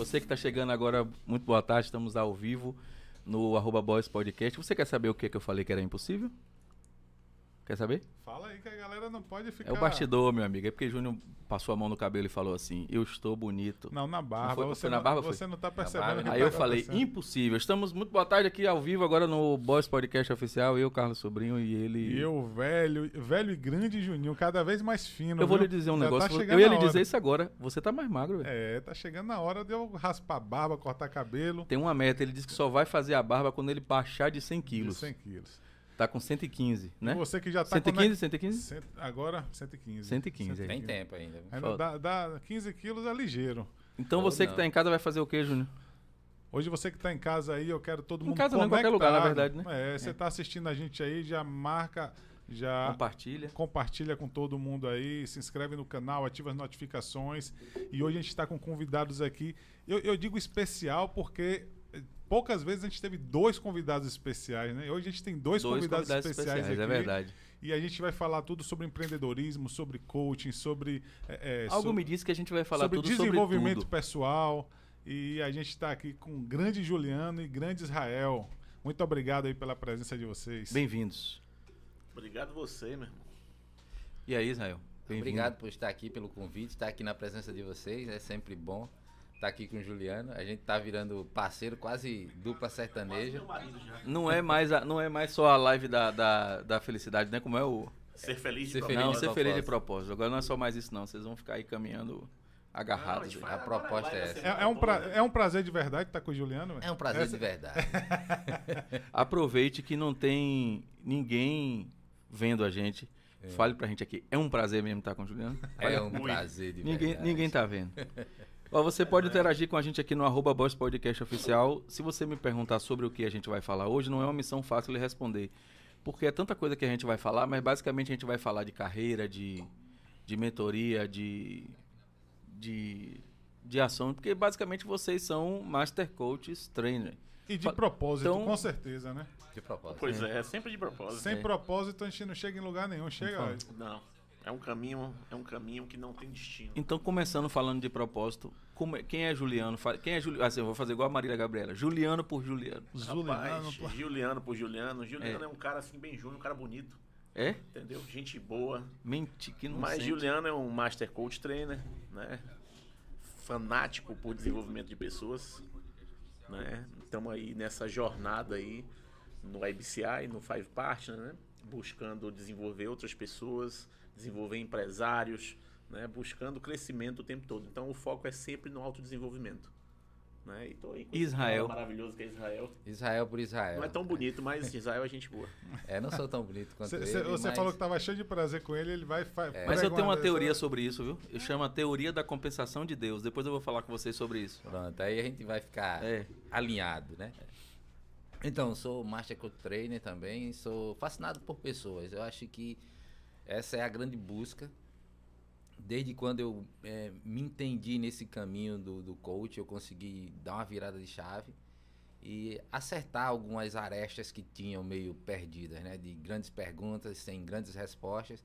Você que está chegando agora, muito boa tarde, estamos ao vivo no arroba Boys Podcast. Você quer saber o que, que eu falei que era impossível? Quer saber? Fala aí que a galera não pode ficar. É o bastidor, meu amigo. É porque Júnior passou a mão no cabelo e falou assim: Eu estou bonito. Não, na barba. Não foi- você foi na não, barba, foi? Você não tá percebendo. que Aí tá eu falei. Impossível. Estamos muito boa tarde aqui ao vivo agora no Boys Podcast Oficial. Eu, Carlos Sobrinho e ele. E eu, velho, velho e grande Juninho, cada vez mais fino. Eu vou viu? lhe dizer um Já negócio. Tá eu ia lhe dizer isso agora. Você tá mais magro, velho. É, tá chegando a hora de eu raspar a barba, cortar cabelo. Tem uma meta. Ele disse que só vai fazer a barba quando ele baixar de 100 de quilos. 100 quilos. Tá com 115, né? E você que já tá 115, 115? Cent- Agora, 115. 115, é. Tem tempo ainda. Ainda dá, dá 15 quilos é ligeiro. Então Ou você que tá em casa vai fazer o quê, Júnior? Hoje você que tá em casa aí, eu quero todo Em mundo casa não, em qualquer lugar, na conectado. verdade, né? É, você tá assistindo a gente aí, já marca, já Compartilha. compartilha com todo mundo aí, se inscreve no canal, ativa as notificações. E hoje a gente está com convidados aqui. Eu, eu digo especial porque poucas vezes a gente teve dois convidados especiais, né? Hoje a gente tem dois, Dois convidados, convidados especiais, especiais, aqui. é verdade. E a gente vai falar tudo sobre empreendedorismo, sobre coaching, sobre, eh, eh, Algo so- me disse que a gente vai falar sobre tudo desenvolvimento sobre tudo. pessoal. E a gente está aqui com o grande Juliano e grande Israel. Muito obrigado aí pela presença de vocês. Bem-vindos. Obrigado você, meu irmão. E aí, Israel? Obrigado por estar aqui, pelo convite, estar aqui na presença de vocês. É sempre bom estar aqui com o Juliano. A gente tá virando parceiro, quase dupla sertaneja. Não é mais, a- não é mais só a live da, da, da felicidade, né? Como é o. Ser feliz de Ser propósito. não, ser feliz de propósito. Agora não é só mais isso, não. Vocês vão ficar aí caminhando agarrados. Não, aí. A proposta é essa. É, é um pra- é um prazer de verdade estar com o Juliano. É um prazer Essa- de verdade. Aproveite que não tem ninguém vendo a gente. Fale pra gente aqui. É um prazer mesmo estar com o Juliano. É um prazer de Ninguém, verdade. ninguém tá vendo. Você pode interagir com a gente aqui no arroba Boss Podcast Oficial. Se você me perguntar sobre o que a gente vai falar hoje, não é uma missão fácil de responder. Porque é tanta coisa que a gente vai falar, mas basicamente a gente vai falar de carreira, de, de mentoria, de, de, de ação. Porque basicamente vocês são Master Coaches Trainer. E de propósito, Então- com certeza, né? De propósito. Pois é, é sempre de propósito. Sem É. propósito, a gente não chega em lugar nenhum. Chega. Não. É um caminho, é um caminho que não tem destino. Então, começando falando de propósito, como é- quem é Juliano? Quem é Juliano? Assim, eu vou fazer igual a Marília Gabriela. Juliano por Juliano. Juliano. Rapaz, pô. Juliano por Juliano. Juliano É. é. um cara assim bem júnior, um cara bonito, É? entendeu? Gente boa. Mente que não Mas sente. Juliano é um Master Coach Trainer, né? Fanático por desenvolvimento de pessoas, né? Estamos aí nessa jornada aí no IBCI, no Five Partner, né? Buscando desenvolver outras pessoas, desenvolver empresários, né? Buscando crescimento o tempo todo. Então o foco é sempre no autodesenvolvimento, né? E tô aí Israel. maravilhoso que é Israel. Israel por Israel. Não é tão bonito, mas Israel é gente boa. É, não sou tão bonito quanto Cê- ele, cê- você mas falou que tava cheio de prazer com ele, ele vai. fa- Mas eu tenho uma dessa- teoria sobre isso, viu? Eu chamo a teoria da compensação de Deus. Depois eu vou falar com vocês sobre isso. Pronto, aí a gente vai ficar É. alinhado, né? Então, sou Master Coach Trainer também, sou fascinado por pessoas. Eu acho que essa é a grande busca. Desde quando eu eh, me entendi nesse caminho do, do coach, eu consegui dar uma virada de chave e acertar algumas arestas que tinham meio perdidas, né? De grandes perguntas, sem grandes respostas.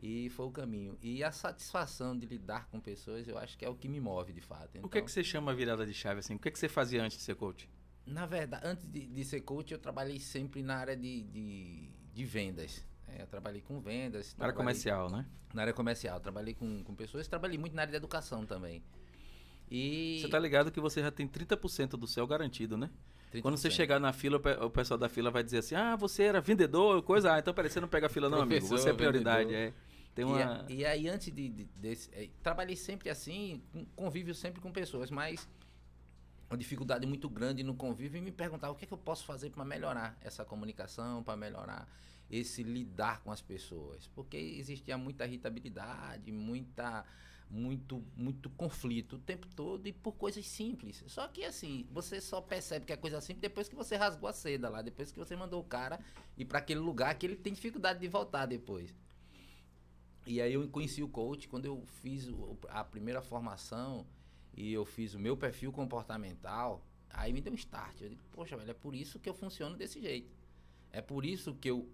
E foi o caminho. E a satisfação de lidar com pessoas, eu acho que é o que me move de fato. O que é Então- que você chama virada de chave assim? O que é que você fazia antes de ser coach? na verdade, antes de, de ser coach, eu trabalhei sempre na área de, de, de vendas. É, eu trabalhei com vendas. Na área comercial, né? Na área comercial. Trabalhei com, com pessoas. Trabalhei muito na área de educação também. E... Você tá ligado que você já tem 30% do céu garantido, né? Quando você 30%. chegar na fila, o pe- o pessoal da fila vai dizer assim: Ah, você era vendedor, coisa. Ah, então peraí, você não pega a fila, não, amigo. Você é prioridade. É. Tem E uma. a- E, aí, antes de, de- desse. eh, trabalhei sempre assim, convívio sempre com pessoas, mas uma dificuldade muito grande no convívio e me perguntava o que, é que eu posso fazer para melhorar essa comunicação, para melhorar esse lidar com as pessoas. Porque existia muita irritabilidade, muita. Muito, muito conflito o tempo todo e por coisas simples. Só que assim, você só percebe que é coisa simples depois que você rasgou a seda lá, depois que você mandou o cara ir para aquele lugar que ele tem dificuldade de voltar depois. E aí eu conheci o coach quando eu fiz a primeira formação e eu fiz o meu perfil comportamental, aí me deu um start. Eu digo, poxa, velho, é por isso que eu funciono desse jeito. É por isso que eu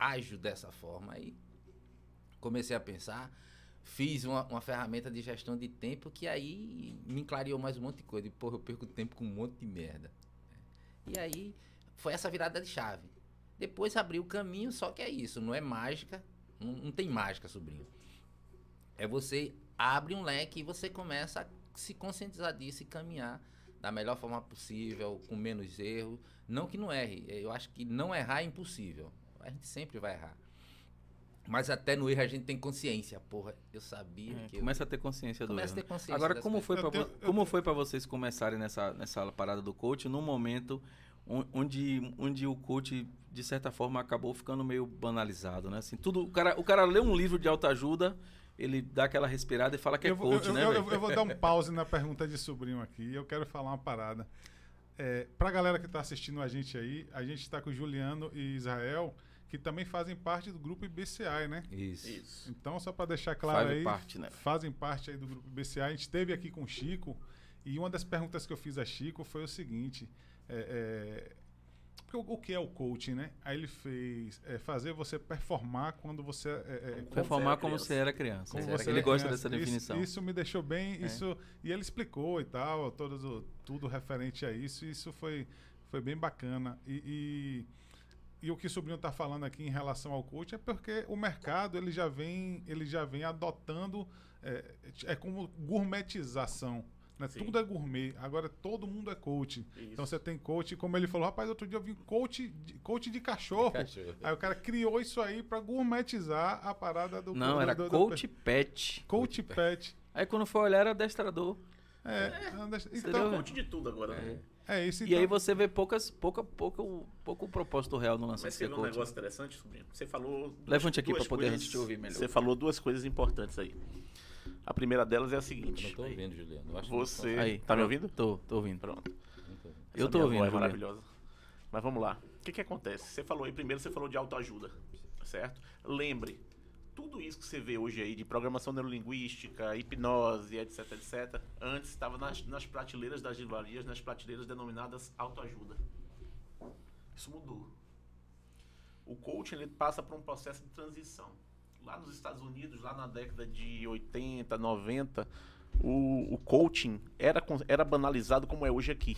ajo dessa forma. Aí comecei a pensar fiz uma, uma ferramenta de gestão de tempo que aí me clareou mais um monte de coisa. E, porra, eu perco tempo com um monte de merda. E aí foi essa virada de chave. Depois abriu o caminho, só que é isso, não é mágica, não, não tem mágica, sobrinho. É você abre um leque e você começa a se conscientizar disso e caminhar da melhor forma possível, com menos erro. Não que não erre, eu acho que não errar é impossível. A gente sempre vai errar. Mas até no erro a gente tem consciência. Porra, eu sabia É, que eu... começa a ter consciência do Começa a erro, ter né? consciência Agora, como foi, Eu pra, tenho- vo- eu como foi para vocês começarem nessa, nessa parada do coach num momento on- onde, onde o coach, de certa forma, acabou ficando meio banalizado, né? Assim, tudo, o, cara, o cara lê um livro de autoajuda, ele dá aquela respirada e fala que é eu, vou- coach, eu, né, eu- eu- eu vou dar um pause na pergunta de sobrinho aqui. e Eu quero falar uma parada. É, pra galera que tá assistindo a gente aí, a gente tá com o Juliano e Israel, que também fazem parte do grupo IBCI, né? Isso. Isso. Então, só para deixar claro Faz aí, parte, né? fazem parte aí do grupo IBCI. A gente esteve aqui com o Chico e uma das perguntas que eu fiz a Chico foi o seguinte: é, é, o, o que é o coaching, né? Aí ele fez é, fazer você performar quando você é, é, Como Performar você como você era criança. como Você era você ele gosta criança. dessa definição. Isso, isso me deixou bem, É. isso e ele explicou e tal, todos o- tudo referente a isso. e Isso foi, foi bem bacana. E, e, e o que o sobrinho está falando aqui em relação ao coach é porque o mercado ele já vem, ele já vem adotando é, é como gourmetização. Né? Tudo é gourmet. Agora todo mundo é coach. Isso. Então você tem coach, como ele falou, rapaz, outro dia eu vi coach de, coach de cachorro. Cachorro. Aí o cara criou isso aí para gourmetizar a parada do Não, do- era do- do- coach pet. Coach pet. Aí quando foi olhar era adestrador. É, Entendeu? então, Coach de tudo agora, né? É isso. E aí então. você vê poucas, pouca, pouca, pouco propósito real no lance Mas de você viu um negócio interessante, sobrinho? Você falou. duas- Levante aqui pra poder a gente te ouvir melhor. Você falou duas coisas importantes aí. A primeira delas é a Eu seguinte. não tô ouvindo, Juliano. Eu acho que Você. Aí, tá me ouvindo? Tô, tô ouvindo. Pronto. Eu Essa tô ouvindo, É maravilhosa. Mas vamos lá. O que, que acontece? Você falou aí primeiro, você falou de autoajuda, certo? Lembre, tudo isso que você vê hoje aí de programação neurolinguística, hipnose, etc, etc, antes estava nas, nas prateleiras das livrarias, nas prateleiras denominadas autoajuda. Isso mudou. O coaching ele passa por um processo de transição. Lá nos Estados Unidos, lá na década de 80, 90, o, o coaching era, era banalizado como é hoje aqui.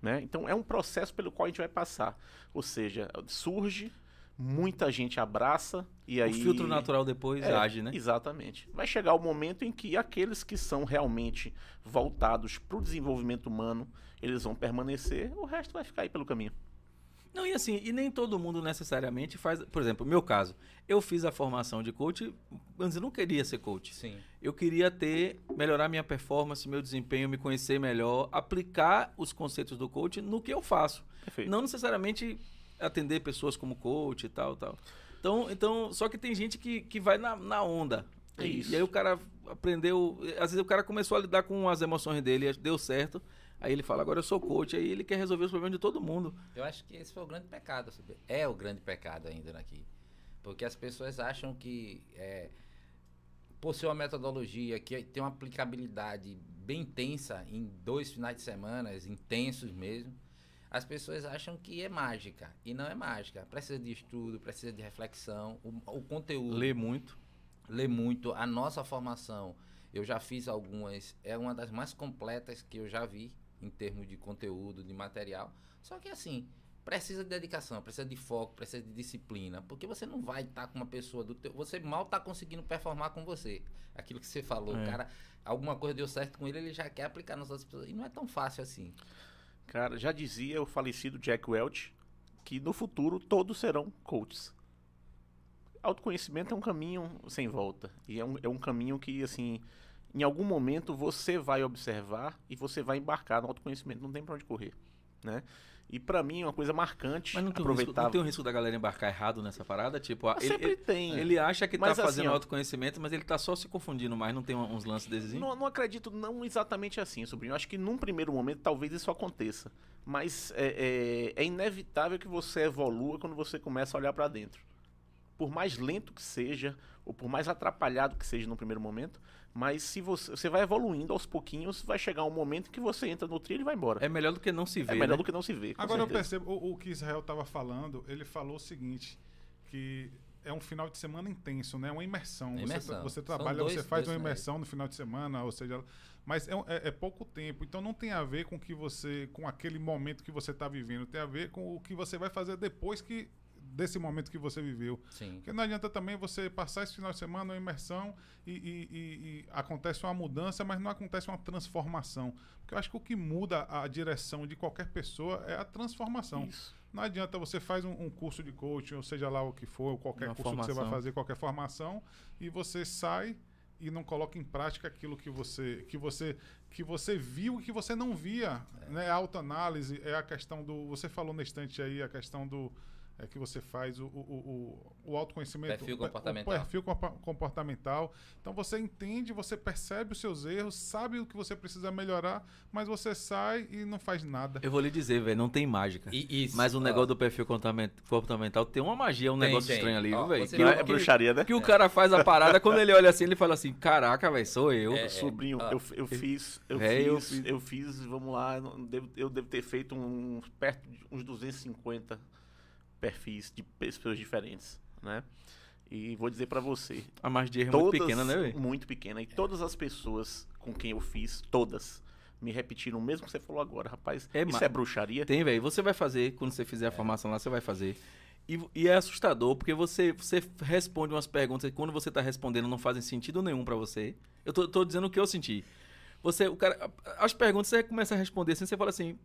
Né? Então é um processo pelo qual a gente vai passar. Ou seja, surge, muita gente abraça e aí. O filtro natural depois É, age, né? Exatamente. Vai chegar o momento em que aqueles que são realmente voltados para o desenvolvimento humano, eles vão permanecer, o resto vai ficar aí pelo caminho. Não, e assim, e nem todo mundo necessariamente faz. Por exemplo, no meu caso, eu fiz a formação de coach, mas eu não queria ser coach. Sim. Eu queria ter, melhorar minha performance, meu desempenho, me conhecer melhor, aplicar os conceitos do coach no que eu faço. Perfeito. Não necessariamente atender pessoas como coach e tal, tal. Então, então só que tem gente que, que vai na, na onda. É E- isso. E aí o cara aprendeu. Às vezes o cara começou a lidar com as emoções dele, deu certo. Aí ele fala, agora eu sou coach. Aí ele quer resolver os problemas de todo mundo. Eu acho que esse foi o grande pecado. É o grande pecado ainda aqui. Porque as pessoas acham que, é, por ser uma metodologia que tem uma aplicabilidade bem intensa em dois finais de semana, intensos mesmo, as pessoas acham que é mágica. E não é mágica. Precisa de estudo, precisa de reflexão. O, o conteúdo Lê muito. lê muito. A nossa formação, eu já fiz algumas, é uma das mais completas que eu já vi em termos de conteúdo, de material. Só que assim, precisa de dedicação, precisa de foco, precisa de disciplina, porque você não vai estar com uma pessoa do teu, você mal está conseguindo performar com você. Aquilo que você falou, É. cara, alguma coisa deu certo com ele, ele já quer aplicar nas outras pessoas. E não é tão fácil assim. Cara, já dizia o falecido Jack Welch que no futuro todos serão coaches. Autoconhecimento é um caminho sem volta. E é um, é um caminho que, assim, em algum momento você vai observar e você vai embarcar no autoconhecimento. Não tem pra onde correr, né? E pra mim, uma coisa marcante, Mas não tem, um risco, aproveitar... não tem um risco da galera embarcar errado nessa parada? Tipo, ah, Mas ele, sempre ele, tem. ele acha que Mas tá assim, fazendo ó, autoconhecimento, mas ele tá só se confundindo mais. Não tem uns lances desses? Não, não acredito, não exatamente assim, sobrinho. Eu acho que num primeiro momento talvez isso aconteça. Mas é, é- é inevitável que você evolua quando você começa a olhar pra dentro. Por mais lento que seja, ou por mais atrapalhado que seja no primeiro momento, mas se você, você vai evoluindo aos pouquinhos, vai chegar um momento que você entra no trilho e vai embora. É melhor do que não se É, ver. melhor né? do que não se ver. Agora eu certeza. percebo, o, o que Israel estava falando, ele falou o seguinte, que é um final de semana intenso, né? Uma imersão. É Você, imersão. você São trabalha, dois- você faz uma imersão no final de semana, ou seja, mas é, é- é pouco tempo. Então não tem a ver com que você, com aquele momento que você está vivendo, tem a ver com o que você vai fazer depois que desse momento que você viveu. Sim. Porque não adianta também você passar esse final de semana uma imersão e, e- e- e acontece uma mudança, mas não acontece uma transformação. Porque eu acho que o que muda a direção de qualquer pessoa é a transformação. Isso. Não adianta você faz um, um curso de coaching, ou seja lá o que for, ou qualquer Uma curso que você vai formação. fazer, qualquer formação, e você sai e não coloca em prática aquilo que você que você que você viu e que você não via, né? A autoanálise é a questão do você falou na estante aí a questão do é que você faz o, o, o, o autoconhecimento, Perfil comportamental. o perfil comportamental. Então você entende, você percebe os seus erros, sabe o que você precisa melhorar, mas você sai e não faz nada. Eu vou lhe dizer, velho, não tem mágica. E, isso, Mas o ó, negócio do perfil comportamen- comportamental tem uma magia, um Tem, negócio tem. estranho ali, velho? Que, é que- bruxaria, né? que o cara faz a parada, quando ele olha assim, ele fala assim, caraca, velho, sou eu. É, Sobrinho, ó. eu, eu fiz, eu Véi, eu fiz, eu fiz, vamos lá, eu devo- eu devo ter feito uns perto de uns 250 perfis de pessoas diferentes, né? E vou dizer pra você, A margem de erro é muito todas pequena, né, velho? muito pequena e todas as pessoas com quem eu fiz, todas me repetiram o mesmo que você falou agora, rapaz. É isso é bruxaria? Tem, velho. Você vai fazer, quando você fizer a formação lá, você vai fazer. E, e é assustador, porque você, você responde umas perguntas e quando você tá respondendo não fazem sentido nenhum pra você. Eu tô, tô dizendo o que eu senti. Você, o cara, as perguntas você começa a responder assim, você fala assim,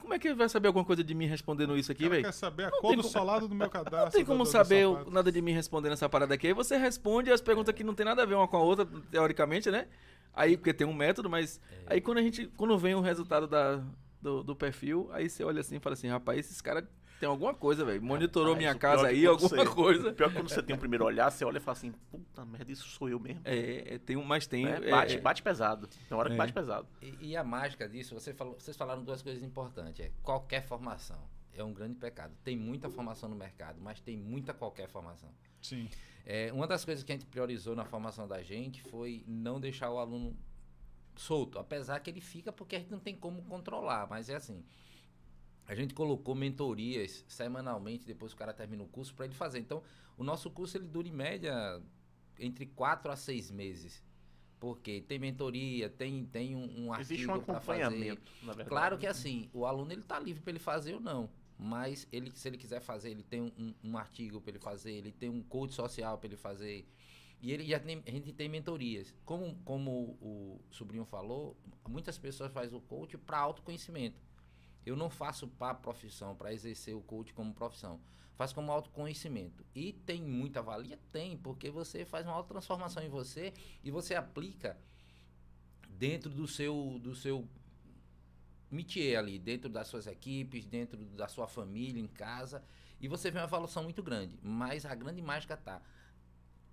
como é que ele vai saber alguma coisa de mim respondendo isso aqui, velho? quer saber a Não cor tem do como- solado do meu cadastro. Não tem como saber nada de mim respondendo essa parada aqui. Aí você responde as perguntas que não tem nada a ver uma com a outra, teoricamente, né? Aí, porque tem um método, mas. Aí quando a gente. Quando vem o resultado da, do, do perfil, aí você olha assim e fala assim, rapaz, esses caras tem alguma coisa, velho. Monitorou Rapaz, minha casa é que aí, alguma você- coisa. Pior que quando você tem o primeiro olhar, você olha e fala assim, puta merda, isso sou eu mesmo. É, é, tem um, mas tem. né? é, bate, é, bate pesado. Tem hora que É. bate pesado. E, e a mágica disso, você falou, vocês falaram duas coisas importantes. É qualquer formação é um grande pecado. Tem muita formação no mercado, mas tem muita qualquer formação. Sim. É, uma das coisas que a gente priorizou na formação da gente foi não deixar o aluno solto, apesar que ele fica porque a gente não tem como controlar, mas é assim. A gente colocou mentorias semanalmente depois que o cara termina o curso para ele fazer. Então, o nosso curso ele dura em média entre quatro a seis meses. Porque tem mentoria, tem, tem um, um Existe um artigo para fazer. acompanhamento, na verdade. Claro que assim, o aluno ele tá livre para ele fazer ou não. Mas ele, se ele quiser fazer, ele tem um, um- um artigo para ele fazer, ele tem um coach social para ele fazer. E ele já tem, a gente tem mentorias. Como, como o sobrinho falou, muitas pessoas fazem o coach para autoconhecimento. Eu não faço para profissão, para exercer o coach como profissão. Faço como autoconhecimento. E tem muita valia? Tem, porque você faz uma autotransformação em você e você aplica dentro do seu, do seu métier ali, dentro das suas equipes, dentro da sua família, em casa. E você vê uma evolução muito grande. Mas a grande mágica tá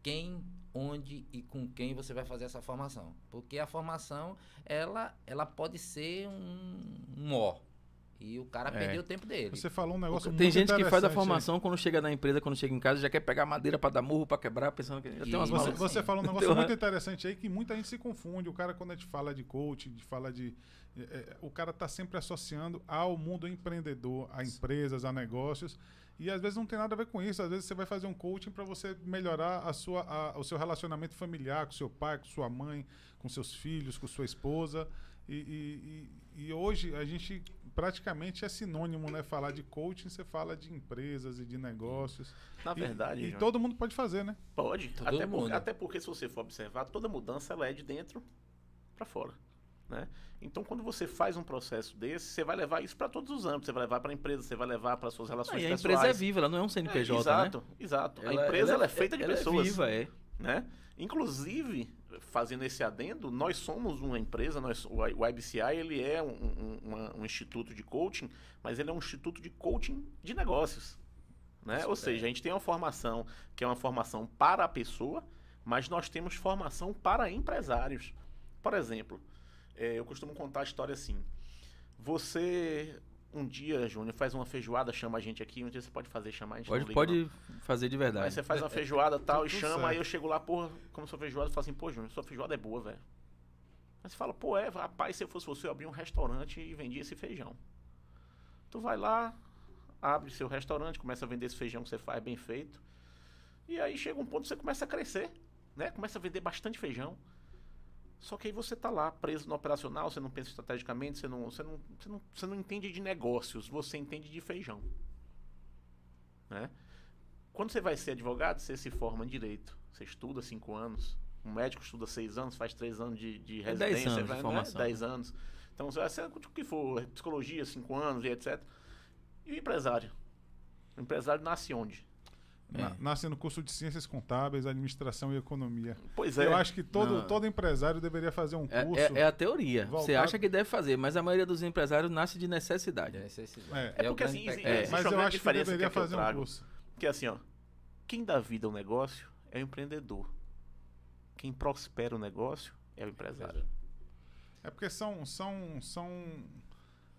quem, onde e com quem você vai fazer essa formação. Porque a formação, ela, ela pode ser um, um ó. E o cara É. perdeu o tempo dele. Você falou um negócio Tem muito gente que faz a interessante aí. formação quando chega na empresa, quando chega em casa, já quer pegar madeira pra dar murro, pra quebrar, pensando que. Já tem umas Você, malucas. você falou um Tem negócio uma- muito interessante aí que muita gente se confunde. O cara, quando a gente fala de coach, de fala de. é, é, o cara tá sempre associando ao mundo empreendedor, a empresas, a negócios. E às vezes não tem nada a ver com isso. Às vezes você vai fazer um coaching para você melhorar a sua, a- o seu relacionamento familiar com seu pai, com sua mãe, com seus filhos, com sua esposa. E, e- e- e hoje a gente praticamente é sinônimo, né? Falar de coaching, você fala de empresas e de negócios. Na E- verdade, E, João, todo mundo pode fazer, né? pode. Todo Até, mundo. por- até porque, se você for observar, toda mudança ela é de dentro para fora. Né? Então, quando você faz um processo desse, você vai levar isso para todos os âmbitos. Você vai levar para a empresa, você vai levar para suas Ah, relações e a pessoais. empresa é viva, ela não é um CNPJ, É, né? exato, exato. a empresa ela é, feita de ela pessoas. É viva, é. Né? Inclusive, fazendo esse adendo, nós somos uma empresa, nós, o IBCI ele é um, um- uma- um instituto de coaching, mas ele é um instituto de coaching de negócios. Né? Ou é. seja, a gente tem uma formação que é uma formação para a pessoa, mas nós temos formação para empresários. Por exemplo, eh, eu costumo contar a história assim. Você, um dia, Júnior, faz uma feijoada, chama a gente aqui, um dia você pode fazer chamar a gente. Pode, liga, pode fazer de Aí verdade. você faz uma feijoada e tal, e chama, certo. aí eu chego lá, porra, como sua feijoada, eu falo assim, pô, Júnior, sua feijoada é boa, velho. Aí você fala, pô, é, rapaz, se eu fosse você, eu abria um restaurante e vendia esse feijão. Tu vai lá, abre seu restaurante, começa a vender esse feijão que você faz bem feito. E aí chega um ponto que você começa a crescer, né? Começa a vender bastante feijão. Só que aí você tá lá preso no operacional, você não pensa estrategicamente, você não, você não, você não, você não entende de negócios, você entende de feijão. Né? Quando você vai ser advogado, você se forma em direito. Você estuda cinco anos. Um médico estuda seis anos, faz três anos de, de É dez residência. anos de vai, né? formação. Dez anos. Então você vai ser o que for, psicologia, cinco anos e etc. E o empresário? O empresário nasce onde? É. Na- Nasce no curso de Ciências Contábeis, Administração e Economia. Pois é. Eu acho que todo, Não. todo empresário deveria fazer um É, curso. é- é a teoria. Você voltado- acha que deve fazer, mas a maioria dos empresários nasce de necessidade. De necessidade. É. É porque assim, existe- É. Mas eu acho que deveria que é fazer um curso. Que é assim, ó. Quem dá vida ao negócio é o empreendedor. Quem prospera o negócio é o empresário. É porque são, são, são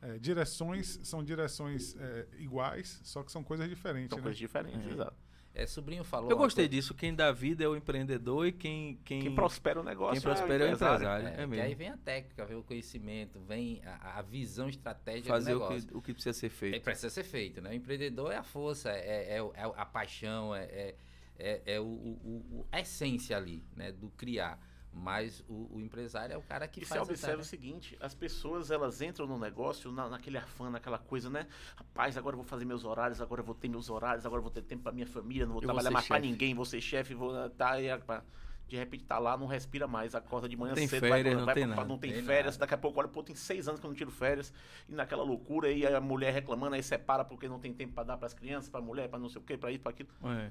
é, direções, são direções é, iguais, só que são coisas diferentes. São né? coisas diferentes, É. exato. É, sobrinho falou. Eu gostei coisa- disso. Quem dá vida é o empreendedor e quem. Quem, Quem prospera o negócio quem prospera é o empresário. É, É, mesmo. aí vem a técnica, vem o conhecimento, vem a, a visão estratégica Fazer do o negócio. que, o que precisa ser É, feito. precisa ser feito, né? O empreendedor é a força, é, é o- é a paixão, é, é, é, é o, o- o- a essência ali, né? Do criar. Mas o, o empresário é o cara que E você faz a observa o seguinte, as pessoas elas entram no negócio na, naquele afã, naquela coisa, né? Rapaz, agora eu vou fazer meus horários, agora eu vou ter meus horários, agora eu vou ter tempo pra minha família, não vou Eu vou trabalhar ser mais pra chefe. ninguém, vou ser chefe, vou tá e de repente tá lá, não respira mais, acorda de manhã tem cedo, férias, vai, não vai tem pra- nada. não tem, Tem férias, nada. daqui a pouco olha, pô, tem seis anos que eu não tiro férias, e naquela loucura aí a mulher reclamando, aí separa porque não tem tempo pra dar pras crianças, pra mulher, pra não sei o quê, pra isso, pra aquilo, É.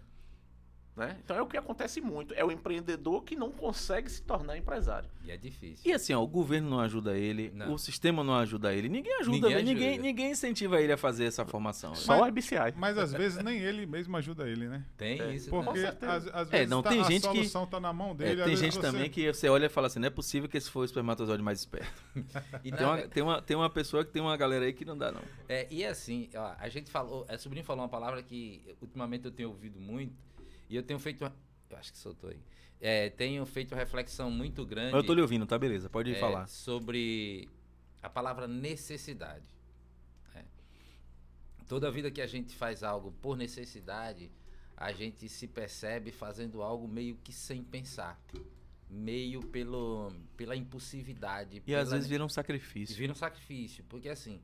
né? Então é o que acontece muito, é o empreendedor que não consegue se tornar empresário. E é difícil. E assim, ó, o governo não ajuda ele, Não. o sistema não ajuda ele, ninguém ajuda, Ninguém ninguém, ajuda. ninguém incentiva ele a fazer essa formação. Só o IBCI. Mas às vezes nem ele mesmo ajuda ele, né? Tem É, isso. Porque certeza. às, às É, vezes não, tá- tem a gente que- solução tá na mão É, dele. às tem gente você- também que você olha e fala assim, não é possível que esse foi o espermatozoide mais esperto. E, Tem uma, tem, uma, tem uma pessoa que tem uma galera aí que não dá, não. É, e assim, ó, a gente falou, a sobrinho falou uma palavra que ultimamente eu tenho ouvido muito e eu tenho feito, eu acho que soltou aí, É, tenho feito uma reflexão muito grande eu tô lhe ouvindo, tá beleza, pode é, falar. sobre a palavra necessidade. né? Toda vida que a gente faz algo por necessidade, a gente se percebe fazendo algo meio que sem pensar, meio pelo, pela impulsividade. E pela às vezes vira um sacrifício. Vira um sacrifício, porque assim,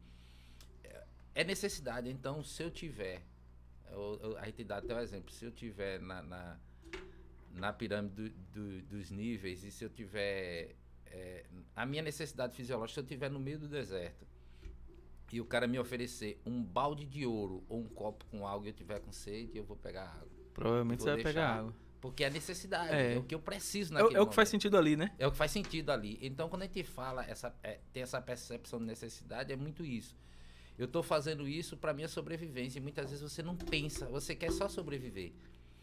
é- é necessidade. Então, se eu tiver, eu, eu, a gente dá até o exemplo, se eu tiver na, na, na pirâmide do- do- dos níveis e se eu tiver é, a minha necessidade fisiológica, se eu tiver no meio do deserto e o cara me oferecer um balde de ouro ou um copo com água e eu tiver com sede, eu vou pegar água. Provavelmente você vai pegar água. Porque é necessidade, É. é, o que eu preciso É, naquele é o que faz sentido ali, né? É o que faz sentido ali. Então, quando a gente fala, essa, é, tem essa percepção de necessidade, é muito isso. Eu estou fazendo isso para minha sobrevivência e muitas vezes você não pensa, você quer só sobreviver.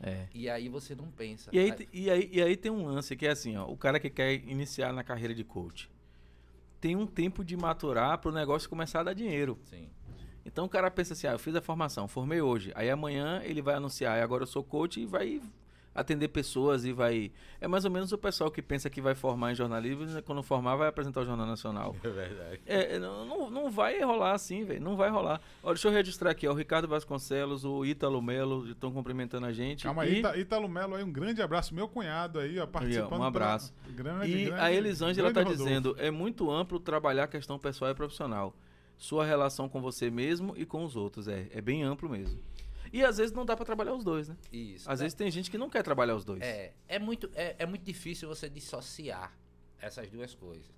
É. E aí você não pensa. E aí, te- e, aí, e aí tem um lance que é assim, ó, o cara que quer iniciar na carreira de coach tem um tempo de maturar para o negócio começar a dar dinheiro. Sim. Então o cara pensa assim, ah, eu fiz a formação, formei hoje. Aí amanhã ele vai anunciar, "Ah, agora eu sou coach e vai atender pessoas e vai... É mais ou menos o pessoal que pensa que vai formar em jornalismo e quando formar vai apresentar o Jornal Nacional. É verdade. É, não, não- não vai rolar assim, velho. Não vai rolar. Olha, deixa eu registrar aqui, ó. O Ricardo Vasconcelos, o Ítalo Melo estão cumprimentando a gente. Calma e, aí, Ita- Ítalo Melo aí, um grande abraço. Meu cunhado aí, ó, participando. um abraço. pela- Grande, e grande, a Elisângela está dizendo: é muito amplo trabalhar a questão pessoal e profissional. Sua relação com você mesmo e com os outros. É, é bem amplo mesmo. E às vezes não dá para trabalhar os dois, né? Isso. Às vezes tem gente que não quer trabalhar os dois. É, é muito, é, é muito difícil você dissociar essas duas coisas.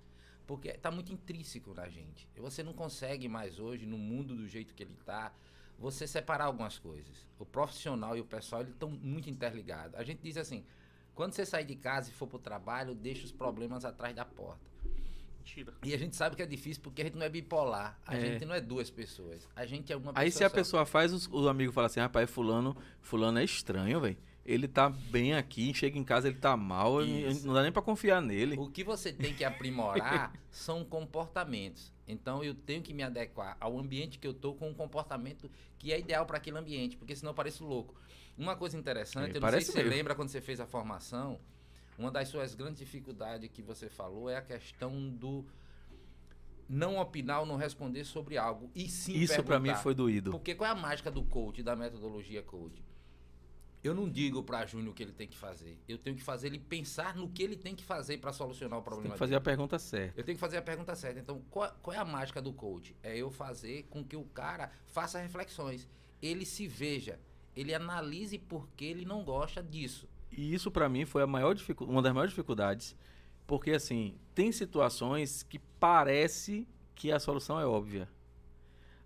Porque tá muito intrínseco na gente. Você não consegue mais hoje, no mundo do jeito que ele tá, você separar algumas coisas. O profissional e o pessoal, eles estão muito interligados. A gente diz assim, quando você sair de casa e for pro trabalho, deixa os problemas atrás da porta. Mentira. E a gente sabe que é difícil porque a gente não é bipolar. A É. gente não é duas pessoas. A gente é uma pessoa Aí se a só. pessoa faz, os- o amigo fala assim: rapaz, fulano, fulano é estranho, velho. Ele tá bem aqui, chega em casa, ele tá mal, Isso. não dá nem pra confiar nele. O que você tem que aprimorar são comportamentos. Então eu tenho que me adequar ao ambiente que eu tô com um comportamento que é ideal para aquele ambiente, porque senão eu pareço louco. Uma coisa interessante, É, eu não sei se você mesmo. lembra quando você fez a formação, uma das suas grandes dificuldades que você falou é a questão do não opinar ou não responder sobre algo e sim Isso pra mim foi doído. Porque qual é a mágica do coach, da metodologia coach? Eu não digo para Júnior o que ele tem que fazer. Eu tenho que fazer ele pensar no que ele tem que fazer para solucionar o Você problema tem que fazer dele. a pergunta certa. Eu tenho que fazer a pergunta certa. Então, qual, qual é a mágica do coach? É eu fazer com que o cara faça reflexões. Ele se veja. Ele analise por que ele não gosta disso. E isso pra mim foi a maior uma das maiores dificuldades, porque assim, tem situações que parece que a solução é óbvia.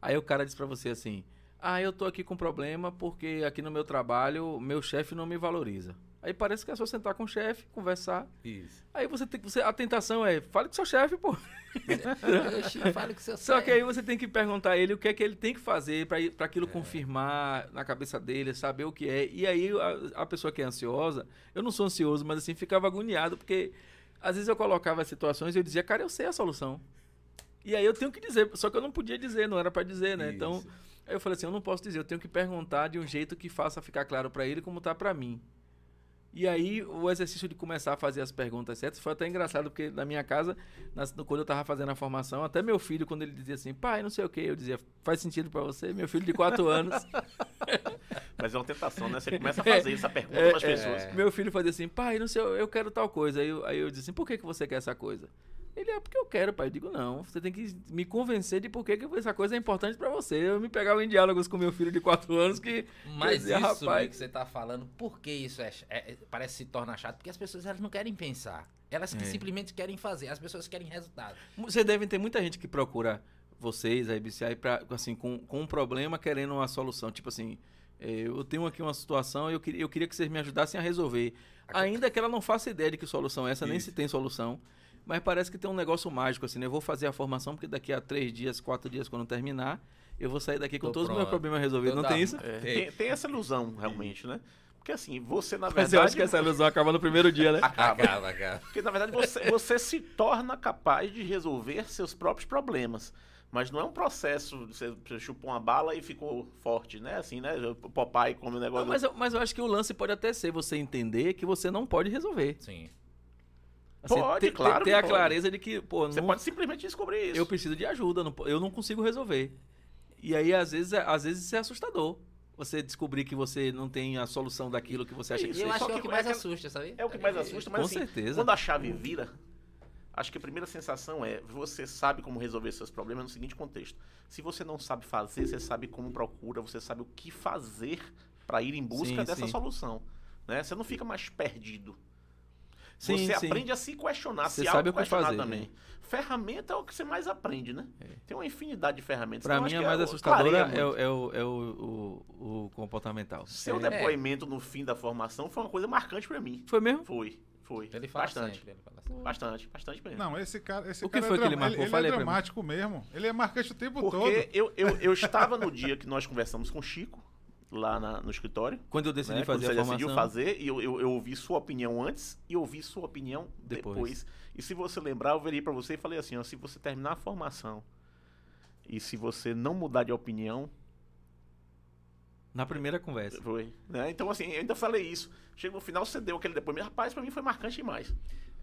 Aí o cara diz pra você assim: "Ah, eu tô aqui com problema porque aqui no meu trabalho meu chefe não me valoriza". Aí parece que é só sentar com o chefe, conversar. Isso. Aí você tem que você, a tentação é, fale com seu chefe, pô. Fale com seu Só chefe. que aí você tem que perguntar a ele o que é que ele tem que fazer pra para aquilo confirmar na cabeça dele, saber o que é. E aí a, a pessoa que é ansiosa, eu não sou ansioso, mas assim, ficava agoniado, porque às vezes eu colocava situações e eu dizia, cara, eu sei a solução. E aí eu tenho que dizer, só que eu não podia dizer, não era pra dizer, né? Então, Isso. aí eu falei assim, eu não posso dizer, eu tenho que perguntar de um jeito que faça ficar claro pra ele como tá pra mim. E aí, o exercício de começar a fazer as perguntas certas foi até engraçado, porque na minha casa, nas- quando eu tava fazendo a formação, até meu filho, quando ele dizia assim, pai, não sei o que, eu dizia, faz sentido pra você? Meu filho de 4 anos. Mas é uma tentação, né? Você começa a fazer essa pergunta É, para as é. pessoas. Meu filho fazia assim, pai, não sei, eu eu quero tal coisa. Aí eu, aí eu disse assim, por que, que você quer essa coisa? Ele é porque eu quero, pai. Eu digo, não, você tem que me convencer de por que, essa coisa é importante pra você. Eu me pegava em diálogos com meu filho de 4 anos que. Mas dizia, isso rapaz, que você tá falando, por que isso é, é- é- parece se torna chato? Porque as pessoas elas não querem pensar. Elas que É. simplesmente querem fazer. As pessoas querem resultado. Você deve ter muita gente que procura vocês, a IBCI, pra, assim, com, com um problema querendo uma solução. Tipo assim, eh, eu tenho aqui uma situação e eu, queria- eu queria que vocês me ajudassem a resolver. Ainda que ela não faça ideia de que solução é essa, nem Isso. se tem solução. Mas parece que tem um negócio mágico, assim, né? Eu vou fazer a formação porque daqui a três dias, quatro dias, quando terminar, eu vou sair daqui com Tô todos os meus pronto. problemas resolvidos. Tô Não tem da- isso? É, Tem. tem, tem essa ilusão, realmente, né? Porque assim, você, na Mas verdade. eu acho que essa ilusão acaba no primeiro dia, né? acaba. Acaba, acaba. Porque, na verdade, você, você se torna capaz de resolver seus próprios problemas. Mas não é um processo, você, você chupou uma bala e ficou forte, né? Assim, né? O Popeye come o Não, negócio. mas, eu, mas eu acho que o lance pode até ser você entender que você não pode resolver. Sim. Assim, Pode, ter, claro ter a pode. clareza de que, pô, Você não- pode simplesmente descobrir isso. eu preciso de ajuda, não eu não consigo resolver. E aí, às vezes, é- às vezes isso é assustador. Você descobrir que você não tem a solução daquilo que você acha que Isso, E eu você... acho só que é o que é mais aquela- assusta, sabe? É o que mais assusta, mas Com assim, certeza. quando a chave vira, acho que a primeira sensação é você sabe como resolver seus problemas no seguinte contexto. Se você não sabe fazer, você sabe como procura, você sabe o que fazer para ir em busca Sim, dessa sim. solução. Né? Você não fica mais perdido. Sim, você sim. aprende a se questionar, Você se sabe o que questionar fazer, também. né? Ferramenta é o que você mais aprende, né? Tem uma infinidade de ferramentas. Pra Então, mim, a mais o- assustadora é, o, é, o, é o, o- o comportamental. Seu É. depoimento no fim da formação foi uma coisa marcante pra mim. Foi mesmo? Foi, foi. Ele fala bastante. sempre. Ele fala sempre. Bastante, bastante mesmo. Não, esse cara, esse O que cara foi é que ele marcou? Ele, Fale é dramático mesmo. Ele é marcante o tempo todo. Porque eu, eu, eu estava no dia que nós conversamos com o Chico, lá na- no escritório. Quando eu decidi né, fazer quando a você formação... decidiu fazer, e eu, eu, eu ouvi sua opinião antes e ouvi sua opinião Depois. depois. E se você lembrar, eu virei pra você e falei assim, ó, se você terminar a formação e se você não mudar de opinião, Na primeira conversa. foi. né? Então, assim, eu ainda falei isso. Chega no final, você deu aquele depoimento. Rapaz, pra mim foi marcante demais.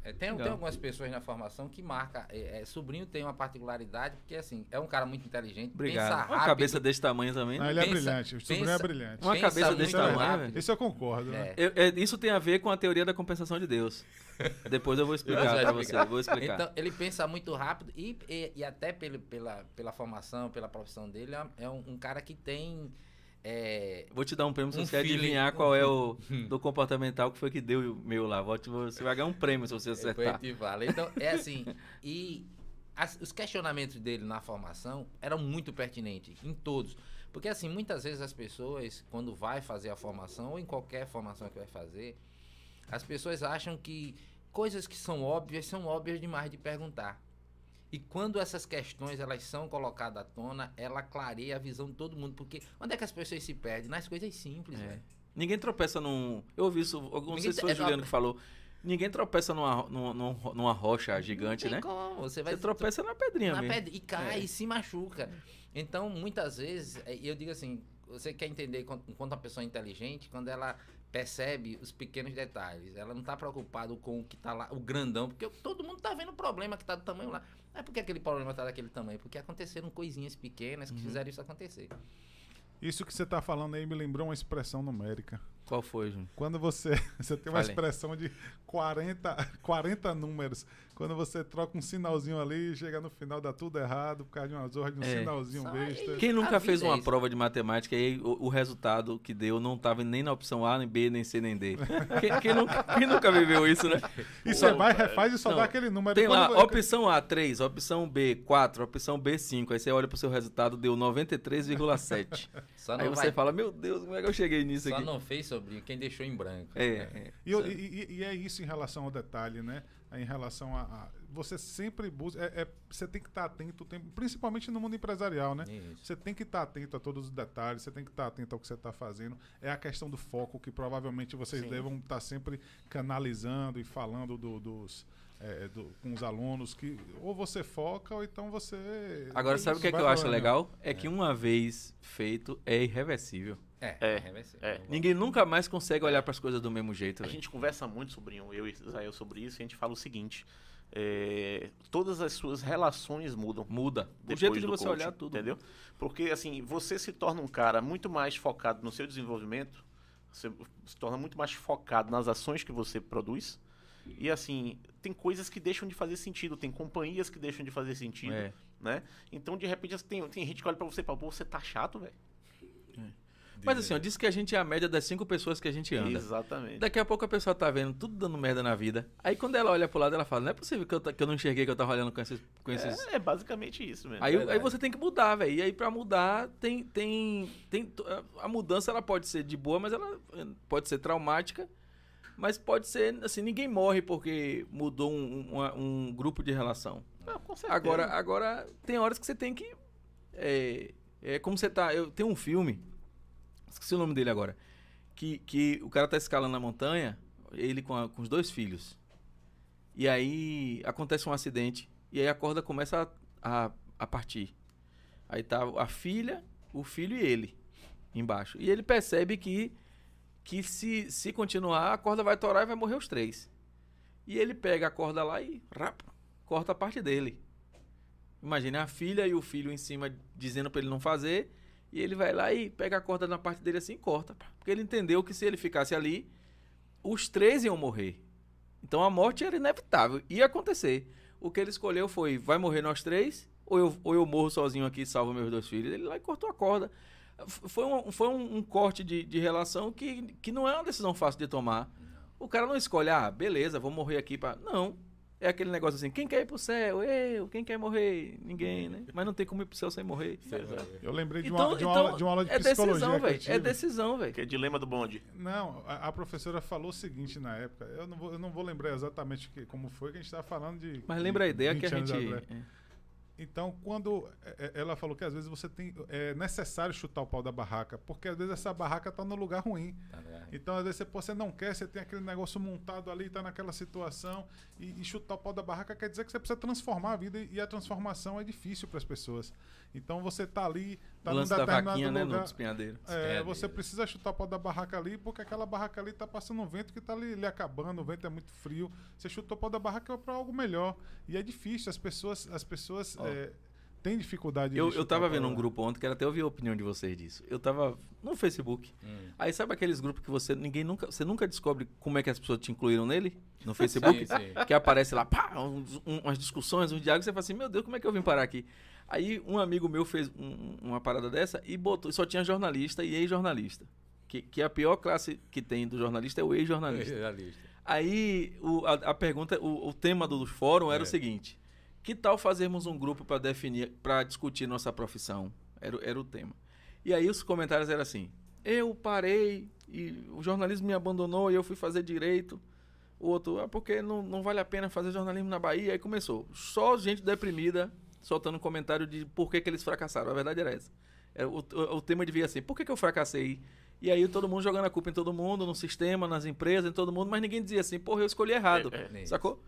É, tem, tem algumas pessoas na formação que marca. É, é, sobrinho tem uma particularidade, porque assim, é um cara muito inteligente. Obrigado. Pensa Uma rápido. cabeça desse tamanho também. Né? ele é pensa- brilhante. O sobrinho é pensa- brilhante. Uma cabeça desse muito tamanho. Isso eu concordo. né? É. Eu- é, isso tem a ver com a teoria da compensação de Deus. Depois eu vou explicar Eu explicar. você. Vou explicar. Então, ele pensa muito rápido e, e, e até pelo, pela, pela formação, pela profissão dele, é é um, um cara que tem. É, Vou te dar um prêmio se Um você feeling, adivinhar um qual é o do comportamental que foi que deu o meu lá. Você vai ganhar um prêmio se você acertar. fala. Então, é assim. E as- os questionamentos dele na formação eram muito pertinentes, em todos. Porque, assim, muitas vezes as pessoas, quando vai fazer a formação, ou em qualquer formação que vai fazer, as pessoas acham que coisas que são óbvias são óbvias demais de perguntar. E quando essas questões elas são colocadas à tona, ela clareia a visão de todo mundo. Porque onde é que as pessoas se perdem? Nas coisas simples, É. velho. Ninguém tropeça num. Eu ouvi isso, não Ninguém sei se foi o é, Juliano que falou. Ninguém tropeça numa, numa, numa- rocha gigante, Não né? como. Você vai Você tropeça na pedrinha na pedra e cai É. e se machuca. Então, muitas vezes, é, eu digo assim, você quer entender quan- enquanto uma pessoa é inteligente, quando ela percebe os pequenos detalhes, ela não tá preocupada com o que tá lá, o grandão, porque todo mundo tá vendo o problema que tá do tamanho lá. Não é porque aquele problema tá daquele tamanho, porque aconteceram coisinhas pequenas que fizeram isso acontecer. Isso que você tá falando aí me lembrou uma expressão numérica. Qual foi, Júnior? Quando você, você tem uma Fale. expressão de 40, 40 números, quando você troca um sinalzinho ali, chega no final, dá tudo errado, por causa de uma zorra de um É. sinalzinho Só besta. Quem nunca fez é uma isso. prova de matemática e aí o, o resultado que deu não estava nem na opção A, nem B, nem C, nem D? quem, quem nunca, quem nunca viveu isso, né? E você vai, refaz e só Não, dá aquele número. Tem lá, vo- opção A, 3, opção B, 4, opção B, 5. Aí você olha pro seu resultado, deu 93,7. Só Aí não, você vai, fala, meu Deus, como é que eu cheguei nisso só aqui? não fez, sobrinho, quem deixou em branco. É, é. E, eu- e- e- e é isso em relação ao detalhe, né? Em relação a. a- você sempre busca. é- é- você tem que estar atento, o tempo- principalmente no mundo empresarial, né? Isso. Você tem que estar atento a todos os detalhes, você tem que estar atento ao que você está fazendo. É a questão do foco que provavelmente vocês Sim. devam estar sempre canalizando e falando do- dos. É, do- com os alunos que ou você foca ou então você. Agora, sabe o que, é que eu acho falando. legal? É que uma vez feito, é irreversível. É, É, ser. é. Ninguém nunca mais consegue olhar para as coisas do mesmo jeito. A velho. gente conversa muito, sobrinho, eu e Israel, sobre isso, e a gente fala o seguinte: é, todas as suas relações mudam. Muda. O depois jeito de você coaching, olhar tudo. Entendeu? Porque, assim, você se torna um cara muito mais focado no seu desenvolvimento, você se torna muito mais focado nas ações que você produz. E, assim, tem coisas que deixam de fazer sentido, tem companhias que deixam de fazer sentido, É. né? Então, de repente, tem, tem gente que olha pra você e fala, pô, você tá chato, velho. Mas assim, ó, diz que a gente é a média das cinco pessoas que a gente anda. Exatamente. Daqui a pouco a pessoa tá vendo tudo dando merda na vida. Aí quando ela olha pro lado, ela fala, não é possível que eu, ta- que eu não enxerguei que eu tava olhando com esses... Com esses... É, é basicamente isso mesmo. Aí, aí verdade. você tem que mudar, velho. E aí pra mudar, tem, tem, tem... A mudança, ela pode ser de boa, mas ela eh, pode ser traumática. Mas pode ser, assim, ninguém morre porque mudou um, uma- um grupo de relação. Não, com certeza. Agora, agora tem horas que você tem que. É, é como você tá. Eu tenho um filme, esqueci o nome dele agora. Que, que o cara tá escalando na montanha, ele com, a- com os dois filhos. E aí acontece um acidente. E aí a corda começa a, a, a partir. Aí tá a filha, o filho e ele embaixo. E ele percebe que, que se, se continuar, a corda vai torar e vai morrer os três. E ele pega a corda lá e rap, corta a parte dele. Imagina a filha e o filho em cima dizendo pra ele não fazer. E ele vai lá e pega a corda na parte dele assim e corta. Porque ele entendeu que se ele ficasse ali, os três iam morrer. Então a morte era inevitável, ia acontecer. O que ele escolheu foi: vai morrer nós três, ou eu, ou eu morro sozinho aqui e salvo meus dois filhos. Ele lá e cortou a corda. Foi um, foi um, um corte de, de relação que, que não é uma decisão fácil de tomar. O cara não escolhe, ah, beleza, vou morrer aqui pra. Não. É aquele negócio assim, quem quer ir pro céu? Eu, quem quer morrer? Ninguém, né? Mas não tem como ir pro céu sem morrer. Eu lembrei de, Então, uma, de, uma então aula, de uma aula de é psicologia. decisão, que eu velho. É decisão, velho. Que é dilema do bonde. Não, a, a professora falou o seguinte na época. Eu não vou, eu não vou lembrar exatamente que, como foi que a gente estava falando de. Mas lembra a de ideia que a 20 anos gente. atrás. Então, quando é, é, ela falou que às vezes você tem é necessário chutar o pau da barraca, porque às vezes essa barraca tá no lugar ruim. Tá? Então, às vezes você, você não quer, você tem aquele negócio montado ali, tá naquela situação, e, e chutar o pau da barraca quer dizer que você precisa transformar a vida, e a transformação é difícil para as pessoas. Então, você tá ali, tá o num lance da determinado vaquinha, né? No lugar. espinhadeiro. É, É, você precisa chutar o pau da barraca ali, porque aquela barraca ali tá passando um vento que tá ali, lhe acabando, o vento é muito frio. Você chutou o pau da barraca para algo melhor. E é difícil, as pessoas, as pessoas Ó. é, têm dificuldade de Eu, eu tava vendo da um grupo ontem, quero até ouvir a opinião de vocês disso. Eu tava no Facebook. Hum. Aí sabe aqueles grupos que você ninguém nunca, você nunca descobre como é que as pessoas te incluíram nele no Facebook? Sim, sim. que aparece lá, pá, uns- um- umas discussões, uns diálogos, você fala assim, meu Deus, como é que eu vim parar aqui? Aí um amigo meu fez um- uma parada dessa e botou, só tinha jornalista e ex-jornalista. Que, que a pior classe que tem do jornalista é o ex-jornalista. Jornalista. Aí o- a, a pergunta, o, o tema do fórum era É. o seguinte: que tal fazermos um grupo para definir, para discutir nossa profissão? Era, o- era o tema. E aí os comentários eram assim: eu parei e o jornalismo me abandonou e eu fui fazer direito. O outro, ah, porque não, não vale a pena fazer jornalismo na Bahia. Aí começou. Só gente deprimida soltando comentário de por que, que eles fracassaram. A verdade era essa. Era o, o, o tema devia ser: por que, que eu fracassei? E aí todo mundo jogando a culpa em todo mundo, no sistema, nas empresas, em todo mundo, mas ninguém dizia assim, porra, eu escolhi errado. É, é. Sacou?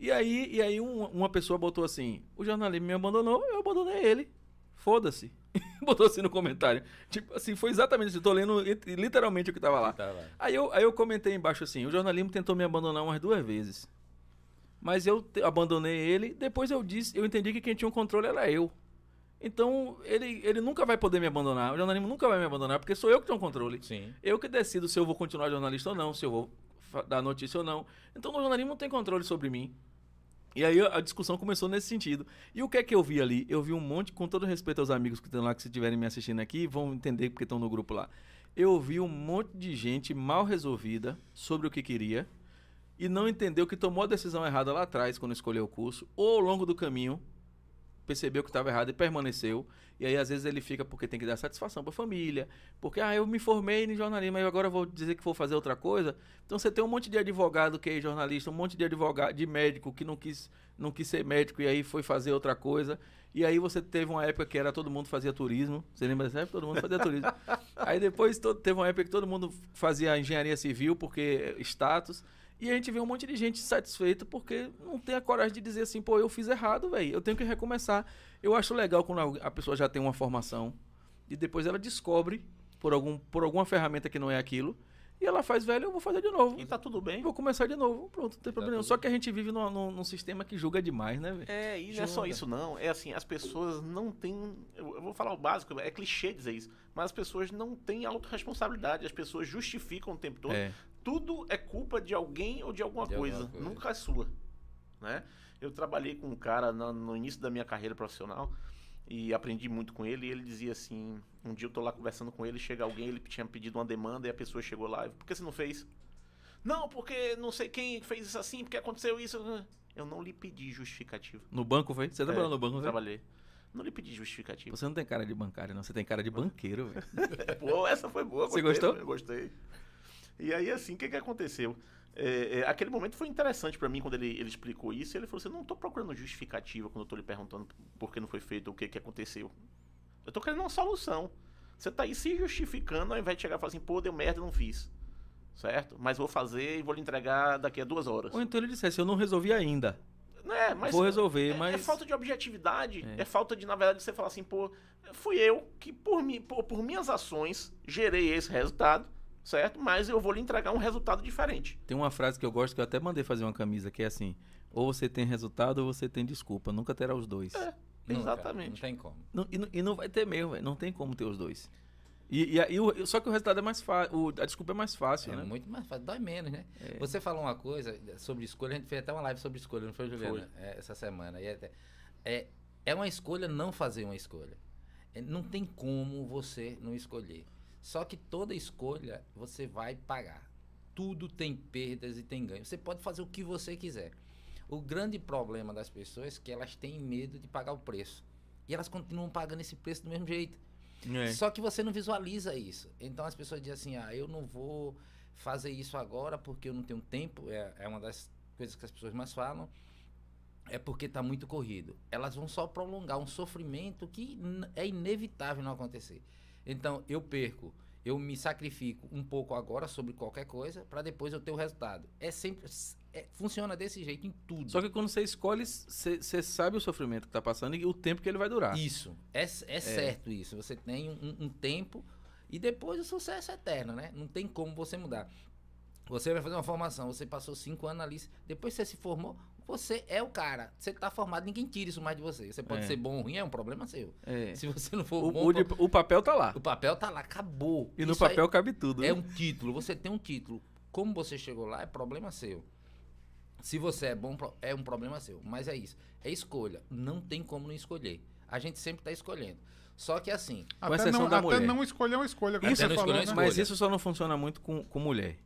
E aí, e aí um- uma pessoa botou assim, o jornalismo me abandonou, eu abandonei ele. Foda-se. botou assim no comentário. Tipo assim, foi exatamente isso. Eu tô lendo lit- literalmente o que tava lá. Tá. Aí eu, aí eu comentei embaixo assim, o jornalismo tentou me abandonar umas duas vezes. Mas eu te- abandonei ele, depois eu disse, eu entendi que quem tinha o controle era eu. Então, ele, ele nunca vai poder me abandonar. O jornalismo nunca vai me abandonar, porque sou eu que tenho o controle. Sim. Eu que decido se eu vou continuar jornalista ou não, se eu vou dar notícia ou não. Então, o jornalismo não tem controle sobre mim. E aí a discussão começou nesse sentido. E o que é que eu vi ali? Eu vi um monte, com todo respeito aos amigos que estão lá, que se estiverem me assistindo aqui, vão entender porque estão no grupo lá. Eu vi um monte de gente mal resolvida sobre o que queria e não entendeu que tomou a decisão errada lá atrás quando escolheu o curso, ou ao longo do caminho percebeu que estava errado e permaneceu. E aí, às vezes, ele fica porque tem que dar satisfação para a família. Porque, ah, eu me formei em jornalismo, aí agora vou dizer que vou fazer outra coisa. Então, você tem um monte de advogado que é jornalista, um monte de advogado, de médico que não quis, não quis ser médico e aí foi fazer outra coisa. E aí, você teve uma época que era todo mundo fazia turismo. Você lembra dessa época? Todo mundo fazia turismo. Aí, depois, todo, teve uma época que todo mundo fazia engenharia civil porque é status. E a gente vê um monte de gente satisfeita porque não tem a coragem de dizer assim, pô, eu fiz errado, velho. Eu tenho que recomeçar. Eu acho legal quando a- pessoa já tem uma formação e depois ela descobre por, algum, por alguma ferramenta que não é aquilo e ela faz, velho, eu vou fazer de novo. E tá tudo bem. Vou começar de novo. Pronto, não tem problema. nenhum. tudo Só que a gente vive num, num- num sistema que julga demais, né, velho? É, e não é só isso não. É assim, as pessoas não têm. Eu eu vou falar o básico, é clichê dizer isso. Mas as pessoas não têm autorresponsabilidade. As pessoas justificam o tempo todo. É. Tudo é culpa de alguém ou de alguma, De coisa, alguma coisa. Nunca é sua. Né? Eu trabalhei com um cara na- no início da minha carreira profissional e aprendi muito com ele. E ele dizia assim: um dia eu tô lá conversando com ele, chega alguém, ele tinha pedido uma demanda e a pessoa chegou lá. Por que você não fez? Não, porque não sei quem fez isso assim, porque aconteceu isso. Eu não lhe pedi justificativa. No banco foi? Você trabalhou no banco, foi? trabalhei. Não lhe pedi justificativa. Você não tem cara de bancário, não. Você tem cara de banqueiro, velho. Pô, essa foi boa. Você gostei, gostou? Eu gostei. E aí, assim, o que, que aconteceu? É, é, aquele momento foi interessante pra mim quando ele, ele explicou isso. Ele falou assim: não tô procurando justificativa quando eu tô lhe perguntando por que não foi feito, o que, que aconteceu. Eu tô querendo uma solução. Você tá aí se justificando ao invés de chegar e falar assim: pô, deu merda, não fiz. Certo? Mas vou fazer e vou lhe entregar daqui a duas horas. Ou então ele dissesse, eu não resolvi ainda. É, mas Vou resolver, é, mas- é falta de objetividade. É. É. falta de, na verdade, você falar assim, pô, fui eu que por, mim, por, por minhas ações gerei esse resultado, certo? Mas eu vou lhe entregar um resultado diferente. Tem uma frase que eu gosto que eu até mandei fazer uma camisa que é assim: ou você tem resultado ou você tem desculpa. Nunca terá os dois. É. Nunca, Exatamente. Não tem como. Não- e, não- e não vai ter mesmo. Não tem como ter os dois. E, e e o- só que o resultado é mais fácil. A desculpa é mais fácil, É né? muito mais fácil, dói menos, né? É. Você falou uma coisa sobre escolha, a gente fez até uma live sobre escolha, não foi, Juliana? É, essa semana. E até- é, é uma escolha não fazer uma escolha. É, não tem como você não escolher. Só que toda escolha você vai pagar. Tudo tem perdas e tem ganhos. Você pode fazer o que você quiser. O grande problema das pessoas é que elas têm medo de pagar o preço. E elas continuam pagando esse preço do mesmo jeito. É. Só que você não visualiza isso. Então as pessoas dizem assim: ah, eu não vou fazer isso agora porque eu não tenho tempo. É, é uma das coisas que as pessoas mais falam. É porque está muito corrido. Elas vão só prolongar um sofrimento que é inevitável não acontecer. Então eu perco, eu me sacrifico um pouco agora sobre qualquer coisa para depois eu ter o resultado. É sempre. é- funciona desse jeito em tudo. Só que quando você escolhe, você sabe o sofrimento que tá passando e o tempo que ele vai durar. Isso, é, é certo isso. Você tem um, um tempo e depois o sucesso é eterno, né? Não tem como você mudar. Você vai fazer uma formação, você passou cinco anos ali, depois você se formou, você é o cara. Você tá formado, ninguém tira isso mais de você. Você pode É. ser bom ou ruim, é um problema seu. É. Se você não for O, bom, o de- o papel tá lá. o papel tá lá, acabou. E no Isso aí papel cabe tudo. é né? um título, você tem um título. Como você chegou lá é problema seu. Se você é bom, pro- é um problema seu. Mas é isso. É escolha. Não tem como não escolher. A gente sempre tá escolhendo. Só que assim, Com Até, exceção não, da até mulher. não escolher uma escolha, Isso não falou, escolher uma né? escolha. Mas isso só não funciona muito com, com mulher.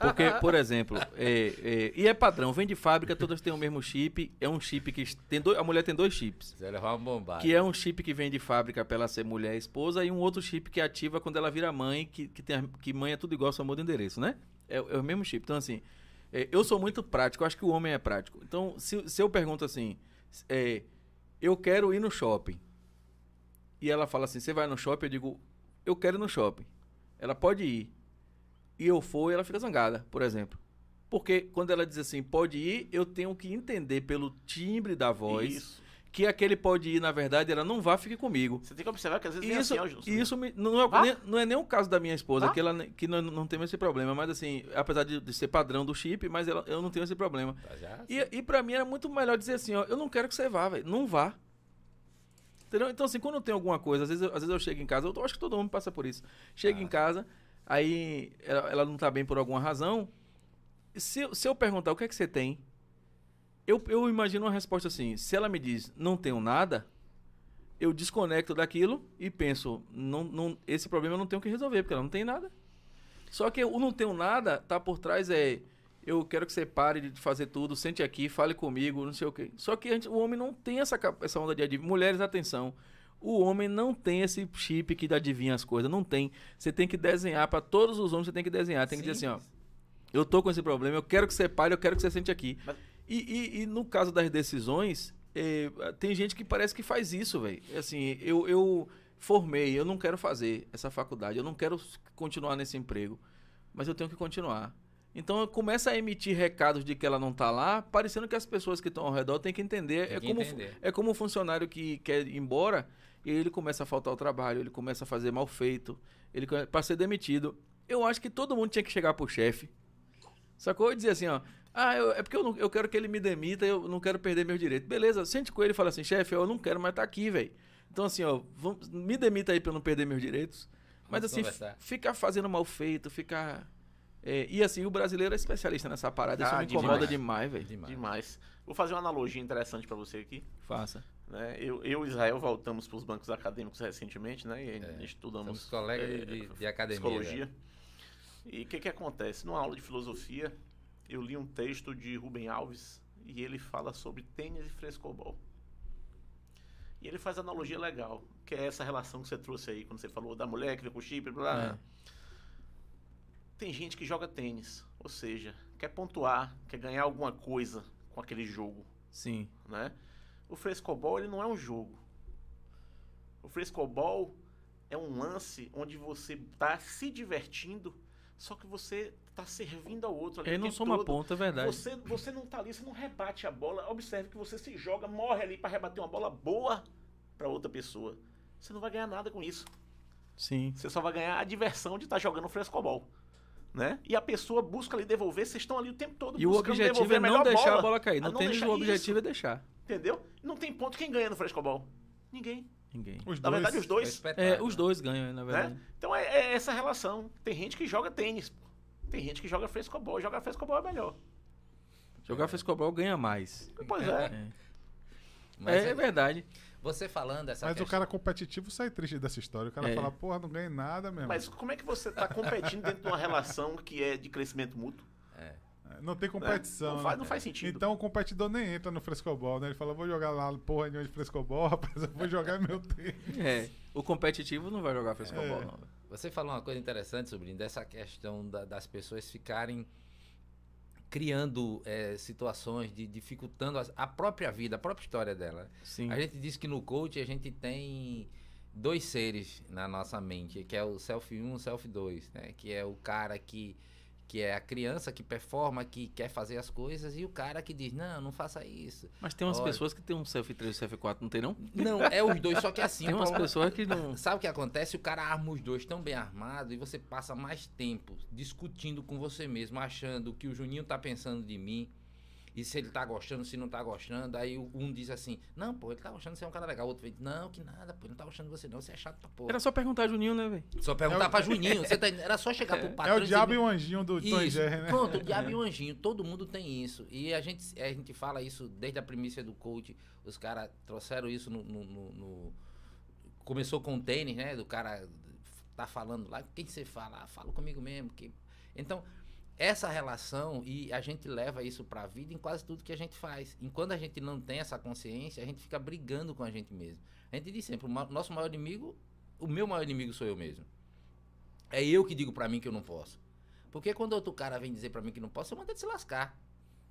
Porque, por exemplo, é, é, e é padrão, vem de fábrica, todas têm o mesmo chip. É um chip que tem dois, a mulher tem dois chips. você levar uma bombada. Que é um chip que vem de fábrica pra ela ser mulher e esposa, e um outro chip que ativa quando ela vira mãe, que, que, tem, que mãe é tudo igual, só muda o endereço, né? É, é o mesmo chip. Então, assim, é, eu sou muito prático, acho que o homem é prático. Então, se, se eu pergunto assim, é, eu quero ir no shopping, e ela fala assim, você vai no shopping? Eu digo, eu quero ir no shopping. Ela pode ir. E eu for, ela fica zangada, por exemplo. Porque quando ela diz assim, pode ir, eu tenho que entender pelo timbre da voz Isso. que aquele pode ir, na verdade, ela não vá, fique comigo. Você tem que observar que às vezes vem isso, assim, ó, isso me- não, é, nem, não é nem o caso da minha esposa, Vá. que, ela, que não, não tem esse problema. Mas assim, apesar de, de ser padrão do chip, mas ela- eu não tenho esse problema. Tá já? E, e pra mim era muito melhor dizer assim, ó, eu não quero que você vá, velho. Não vá. Entendeu? Então, assim, quando tem alguma coisa, às vezes, eu, às vezes eu chego em casa, eu acho que todo mundo passa por isso. Chego Ah. em casa, aí ela, ela não tá bem por alguma razão. Se, se eu perguntar o que é que você tem, eu, eu imagino uma resposta assim. Se ela me diz, não tenho nada, eu desconecto daquilo e penso, não, não, esse problema eu não tenho que resolver, porque ela não tem nada. Só que o não tenho nada, tá por trás é. Eu quero que você pare de fazer tudo, sente aqui, fale comigo, não sei o quê. Só que gente- o homem não tem essa, essa onda de adivinhar. Mulheres, atenção. O homem não tem esse chip que adivinha as coisas. Não tem. Você tem que desenhar, para todos os homens você tem que desenhar. Tem que dizer assim, ó. Eu tô com esse problema, eu quero que você pare, eu quero que você sente aqui. Mas- E, e- e no caso das decisões, eh, tem gente que parece que faz isso, velho. Assim, eu, eu formei, eu não quero fazer essa faculdade, eu não quero continuar nesse emprego, mas eu tenho que continuar. Então começa a emitir recados de que ela não tá lá, parecendo que as pessoas que estão ao redor têm que entender. Tem é, que como, entender. é como um funcionário que quer ir embora e aí ele começa a faltar ao trabalho, ele começa a fazer mal feito, ele para ser demitido. Eu acho que todo mundo tinha que chegar pro chefe, sacou? E dizer assim, ó, ah, eu- é porque eu, não- eu quero que ele me demita, eu não quero perder meus direitos. Beleza, sente com ele e fala assim, chefe, eu não quero mais estar aqui, velho. Então assim, ó, vamos- me demita aí pra eu não perder meus direitos. Mas Vamos assim, conversar. ficar fazendo mal feito, ficar... é, e assim, o brasileiro é especialista nessa parada, isso Ah, me incomoda demais. demais, velho. Demais. Demais. Vou fazer uma analogia interessante para você aqui. Faça. Né? Eu, eu e Israel voltamos para os bancos acadêmicos recentemente, né? E estudamos Somos colegas é, de, de academia. psicologia. né? E o que, que acontece? Numa aula de filosofia, eu li um texto de Rubem Alves e ele fala sobre tênis e frescobol. E ele faz analogia legal, que é essa relação que você trouxe aí, quando você falou da mulher que veio com chip, blá, blá. É. Tem gente que joga tênis, ou seja, quer pontuar, quer ganhar alguma coisa com aquele jogo, Sim. né? O frescobol, ele não é um jogo. O frescobol é um lance onde você tá se divertindo, só que você tá servindo ao outro Ele o não soma todo. ponto, é verdade. Você, você não tá ali, você não rebate a bola. Observe que você se joga, morre ali para rebater uma bola boa para outra pessoa. Você não vai ganhar nada com isso. Sim. Você só vai ganhar a diversão de estar jogando frescobol. Né? E a pessoa busca ali devolver, vocês estão ali o tempo todo E o buscando objetivo devolver é não deixar bola. a bola cair. No tênis o objetivo isso, é deixar. Entendeu? Não tem ponto quem ganha no frescobol. Ninguém. Ninguém. Os Na dois. verdade, os dois. É, os né? dois ganham, na verdade. Né? Então é, é essa relação. Tem gente que joga tênis. Tem gente que joga frescobol. Jogar frescobol é melhor. Jogar frescobol ganha mais. Pois é. É, Mas é, é verdade. Você falando essa Mas o questão- cara competitivo sai triste dessa história. O cara É. fala, porra, não ganhei nada mesmo. Mas como é que você tá competindo dentro de uma relação que é de crescimento mútuo? É. Não tem competição. Não faz, né? não faz sentido. Então o competidor nem entra no frescobol, né? Ele fala, vou jogar lá porra nenhuma de frescobol, rapaz, eu vou jogar meu tempo. É. O competitivo não vai jogar frescobol, É. não. Você falou uma coisa interessante, sobrinho, dessa questão da- das pessoas ficarem criando é, situações de dificultando as- a própria vida, a própria história dela. Sim. A gente diz que no coach a gente tem dois seres na nossa mente, que é o self 1 e o self 2, né? Que é o cara que que é a criança que performa, que quer fazer as coisas e o cara que diz: "Não, não faça isso". Mas tem umas Olha. pessoas que tem um selfie 3 e selfie 4, não tem não? Não, é os dois, só que assim, Tem umas problema- pessoas que não... Sabe o que acontece? O cara arma os dois tão bem armado e você passa mais tempo discutindo com você mesmo, achando que o Juninho tá pensando de mim. E se ele tá gostando, se não tá gostando. Aí o- um diz assim: Não, pô, ele tá gostando, você é um cara legal. O outro diz: Não, que nada, pô, ele não tá gostando de você, não. Você é chato pra porra. Era só perguntar a Juninho, né, velho? Só perguntar É o- pra Juninho. Você tá... Era só chegar pro É patrão o e dizer, diabo e o anjinho do Tom Jerry, né? pronto, o diabo e o anjinho, todo mundo tem isso. E a gente, a gente fala isso desde a primícia do coach. Os caras trouxeram isso no, no- no- no- Começou com o tênis, né? Do cara tá falando lá, quem você fala? Ah, falo comigo mesmo. Que... Então, essa relação, e a gente leva isso pra vida em quase tudo que a gente faz. E quando a gente não tem essa consciência, a gente fica brigando com a gente mesmo. A gente diz sempre, o nosso maior inimigo, o meu maior inimigo sou eu mesmo. É eu que digo pra mim que eu não posso. Porque quando outro cara vem dizer pra mim que não posso, eu mando ele se lascar.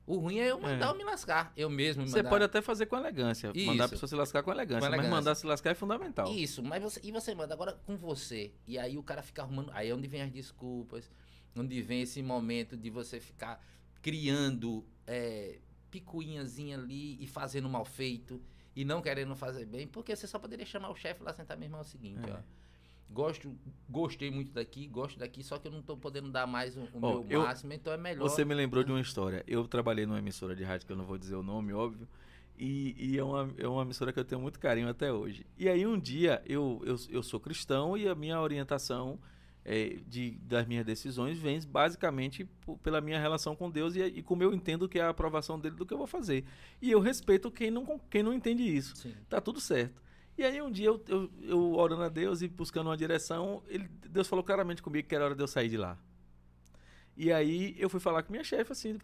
O ruim é eu mandar É. eu me lascar. Eu mesmo me Você mandar. pode até fazer com elegância. Mandar a Isso. pessoa se lascar com elegância. Com Mas elegância. mandar se lascar é fundamental. Isso, mas você, e você manda agora com você. E aí o cara fica arrumando. Aí é onde vem as desculpas, onde vem esse momento de você ficar criando é, picuinhazinha ali e fazendo mal feito e não querendo fazer bem, porque você só poderia chamar o chefe lá sentar mesmo é o seguinte, É. ó. Gosto, gostei muito daqui, gosto daqui, só que eu não tô podendo dar mais o, o Ó, meu eu- máximo, então é melhor. Você me lembrou de uma história. Eu trabalhei numa emissora de rádio que eu não vou dizer o nome, óbvio. E, e é, uma, é uma emissora que eu tenho muito carinho até hoje. E aí um dia eu, eu, eu sou cristão e a minha orientação é, de, das minhas decisões vem basicamente pela minha relação com Deus e, e como eu entendo que é a aprovação dele do que eu vou fazer. E eu respeito quem não, quem não entende isso. Sim. Tá tudo certo. E aí um dia eu, eu, eu orando a Deus e buscando uma direção, ele, Deus falou claramente comigo que era hora de eu sair de lá. E aí eu fui falar com minha chefe, assim,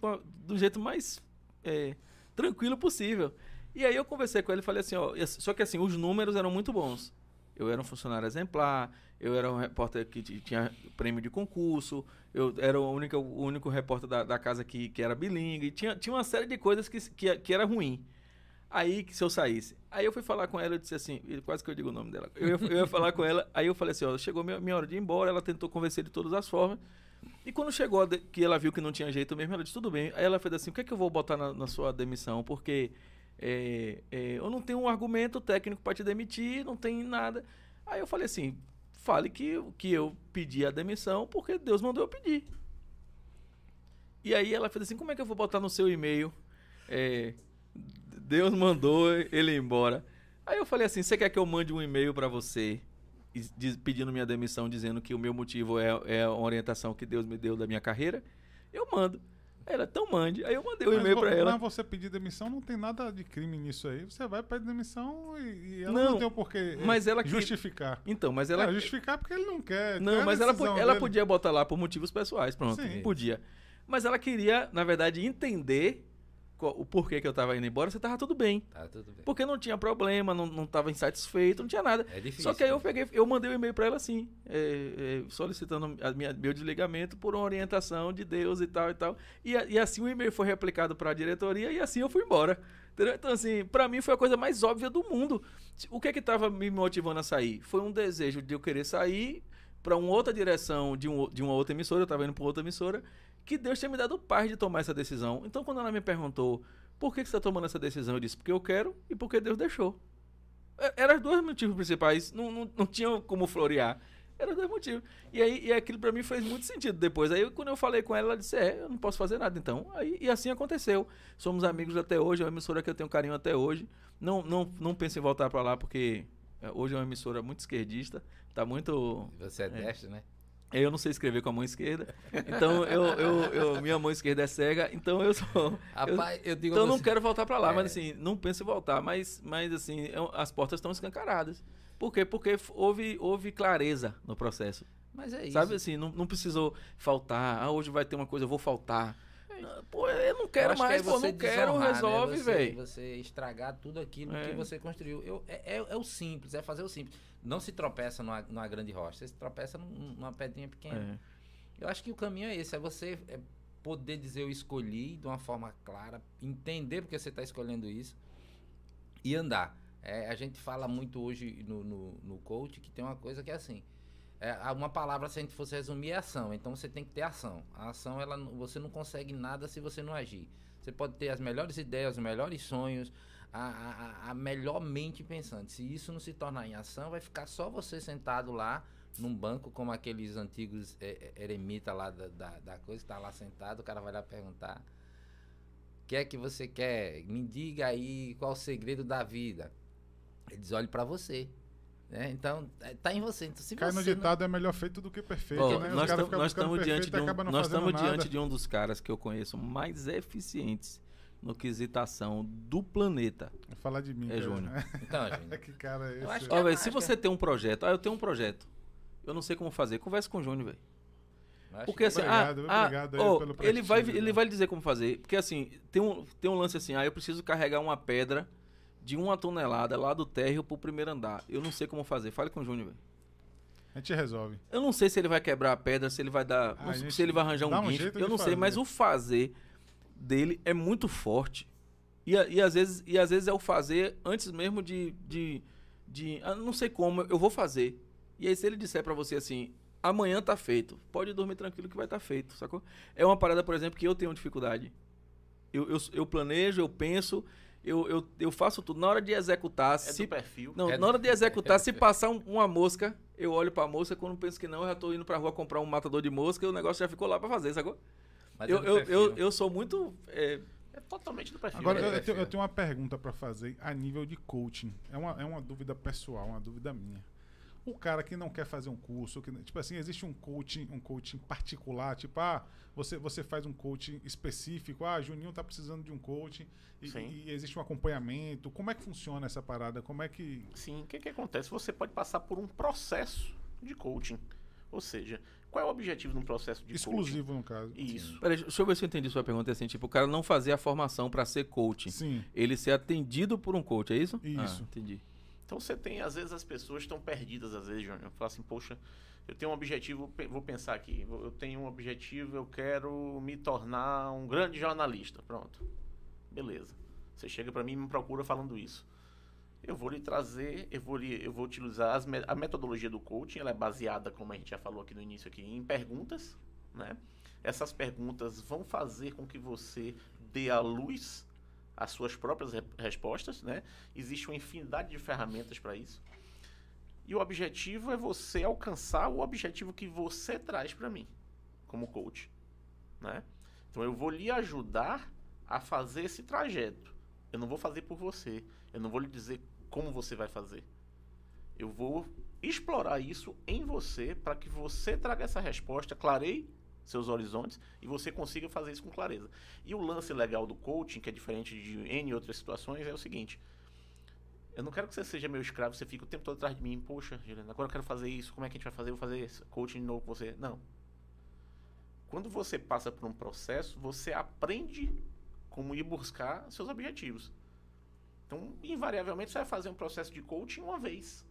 do jeito mais é, tranquilo possível. E aí eu conversei com ele e falei assim, ó, só que assim, os números eram muito bons. Eu era um funcionário exemplar, eu era um repórter que tinha prêmio de concurso, eu era o único, o único repórter da, da casa que, que era bilíngue, tinha, tinha uma série de coisas que, que, que era ruim. Aí, se eu saísse. Aí eu fui falar com ela, eu disse assim, quase que eu digo o nome dela. Eu, eu ia falar com ela, aí eu falei assim, ó, chegou minha, minha hora de ir embora, ela tentou convencer de todas as formas. E quando chegou, que ela viu que não tinha jeito mesmo, ela disse, tudo bem. Aí ela fez assim, o que é que eu vou botar na, na sua demissão? Porque é, é, eu não tenho um argumento técnico para te demitir, não tem nada. Aí eu falei assim, fale que, que eu pedi a demissão porque Deus mandou eu pedir. E aí ela fez assim, como é que eu vou botar no seu e-mail? É, Deus mandou ele embora. Aí eu falei assim, você quer que eu mande um e-mail para você pedindo minha demissão, dizendo que o meu motivo é, é a orientação que Deus me deu da minha carreira? Eu mando. Ela, então mande. Aí eu mandei o Mas e-mail para ela. Mas você pedir demissão não tem nada de crime nisso aí. Você vai pedir demissão e, e ela Não, não, tem o porquê eh, mas ela que- justificar. Então, mas ela. Ela... justificar porque ele não quer. é Não, mas ela, ela podia botar lá por motivos pessoais, pronto. Sim. Podia. Mas ela queria, na verdade, entender o porquê que eu tava indo embora, se tava tudo bem. Tudo bem. Porque não tinha problema, não, não tava insatisfeito, não tinha nada. É difícil. Só que aí eu né? peguei, eu mandei um e-mail pra ela assim, é, é, solicitando a minha, meu desligamento por uma orientação de Deus e tal e tal. E, a- e assim o e-mail foi replicado pra diretoria e assim eu fui embora. Entendeu? Então, assim, pra mim foi a coisa mais óbvia do mundo. O que é que tava me motivando a sair? Foi um desejo de eu querer sair pra uma outra direção de, um, de uma outra emissora, eu tava indo pra outra emissora, que Deus tinha me dado paz de tomar essa decisão. Então, quando ela me perguntou por que, que você tá tomando essa decisão, eu disse porque eu quero e porque Deus deixou. É- Eram os dois motivos principais. Não, não, não tinha como florear. Eram os dois motivos. E aí e aquilo pra mim fez muito sentido depois. Aí quando eu falei com ela, ela disse: É, eu não posso fazer nada então. Aí, e assim aconteceu. Somos amigos até hoje, é uma emissora que eu tenho carinho até hoje. Não, não, não penso em voltar pra lá porque é, hoje é uma emissora muito esquerdista. Tá muito. Você é destro, né? Eu não sei escrever com a mão esquerda. Então eu, eu, eu- minha mão esquerda é cega. Então eu sou. eu- Rapaz, eu, digo então eu não você- quero voltar pra lá, É. mas assim, não penso em voltar, mas, mas assim, eu- as portas estão escancaradas. Por quê? Porque houve, houve clareza no processo. Mas é isso. Sabe assim, não, não precisou faltar, ah, hoje vai ter uma coisa, eu vou faltar. Pô, eu não quero Eu que mais, é pô, não quero, né? resolve, Você- velho. Você estragar tudo aquilo É. que você construiu. Eu, é, é- é o simples, é fazer o simples. Não se tropeça numa, numa grande rocha, você se tropeça num- numa pedrinha pequena. É. Eu acho que o caminho é esse, é você é, poder dizer eu escolhi de uma forma clara, entender porque você está escolhendo isso e andar. É, a gente fala muito hoje no, no, no coach que tem uma coisa que é assim. É, uma palavra, se a gente fosse resumir, é ação. Então você tem que ter ação. A ação, ela, você não consegue nada se você não agir. Você pode ter as melhores ideias, os melhores sonhos, a, a, a- melhor mente pensante. Se isso não se tornar em ação, vai ficar só você sentado lá num banco, como aqueles antigos é, é, eremitas lá da, da, da coisa, que tá lá sentado, o cara vai lá perguntar. O que é que você quer? Me diga aí qual o segredo da vida. Eles olham pra você. Né? Então, é, tá em você. Então, se Cai no você não- ditado é melhor feito do que perfeito, Ó, né? Nós tam- nós estamos diante, de um, nós estamos nada. diante de um dos caras que eu conheço mais eficientes no quesitação do planeta. Vou falar de mim, É cara. Júnior. Então, gente, que cara é esse? Eu acho ó? que Ó, é se né? você tem um projeto, ah, eu tenho um projeto. Eu não sei como fazer. Conversa com o Júnior, velho. Porque que- assim, Obrigado, ah, obrigado ah, aí ó, pelo ele vai prestígio, ele né? vai dizer como fazer, porque assim, tem um tem um lance assim, ah, eu preciso carregar uma pedra de uma tonelada lá do térreo pro primeiro andar. Eu não sei como fazer. Fale com o Júnior, velho. A gente resolve. Eu não sei se ele vai quebrar a pedra, se ele vai dar, Ah, não se ele vai arranjar um um guincho. eu não sei, fazer. mas o fazer dele é muito forte. E, e às vezes e às vezes é o fazer antes mesmo de de, de ah, não sei como, eu vou fazer. E aí se ele disser pra você assim, amanhã tá feito, pode dormir tranquilo que vai estar feito, sacou? É uma parada, por exemplo, que eu tenho dificuldade. Eu, eu, eu planejo, eu penso, eu, eu, eu faço tudo. Na hora de executar, É se do perfil. não, É na hora de executar, é se passar um- uma mosca, eu olho pra mosca, quando penso que não, eu já tô indo pra rua comprar um matador de mosca e o negócio já ficou lá pra fazer, sacou? mas Eu, é eu, eu, perfil. eu sou muito. é, É totalmente do perfil. Agora, É, eu, eu tenho, eu tenho uma pergunta pra fazer a nível de coaching. É uma, é uma dúvida pessoal, uma dúvida minha. O cara que não quer fazer um curso, que, tipo assim, existe um coaching, um coaching particular, tipo, ah, você, você faz um coaching específico, ah, Juninho tá precisando de um coaching e, e existe um acompanhamento. Como é que funciona essa parada? Como é que. Sim, o que, que acontece? Você pode passar por um processo de coaching. Ou seja, qual é o objetivo de um processo de exclusivo, no caso. coaching? Isso. Peraí, deixa eu ver se eu entendi sua pergunta. É assim, tipo, o cara não fazer a formação pra ser coach. Sim, Ele ser atendido por um coach, é isso? Isso. Ah, entendi. Então você tem, às vezes as pessoas estão perdidas, às vezes, Júnior. Fala assim, poxa, eu tenho um objetivo, vou pensar aqui, eu tenho um objetivo, eu quero me tornar um grande jornalista. Pronto. Beleza. Você chega para mim e me procura falando isso. Eu vou lhe trazer, eu vou, lhe, eu vou utilizar as a metodologia do coaching, ela é baseada, como a gente já falou aqui no início, aqui, em perguntas, né? Essas perguntas vão fazer com que você dê à luz as suas próprias re- respostas, né? Existe uma infinidade de ferramentas para isso. E o objetivo é você alcançar o objetivo que você traz para mim, como coach, né? Então eu vou lhe ajudar a fazer esse trajeto. Eu não vou fazer por você. Eu não vou lhe dizer como você vai fazer. Eu vou explorar isso em você para que você traga essa resposta, clareie seus horizontes e você consiga fazer isso com clareza. E o lance legal do coaching, que é diferente de N outras situações, é o seguinte: eu não quero que você seja meu escravo, você fica o tempo todo atrás de mim. Poxa, Juliana, agora eu quero fazer isso. Como é que a gente vai fazer? Eu vou fazer esse coaching novo com você. Não. Quando você passa por um processo, você aprende como ir buscar seus objetivos. Então, invariavelmente, você vai fazer um processo de coaching uma vez.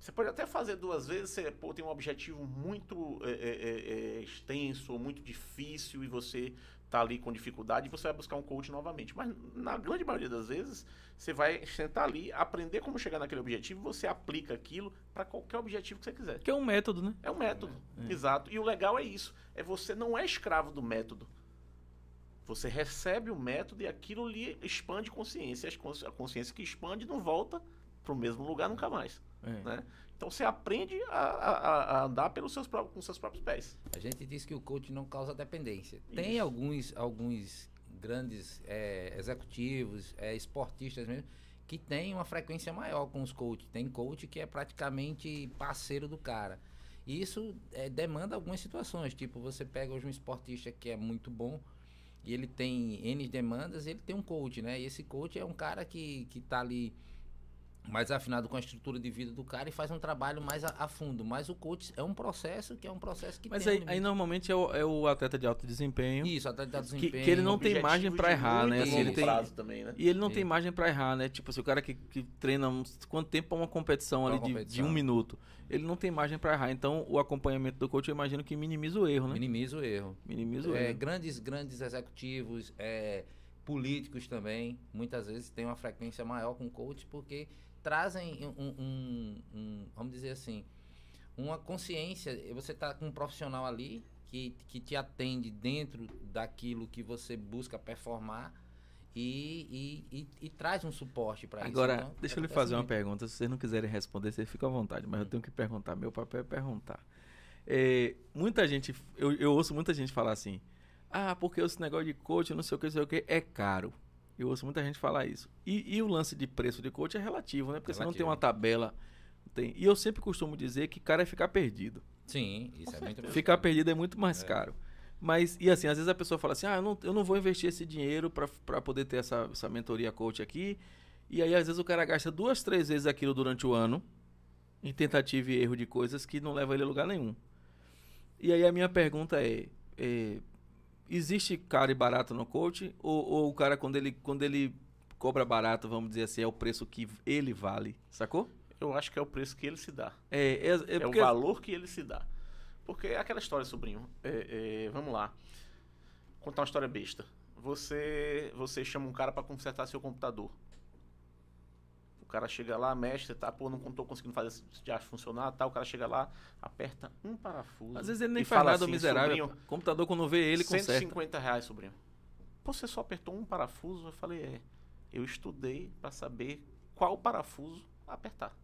Você pode até fazer duas vezes, você pô, tem um objetivo muito é, é, é, é, extenso ou muito difícil e você está ali com dificuldade e você vai buscar um coach novamente. Mas na grande maioria das vezes, você vai sentar ali, aprender como chegar naquele objetivo, você aplica aquilo para qualquer objetivo que você quiser. Que é um método, né? É um método, exato. E o legal é isso, é você não é escravo do método. Você recebe o método e aquilo lhe expande consciência. A consciência que expande não volta para o mesmo lugar nunca mais. É. Né? Então você aprende a, a- a andar pelos seus próprios, com seus próprios pés. A gente diz que o coach não causa dependência. Tem Isso. alguns, alguns grandes é, executivos, é, esportistas mesmo, que tem uma frequência maior com os coaches. Tem coach que é praticamente parceiro do cara. E isso é, demanda algumas situações. Tipo, você pega hoje um esportista que é muito bom e ele tem N demandas, ele tem um coach, né? E esse coach é um cara que, que tá ali mais afinado com a estrutura de vida do cara e faz um trabalho mais a, a fundo. Mas o coach é um processo que é um processo que Mas tem um aí, aí normalmente é o, é o atleta de alto desempenho. Isso, atleta de Que- desempenho. que ele não tem margem pra de errar, né? Assim, ele tem- prazo também, né? E ele não Sim. tem margem pra errar, né? Tipo, se o cara que, que treina uns, quanto tempo pra uma competição Pra ali uma de, competição. de um minuto, ele não tem margem pra errar. Então, o acompanhamento do coach eu imagino que minimiza o erro, né? Minimiza o erro. Minimiza o É, erro. grandes, grandes executivos, é, políticos também, muitas vezes tem uma frequência maior com coach porque trazem um, um- um- vamos dizer assim, uma consciência. Você está com um profissional ali que, que te atende dentro daquilo que você busca performar e, e, e- e traz um suporte para isso. Agora, Então, deixa eu lhe acontece fazer uma pergunta. Se vocês não quiserem responder, vocês ficam à vontade, mas eu tenho que perguntar. Meu papel é perguntar. É, muita gente, eu, eu ouço muita gente falar assim: ah, porque esse negócio de coach, não sei o que, não sei o que, é caro. Eu ouço muita gente falar isso. E, e o lance de preço de coach é relativo, né? Porque você não tem Relativo. uma tabela. Tem, e eu sempre costumo dizer que cara é ficar perdido. Sim, isso é muito Ficar perdido é muito mais caro. Mas, e assim, às vezes a pessoa fala assim: ah, eu não, eu não vou investir esse dinheiro para poder ter essa, essa mentoria coach aqui. E aí, às vezes, o cara gasta duas, três vezes aquilo durante o ano, em tentativa e erro de coisas que não levam ele a lugar nenhum. E aí, a minha pergunta é: é, existe caro e barato no coach? Ou, ou o cara, quando ele, quando ele cobra barato, vamos dizer assim, é o preço que ele vale? Sacou? Eu acho que é o preço que ele se dá. É, é, é É, porque- o valor que ele se dá. Porque é aquela história, sobrinho. É, é, vamos lá. Contar uma história besta. Você, você chama um cara para consertar seu computador. O cara chega lá, mexe, tá, pô, não tô conseguindo fazer esse diacho funcionar, tá? O cara chega lá, aperta um parafuso. Às vezes ele nem faz fala nada assim, miserável. sobrinho, O computador, quando vê ele, conserta. 150 reais, sobrinho. Pô, você só apertou um parafuso? Eu falei, é. Eu estudei para saber qual parafuso apertar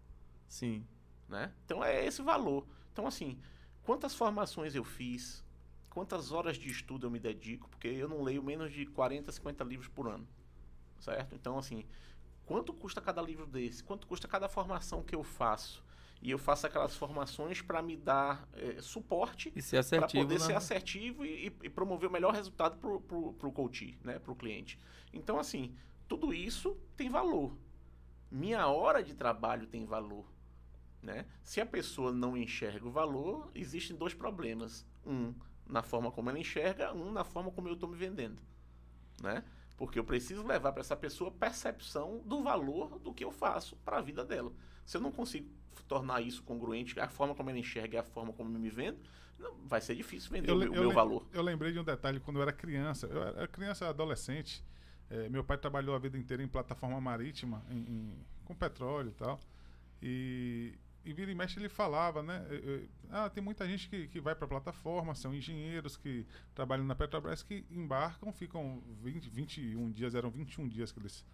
Sim. né? Então é esse valor. Então assim, quantas formações eu fiz, quantas horas de estudo eu me dedico, porque eu não leio menos de 40, 50 livros por ano. Certo? Então, assim, quanto custa cada livro desse? Quanto custa cada formação que eu faço? E eu faço aquelas formações para me dar é, suporte E ser para poder ser na- assertivo e, e promover o melhor resultado pro, pro, pro coach, né? Pro cliente. Então, assim, tudo isso tem valor. Minha hora de trabalho tem valor. Né? Se a pessoa não enxerga o valor, existem dois problemas. Um, na forma como ela enxerga, um, na forma como eu estou me vendendo. Né? Porque eu preciso levar para essa pessoa percepção do valor do que eu faço para a vida dela. Se eu não consigo tornar isso congruente, a forma como ela enxerga e a forma como eu me vendo, não- vai ser difícil vender o le- meu, o meu valor. eu lembrei de um detalhe quando eu era criança. Eu era criança adolescente. eh, meu pai trabalhou a vida inteira em plataforma marítima, em- em- com petróleo e tal. E, e vira e mexe ele falava, né? ah, tem muita gente que, que vai para a plataforma, são engenheiros que trabalham na Petrobras que embarcam, ficam 20, 21 dias, eram 21 dias que eles.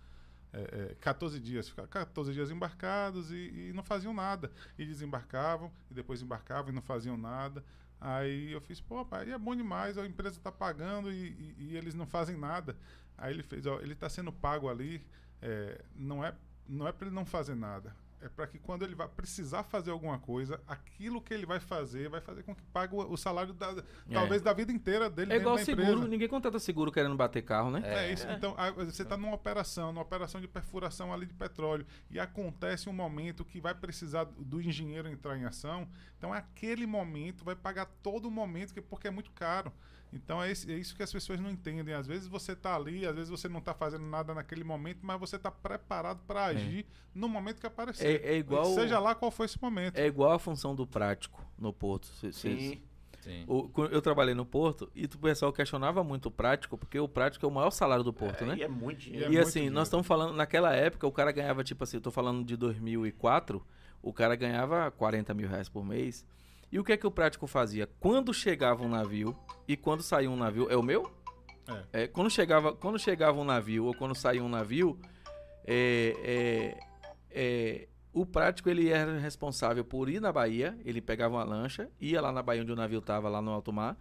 É, é, 14 dias, ficavam 14 dias embarcados e, e não faziam nada. E desembarcavam, e depois embarcavam e não faziam nada. Aí eu fiz, pô, pai, é bom demais, a empresa está pagando e, e- e eles não fazem nada. Aí ele fez, ó, ele está sendo pago ali, é, não é, não é para ele não fazer nada. É para que quando ele vai precisar fazer alguma coisa, aquilo que ele vai fazer vai fazer com que pague o, salário da, talvez da vida inteira dele É igual da seguro, empresa. ninguém contrata seguro querendo bater carro, né? É, isso. Então, você está numa operação, numa operação de perfuração ali de petróleo, e acontece um momento que vai precisar do engenheiro entrar em ação. Então, aquele momento vai pagar todo o momento, que- porque é muito caro. Então, é, é isso que as pessoas não entendem. Às vezes você está ali, às vezes você não está fazendo nada naquele momento, mas você está preparado para agir no momento que aparecer. É- é igual- Seja lá qual for esse momento. É igual a função do prático no porto. Cês- Sim. Sim. o- eu trabalhei no porto e o pessoal questionava muito o prático, porque o prático é o maior salário do porto, É, né? E é muito E dinheiro. é e muito assim, dinheiro. nós estamos falando, naquela época, o cara ganhava, tipo assim, eu tô falando de 2004, o cara ganhava 40 mil reais por mês. E o que é que o prático fazia? Quando chegava um navio e quando saía um navio, é o meu? É, quando, chegava, quando chegava um navio ou quando saía um navio, é, é, é, o prático ele era responsável por ir na Bahia, ele pegava uma lancha, ia lá na Bahia onde o navio estava, lá no alto mar,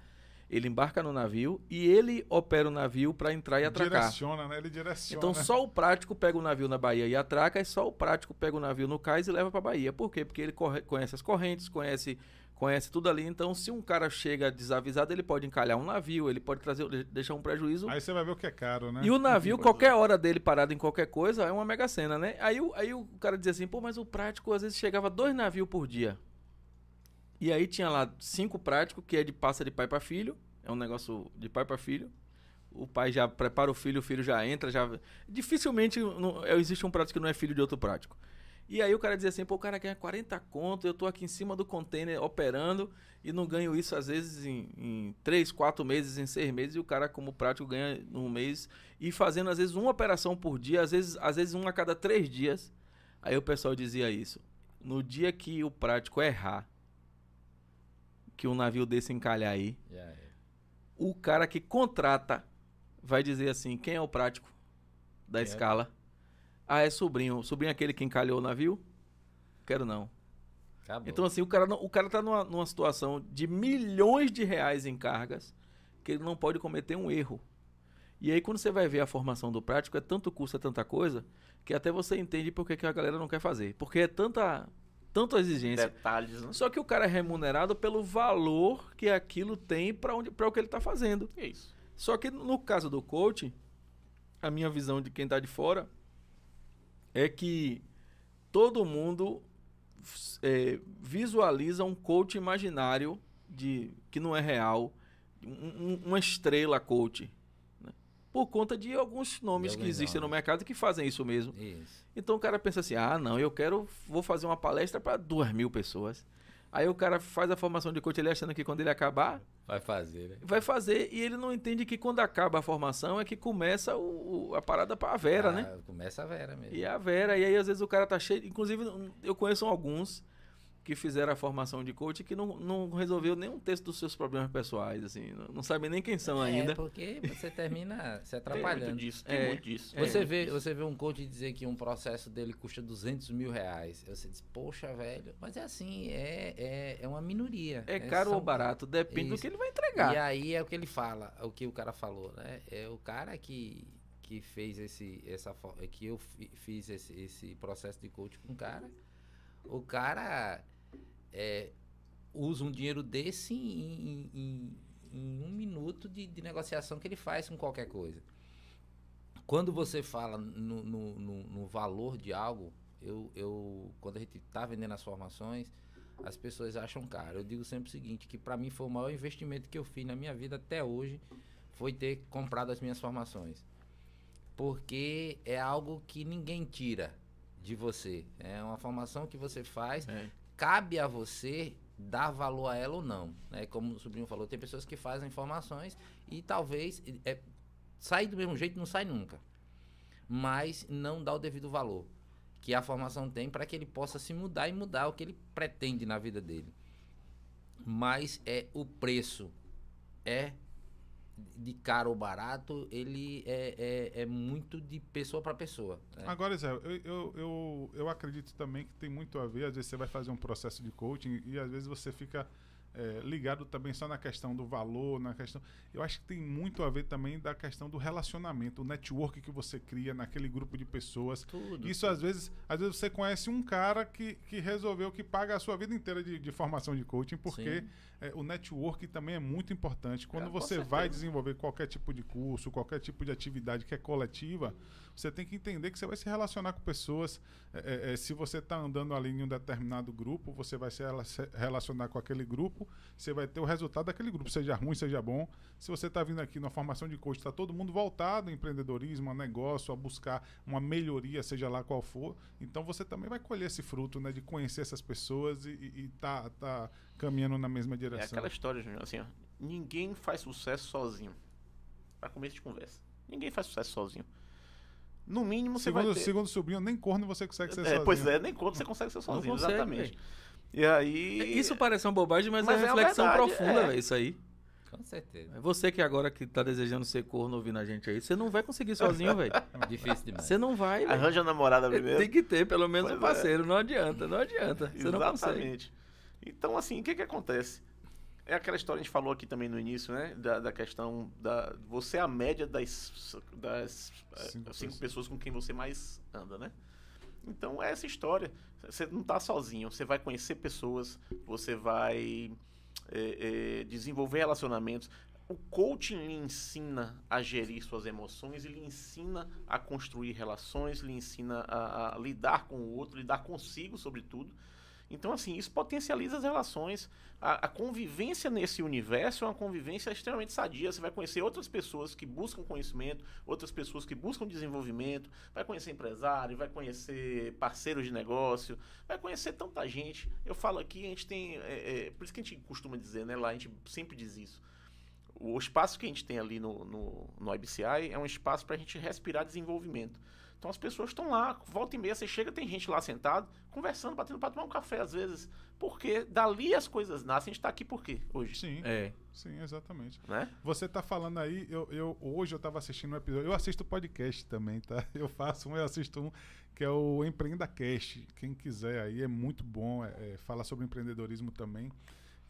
ele embarca no navio e ele opera o navio para entrar e atracar. Direciona, né? Ele direciona. Então só o prático pega o navio na Bahia e atraca, e só o prático pega o navio no cais e leva para Bahia. Por quê? Porque ele corre- conhece as correntes, conhece conhece tudo ali. Então, se um cara chega desavisado, ele pode encalhar um navio, ele pode trazer de- deixar um prejuízo. Aí você vai ver o que é caro, né? E o navio, qualquer hora dele parado em qualquer coisa, é uma mega cena, né? Aí, o- aí o cara dizia assim, pô, mas o prático às vezes chegava dois navios por dia. E aí tinha lá cinco práticos, que é de passa de pai para filho. É um negócio de pai para filho. O pai já prepara o filho, o filho já entra, já. Dificilmente não- é, existe um prático que não é filho de outro prático. E aí o cara dizia assim, pô, o cara ganha 40 conto, eu tô aqui em cima do container operando e não ganho isso às vezes em, em 3, 4 meses, em 6 meses, e o cara como prático ganha num mês e fazendo às vezes uma operação por dia, às vezes, às vezes uma a cada 3 dias. Aí o pessoal dizia isso. No dia que o prático errar, que um navio desse encalhar aí, Já é. o cara que contrata vai dizer assim, quem é o prático da é? escala? Ah, é sobrinho. Sobrinho é aquele que encalhou o navio? Quero não. Acabou. Então, assim, o cara, não, o cara tá numa, numa situação de milhões de reais em cargas que ele não pode cometer um erro. E aí, quando você vai ver a formação do prático, é tanto custo, é tanta coisa, que até você entende por que que a galera não quer fazer. Porque é tanta, tanta exigência. Detalhes, né? Só que o cara é remunerado pelo valor que aquilo tem para o que ele está fazendo. É isso. Só que no caso do coach, a minha visão de quem está de fora é que todo mundo é, visualiza um coach imaginário de que não é real, um- um- uma estrela coach, né? por conta de alguns nomes que existem no mercado que fazem isso mesmo. Isso. Então o cara pensa assim: ah, não, eu quero, vou fazer uma palestra para duas mil pessoas. Aí o cara faz a formação de coach, ele achando que quando ele acabar, Vai fazer, né? vai fazer. E ele não entende que quando acaba a formação é que começa o, a parada para a Vera, Ah, né? Começa a Vera mesmo. E a Vera, e aí às vezes o cara tá cheio. Inclusive, eu conheço alguns que fizeram a formação de coach que não, não resolveu nenhum texto dos seus problemas pessoais, assim, não, não sabem nem quem são ainda. É, porque você termina se Tem atrapalhando. muito disso, tem É. muito disso. Você, vê, você vê um coach dizer que um processo dele custa 200 mil reais. Você diz, poxa, velho. Mas é assim, é, é, é uma minoria. É né? caro São- ou barato, depende do Isso. que ele vai E entregar. aí é o que ele fala, é o que o cara falou, né? É o cara que, que fez esse, essa, é que eu fi- fiz esse, esse processo de coach com o cara. O cara é, usa um dinheiro desse em, em- em- um minuto de, de negociação que ele faz com qualquer coisa. Quando você fala no, no- no- no valor de algo, eu, eu quando a gente está vendendo as formações, as pessoas acham caro. Eu digo sempre o seguinte, que para mim foi o maior investimento que eu fiz na minha vida até hoje, foi ter comprado as minhas formações. Porque é algo que ninguém tira de você. É uma formação que você faz, É. cabe a você dar valor a ela ou não. Né? Como o sobrinho falou, tem pessoas que fazem formações e talvez é, sai do mesmo jeito não sai nunca. Mas não dá o devido valor que a formação tem para que ele possa se mudar e mudar o que ele pretende na vida dele. Mas é o preço é de caro ou barato, ele é, é, é muito de pessoa para pessoa. né? Agora, Zé, eu, eu, eu, eu acredito também que tem muito a ver. Às vezes você vai fazer um processo de coaching e às vezes você fica é, ligado também só na questão do valor, na questão. Eu acho que tem muito a ver também da questão do relacionamento, o network que você cria naquele grupo de pessoas. Tudo. Isso às vezes, às vezes você conhece um cara que, que resolveu que paga a sua vida inteira de, de formação de coaching, porque é, o network também é muito importante. Quando É, você vai desenvolver qualquer tipo de curso, qualquer tipo de atividade que é coletiva, você tem que entender que você vai se relacionar com pessoas. É, é, é, se você está andando ali em um determinado grupo, você vai se rela- se relacionar com aquele grupo, você vai ter o resultado daquele grupo, seja ruim, seja bom. Se você está vindo aqui numa formação de coach, está todo mundo voltado ao empreendedorismo, a negócio, a buscar uma melhoria, seja lá qual for. Então você também vai colher esse fruto, né, de conhecer essas pessoas e, e, e tá, tá caminhando na mesma É direção. aquela história, Júnior, assim, ó, ninguém faz sucesso sozinho. Pra começo de conversa. Ninguém faz sucesso sozinho. No mínimo, você Segundo, vai ter... segundo o sobrinho, nem corno você consegue ser É, sozinho. pois é, nem quando você consegue ser sozinho, consegue, exatamente. velho. E aí... Isso parece uma bobagem, mas, Mas é é uma reflexão verdade, profunda, é. velho, isso aí. Com certeza. É Você que agora que tá desejando ser corno ouvindo a gente aí, você não vai conseguir sozinho, velho. Difícil demais. Você não vai, velho. Arranja a namorada primeiro. Tem que ter pelo menos Pois um é. parceiro, não adianta, não adianta. Você não consegue. Exatamente. Então, assim, o que que acontece? É aquela história que a gente falou aqui também no início, né? Da, da questão da... Você é a média das, das eh, Cinco cinco, pessoas. com quem você mais anda, né? Então, é essa história. Você não está sozinho. Você vai conhecer pessoas, você vai eh, eh, desenvolver relacionamentos. O coaching lhe ensina a gerir suas emoções, ele ensina a construir relações, lhe ensina a, a lidar com o outro, lidar consigo, sobretudo. Então, assim, isso potencializa as relações. A, a convivência nesse universo é uma convivência extremamente sadia. Você vai conhecer outras pessoas que buscam conhecimento, outras pessoas que buscam desenvolvimento, vai conhecer empresário, vai conhecer parceiros de negócio, vai conhecer tanta gente. Eu falo aqui, a gente tem. é, é, por isso que a gente costuma dizer, né? Lá a gente sempre diz isso. O espaço que a gente tem ali no, no, no IBCI é um espaço para a gente respirar desenvolvimento. Então as pessoas estão lá, volta e meia, você chega, tem gente lá sentado, conversando, batendo para tomar um café às vezes. Porque dali as coisas nascem. A gente está aqui por quê hoje? Sim, É. sim, exatamente. Né? Você tá falando aí, eu, eu hoje eu tava assistindo um episódio, eu assisto podcast também, tá? Eu faço um, eu assisto um que é o Empreenda Cast. Quem quiser aí é muito bom, é, é, fala sobre empreendedorismo também.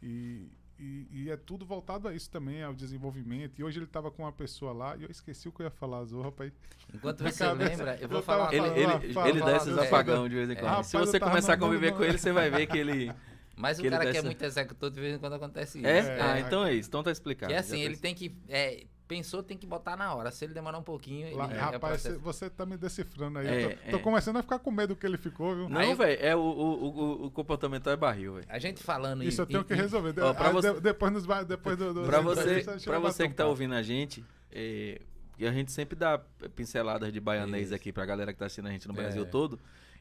E, e, e é tudo voltado a isso também, ao desenvolvimento. E hoje ele tava com uma pessoa lá e eu esqueci o que eu ia falar, Zorra, rapaz. Enquanto você cabeça. lembra, eu Eu vou tava falar. Ele, ele, ele fala, dá esses fala. apagão de vez em É. quando. Rapaz, Se eu você começar a conviver com ele, você vai ver que ele. Mas o que ele cara que é muito executor, de vez em quando acontece isso. É? É, ah, é. então é isso. Então tá explicado. Que é assim, tá ele tem que. é, pensou, tem que botar na hora. Se ele demorar um pouquinho, Lá- é rapaz, você, tá me decifrando aí. É, eu tô, tô é. começando a ficar com medo que ele ficou, viu? Não, velho, é o, o, o, comportamental é barril, velho. A gente falando Isso em, eu tenho em- que resolver. Ó, Ah, você- de- depois, nos, depois do, do Pra você, pra você que tá ouvindo a gente, é, e a gente sempre dá pinceladas de baianês Isso. aqui pra galera que tá assistindo a gente no É. Brasil todo.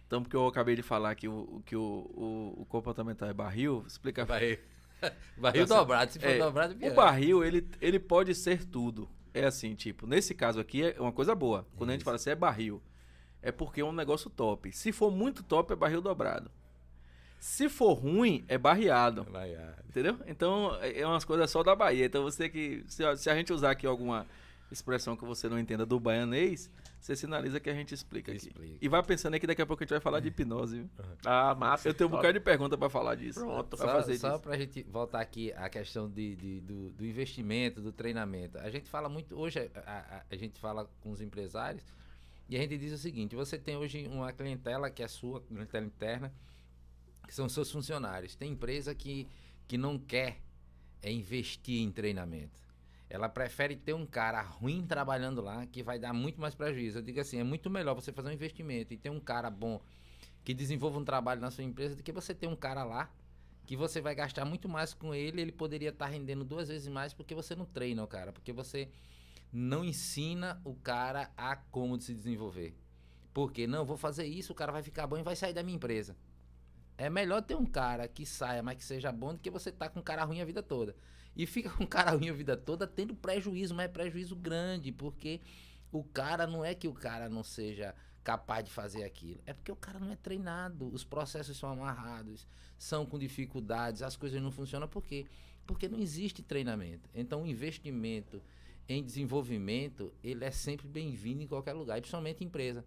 Então, porque eu acabei de falar que o, que o, o, o comportamental é barril, explica Barril. Barril Assim, dobrado. Se for é, dobrado, O pior. barril, ele, ele pode ser tudo. É assim, tipo, nesse caso aqui é uma coisa boa. Quando a gente Isso. fala assim, é barril, é porque é um negócio top. Se for muito top, é barril dobrado. Se for ruim, é barreado. Vai, ah. Entendeu? Então, é é umas coisas só da Bahia. Então, você que. Se, a- se a gente usar aqui alguma expressão que você não entenda do baianês, você sinaliza que a gente explica aqui. Explica. E vai pensando aí que daqui a pouco a gente vai falar de hipnose, viu? Ah, massa. Eu tenho um bocado de pergunta pra falar disso. Pronto, pra Só, fazer só disso. pra gente voltar aqui à questão de, de- do, do investimento, do treinamento. A gente fala muito, hoje a, a- a gente fala com os empresários e a gente diz o seguinte, você tem hoje uma clientela que é sua, clientela interna, que são seus funcionários. Tem empresa que, que não quer é investir em treinamento. Ela prefere ter um cara ruim trabalhando lá que vai dar muito mais prejuízo. Eu digo assim, é muito melhor você fazer um investimento e ter um cara bom que desenvolva um trabalho na sua empresa do que você ter um cara lá que você vai gastar muito mais com ele, ele poderia estar rendendo duas vezes mais porque você não treina o cara, porque você não ensina o cara a como se desenvolver. Porque não, vou fazer isso, o cara vai ficar bom e vai sair da minha empresa. É melhor ter um cara que saia, mas que seja bom, do que você tá com um cara ruim a vida toda. E fica com um cara ruim a vida toda tendo prejuízo, mas é prejuízo grande, porque o cara não é que o cara não seja capaz de fazer aquilo. É porque o cara não é treinado, os processos são amarrados, são com dificuldades, as coisas não funcionam por quê? Porque não existe treinamento. Então o investimento em desenvolvimento, ele é sempre bem-vindo em qualquer lugar, e principalmente em empresa.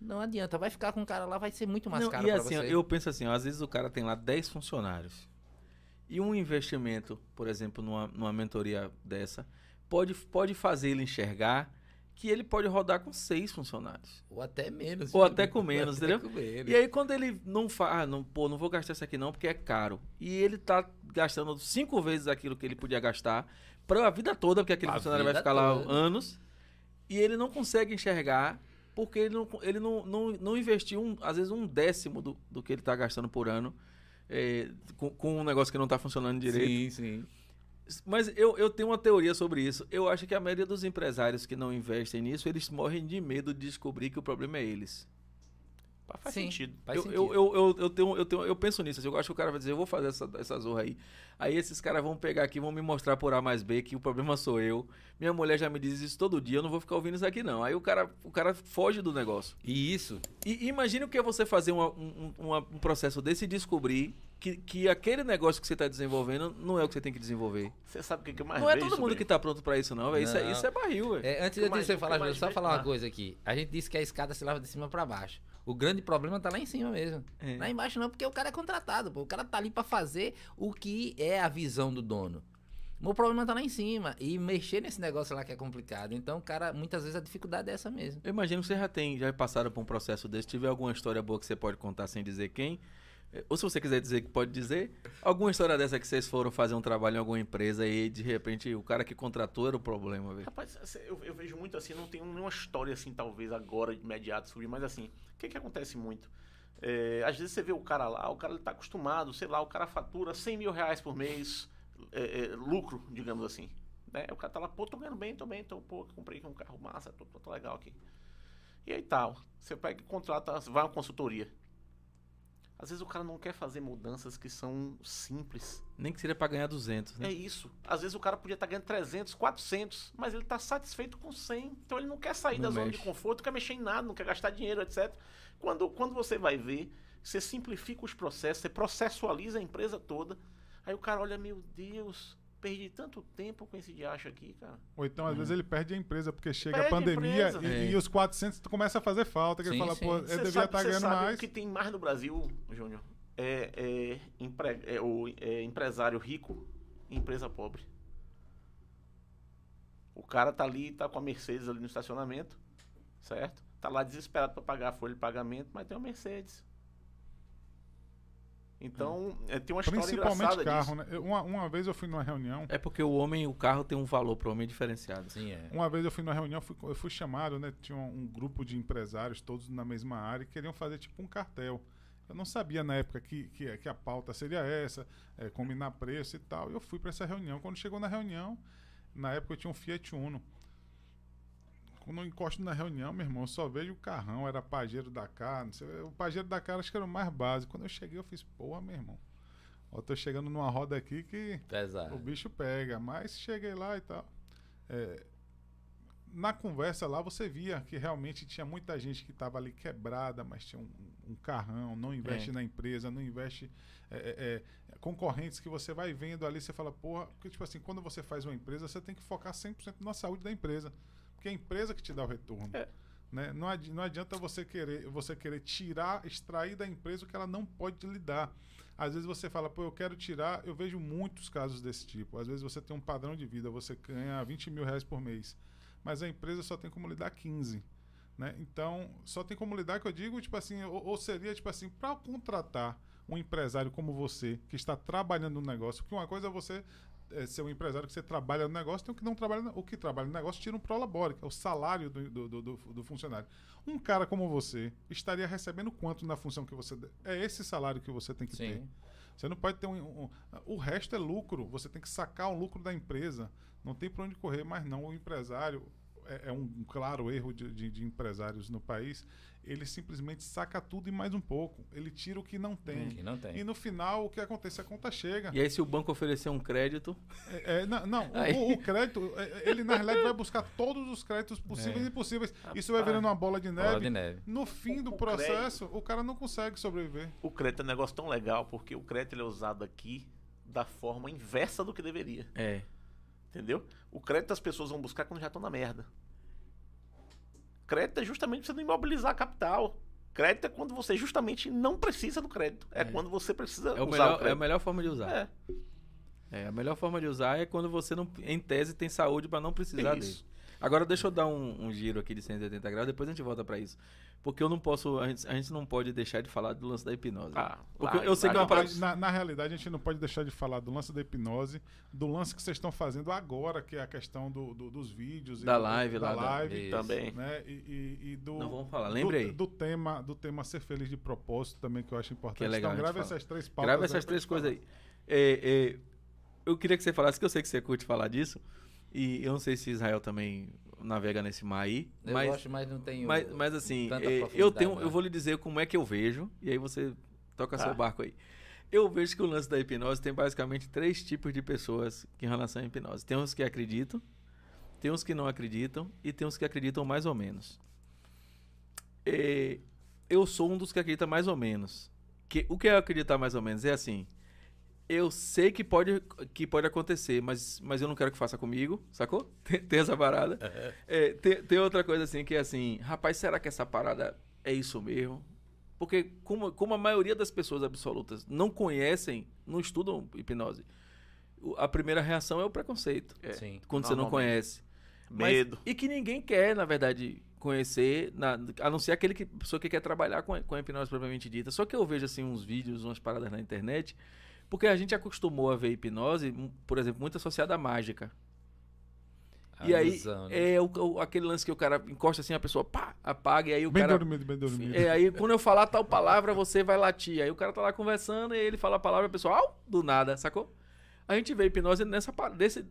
Não adianta, vai ficar com um cara lá, vai ser muito mais Não, caro e assim, você. eu penso assim, ó, às vezes o cara tem lá 10 funcionários. E um investimento, por exemplo, numa, numa mentoria dessa, pode, pode fazer ele enxergar que ele pode rodar com seis funcionários. Ou até menos. Ou viu? até com menos, Até entendeu? com menos. E aí quando ele não faz, ah, não, pô, não vou gastar isso aqui não porque é caro. E ele tá gastando cinco vezes aquilo que ele podia gastar para a vida toda, porque aquele A funcionário vai ficar lá toda. anos. E ele não consegue enxergar porque ele não, ele não, não, não investiu, um, às vezes, um décimo do, do que ele tá gastando por ano é, com, com um negócio que não tá funcionando direito. Sim, sim. Mas eu, eu tenho uma teoria sobre isso. Eu acho que a maioria dos empresários que não investem nisso, eles morrem de medo de descobrir que o problema é eles. Faz Sim. sentido. Faz eu, sentido. eu, eu, eu, eu, tenho, eu, tenho, eu penso nisso. assim, eu acho que o cara vai dizer, eu vou fazer essa, essa zorra aí. Aí esses caras vão pegar aqui, vão me mostrar por A mais B que o problema sou eu. Minha mulher já me diz isso todo dia, eu não vou ficar ouvindo isso aqui não. Aí o cara, o cara foge do negócio. E isso, E imagine o que é você fazer uma- um, um- uma- um processo desse e descobrir que, que aquele negócio que você está desenvolvendo não é o que você tem que desenvolver. Você sabe o que, que eu mais não é todo mundo que tá pronto pra isso não, velho. Isso, é, isso é barril, velho. É, antes de você falar, mais Júlio, só falar uma coisa aqui. A gente disse que a escada se lava de cima pra baixo. O grande problema tá lá em cima mesmo. É. Lá embaixo não, porque o cara é contratado. Pô. O cara tá ali pra fazer o que é a visão do dono. O problema tá lá em cima. E mexer nesse negócio lá que é complicado. Então, cara, muitas vezes a dificuldade é essa mesmo. Eu imagino que você já tem, já passaram por um processo desse. Tiver alguma história boa que você pode contar sem dizer quem. Ou se você quiser dizer que pode dizer. Alguma história dessa que vocês foram fazer um trabalho em alguma empresa e de repente o cara que contratou era o problema, velho. Rapaz, eu, eu vejo muito assim, não tenho nenhuma história assim, talvez agora, imediata sobre, mas assim, o que que acontece muito? É, às vezes você vê o cara lá, o cara ele tá acostumado, sei lá, o cara fatura 100 mil reais por mês, é, é, lucro, digamos assim. Né? O cara tá lá, pô, tô ganhando bem, tô bem, tô, pô, comprei um carro massa, tô, tô, tô legal aqui. E aí tal, você pega e contrata, vai uma consultoria. Às vezes o cara não quer fazer mudanças que são simples. Nem que seria pra ganhar 200, né? É isso. Às vezes o cara podia estar ganhando 300, 400, mas ele está satisfeito com 100. Então ele não quer sair Não da zona mexe. de conforto, não quer mexer em nada, não quer gastar dinheiro, etc. Quando, quando você vai ver, você simplifica os processos, você processualiza a empresa toda. Aí o cara olha, meu Deus, perdi tanto tempo com esse diacho aqui, cara. Ou então, às vezes, ele perde a empresa, porque chega Perde a a pandemia empresa. e, É. e os 400 começa a fazer falta. Que ele Sim, fala, sim. pô, eu Você devia sabe, estar você ganhando sabe mais. o que tem mais no Brasil, Júnior? É, é, empre- é o é empresário rico e empresa pobre. O cara tá ali, tá com a Mercedes ali no estacionamento, certo? Tá lá desesperado para pagar a folha de pagamento, mas tem uma Mercedes. Então, é, tem uma história Principalmente carro, disso. né? Eu- Uma, uma vez eu fui numa reunião. É porque o homem, o carro tem um valor pro homem diferenciado. Sim, é. Uma vez eu fui numa reunião, fui- eu fui chamado, né? Tinha um, um grupo de empresários, todos na mesma área, e queriam fazer tipo um cartel. Eu não sabia na época que, que, que a pauta seria essa, é, combinar preço e tal. E eu fui para essa reunião. Quando chegou na reunião, na época eu tinha um Fiat Uno. Quando eu encosto na reunião, meu irmão, eu só vejo o carrão, era Pajero da Cá, não sei, o Pajero da Cá acho que era o mais básico. Quando eu cheguei, eu fiz, porra, meu irmão. Ó, tô chegando numa roda aqui que o Pesado. bicho pega, mas cheguei lá e tal. É, na conversa lá você via que realmente tinha muita gente que estava ali quebrada, mas tinha um, um carrão, não investe É. na empresa, não investe. é, é, é, concorrentes que você vai vendo ali, você fala, porra, porque tipo assim, quando você faz uma empresa, você tem que focar 100% na saúde da empresa. Porque é a empresa que te dá o retorno. É. Né? Não, adi- não adianta você querer, você querer tirar, extrair da empresa o que ela não pode lhe dar. Às vezes você fala, pô, eu quero tirar. Eu vejo muitos casos desse tipo. Às vezes você tem um padrão de vida, você ganha 20 mil reais por mês, mas a empresa só tem como lhe dar 15. Né? Então, só tem como lidar que eu digo, tipo assim, ou, ou seria, tipo assim, para contratar um empresário como você, que está trabalhando no negócio, porque uma coisa é você é, ser um empresário que você trabalha no negócio, tem o que não trabalha, no- o que trabalha no negócio tira um prolabore, que é o salário do, do, do, do- funcionário. Um cara como você estaria recebendo quanto na função que você. É esse salário que você tem que ter. Sim. Você não pode ter um, um- O resto é lucro. Você tem que sacar o lucro da empresa. Não tem para onde correr, mas não. O empresário. É, é um, claro erro de, de- de empresários no país. Ele simplesmente saca tudo e mais um pouco. Ele tira o que não tem. Que não tem. E no final, o que acontece? A conta chega. E aí, se o banco oferecer um crédito, É, é, não, não, o- Aí. o, o crédito, é, ele na realidade vai buscar todos os créditos possíveis É. e impossíveis. Isso vai virando uma bola de neve. Bola de neve. No fim do O processo, o cara não consegue sobreviver. O crédito é um negócio tão legal, porque o crédito ele é usado aqui da forma inversa do que deveria. é. Entendeu? O crédito as pessoas vão buscar quando já estão na merda. Crédito é justamente você não imobilizar capital. Crédito é quando você justamente não precisa do crédito. É, É. quando você precisa É, usar o melhor, é a crédito. melhor forma de usar. É, É, a melhor forma de usar é quando você, não, em tese, tem saúde para não precisar Isso. dele. Agora, deixa eu dar um, um giro aqui de 180 graus, depois a gente volta para isso. Porque eu não posso, a gente, a gente não pode deixar de falar do lance da hipnose. Ah, Porque vai, eu sei que é uma parada-. Na, na realidade, a gente não pode deixar de falar do lance da hipnose, do lance que vocês estão fazendo agora, que é a questão do, do- dos vídeos. e Da do- live da lá, da- live. Isso. Também. Né? E, e- e do, Não vamos falar, do- lembre aí. Do, tema, do tema ser feliz de propósito também, que eu acho importante. Que é legal então, grave essas três pautas. Grava aí essas três coisas aí. É, é, eu queria que você falasse, que eu sei que você curte falar disso, e eu não sei se Israel também navega nesse mar aí, Eu mas, gosto, mas não tenho. mas, mas assim, é, eu tenho, né? eu vou lhe dizer como é que eu vejo, e aí você toca Tá. seu barco aí. Eu vejo que o lance da hipnose tem basicamente três tipos de pessoas que em relação à hipnose. Tem uns que acreditam, tem uns que não acreditam e tem uns que acreditam mais ou menos. É, eu sou um dos que acredita mais ou menos. Que, o que é acreditar mais ou menos? É assim, eu sei que pode, que pode acontecer, mas, mas eu não quero que faça comigo, sacou? Tem, tem essa parada. É, tem, tem outra coisa assim, que é assim, rapaz, será que essa parada é isso mesmo? Porque como, como a maioria das pessoas absolutas não conhecem, não estudam hipnose, a primeira reação é o preconceito, É, Sim. quando você não conhece. Mas- Medo. e que ninguém quer, na verdade, conhecer, na- a não ser aquele que, pessoa que quer trabalhar com a, com a hipnose propriamente dita. Só que eu vejo assim uns vídeos, umas paradas na internet, porque a gente acostumou a ver hipnose, m- por exemplo, muito associada à mágica. A e aí né? é o, o- aquele lance que o cara encosta assim, a pessoa pá, apaga, e aí o Bem cara. dormido, bem dormido. É, aí quando eu falar tal palavra, você vai latir. Aí o cara tá lá conversando e ele fala a palavra, a pessoa, au, do nada, sacou? A gente vê hipnose nessa desse,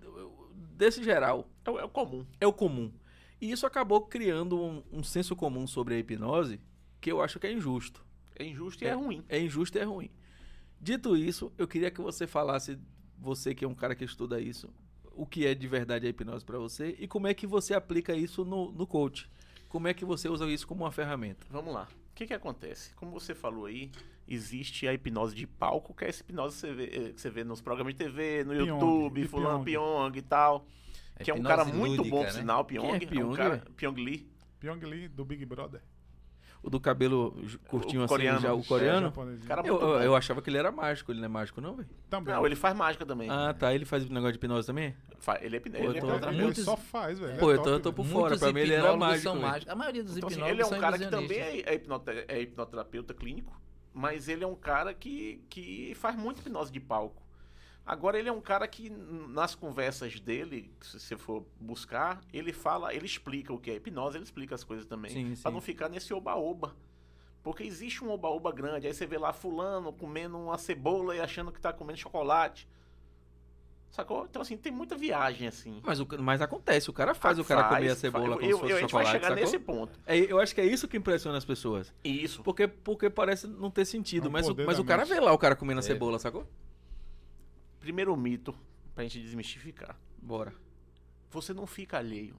desse geral. É, o- é o comum. É o comum. E isso acabou criando um, um senso comum sobre a hipnose que eu acho que é injusto. É injusto e é, ruim. É injusto e é ruim. Dito isso, eu queria que você falasse, você que é um cara que estuda isso, o que é de verdade a hipnose pra você e como é que você aplica isso no, no coach. Como é que você usa isso como uma ferramenta? Vamos lá. O que que acontece? Como você falou aí, existe a hipnose de palco, que é essa hipnose que você vê, eh, que você vê nos programas de TV, no Pyong, YouTube, fulano Pyong. Pyong e tal. É que é um cara muito lúdica, bom, por né? sinal, Pyong. Quem é é um Pyong, cara? Pyong Lee. Pyong Lee, do Big Brother. O do cabelo curtinho O assim, coreano. já o É, coreano? Cara, Eu, eu, eu achava que ele era mágico, ele não é mágico não, velho? Também. Não, ele faz mágica também. Ah, tá, ele faz negócio de hipnose também? Ele é, hipno- Pô, ele é tô- ele só faz, velho. Pô, é eu tô, top, eu tô velho. por fora, pra mim ele era mágico. A maioria dos Então, assim, hipnólogos ele é um são cara que também é, é hipnote- é hipnoterapeuta clínico, mas ele é um cara que, que faz muito hipnose de palco. Agora ele é um cara que nas conversas dele, se você for buscar, ele fala, ele explica o que é hipnose, ele explica as coisas também, sim. não ficar nesse oba-oba. Porque existe um oba-oba grande, aí você vê lá fulano comendo uma cebola e achando que tá comendo chocolate. Sacou? Então assim, tem muita viagem assim. Mas, o, mas acontece, o cara faz o cara comer a Faz, cebola faz. como eu, se fosse eu, A gente vai chocolate, chegar sacou? nesse ponto. É, eu acho que é isso que impressiona as pessoas. Isso. Porque, porque parece não ter sentido. Um mas o, mas o cara vê lá o cara comendo a É. cebola, sacou? Primeiro mito, pra gente desmistificar. Bora. Você não fica alheio.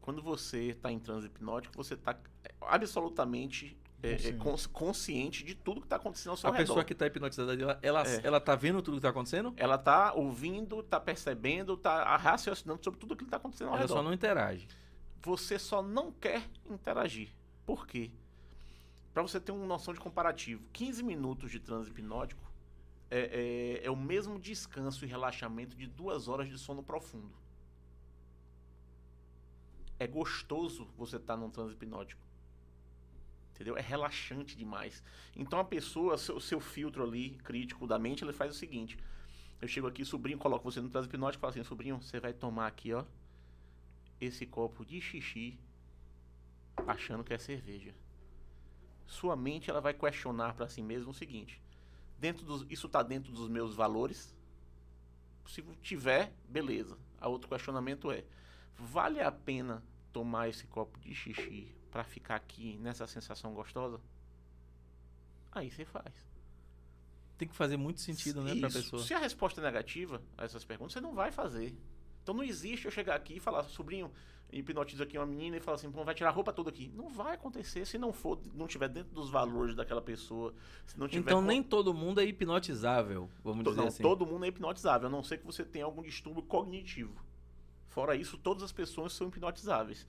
quando você está em transe hipnótico, você está absolutamente é, é, Consciente. cons- consciente de tudo que está acontecendo ao seu A redor. pessoa que tá hipnotizada, ela, ela, É. ela tá vendo tudo que tá acontecendo? Ela tá ouvindo, tá percebendo, tá raciocinando sobre tudo que está acontecendo ao Ela redor. só não interage. Você só não quer interagir. Por quê? Para você ter uma noção de comparativo, 15 minutos de transe hipnótico é, é- é o mesmo descanso e relaxamento de duas horas de sono profundo. É gostoso você estar num transe hipnótico. Entendeu? É relaxante demais. Então a pessoa, seu, seu filtro ali, crítico da mente, ele faz o seguinte. Eu chego aqui, sobrinho, coloco você no transe hipnótico e falo assim, sobrinho, você vai tomar aqui, ó, esse copo de xixi achando que é cerveja. Sua mente ela vai questionar para si mesma o seguinte: dentro dos, isso está dentro dos meus valores? Se tiver, beleza. A outro questionamento é: vale a pena tomar esse copo de xixi para ficar aqui nessa sensação gostosa? Aí você faz. Tem que fazer muito sentido, né, Isso. pessoa. Se a resposta é negativa a essas perguntas, você não vai fazer. Então não existe eu chegar aqui e falar, sobrinho, hipnotiza aqui uma menina e falar assim, pô, vai tirar a roupa toda aqui. Não vai acontecer se não for, não tiver dentro dos valores daquela pessoa, se não tiver Então com- nem todo mundo é hipnotizável, vamos To- dizer não, assim. todo mundo é hipnotizável, a não ser que você tenha algum distúrbio cognitivo. Fora isso, todas as pessoas são hipnotizáveis.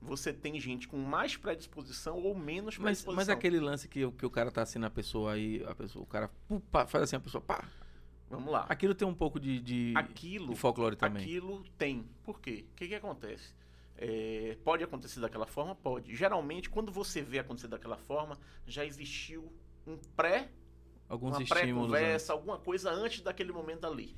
Você tem gente com mais predisposição ou menos Mas, predisposição. mas aquele lance que, o- que o cara tá assim na pessoa aí, a pessoa, o cara pá, faz assim, a pessoa, pá. Vamos lá. Aquilo tem um pouco de, de, Aquilo, de folclore também. aquilo tem. Por quê? O que, que acontece? É, pode acontecer daquela forma? Pode. Geralmente, quando você vê acontecer daquela forma, já existiu um pré, Alguns uma pré-conversa, alguma coisa antes daquele momento ali.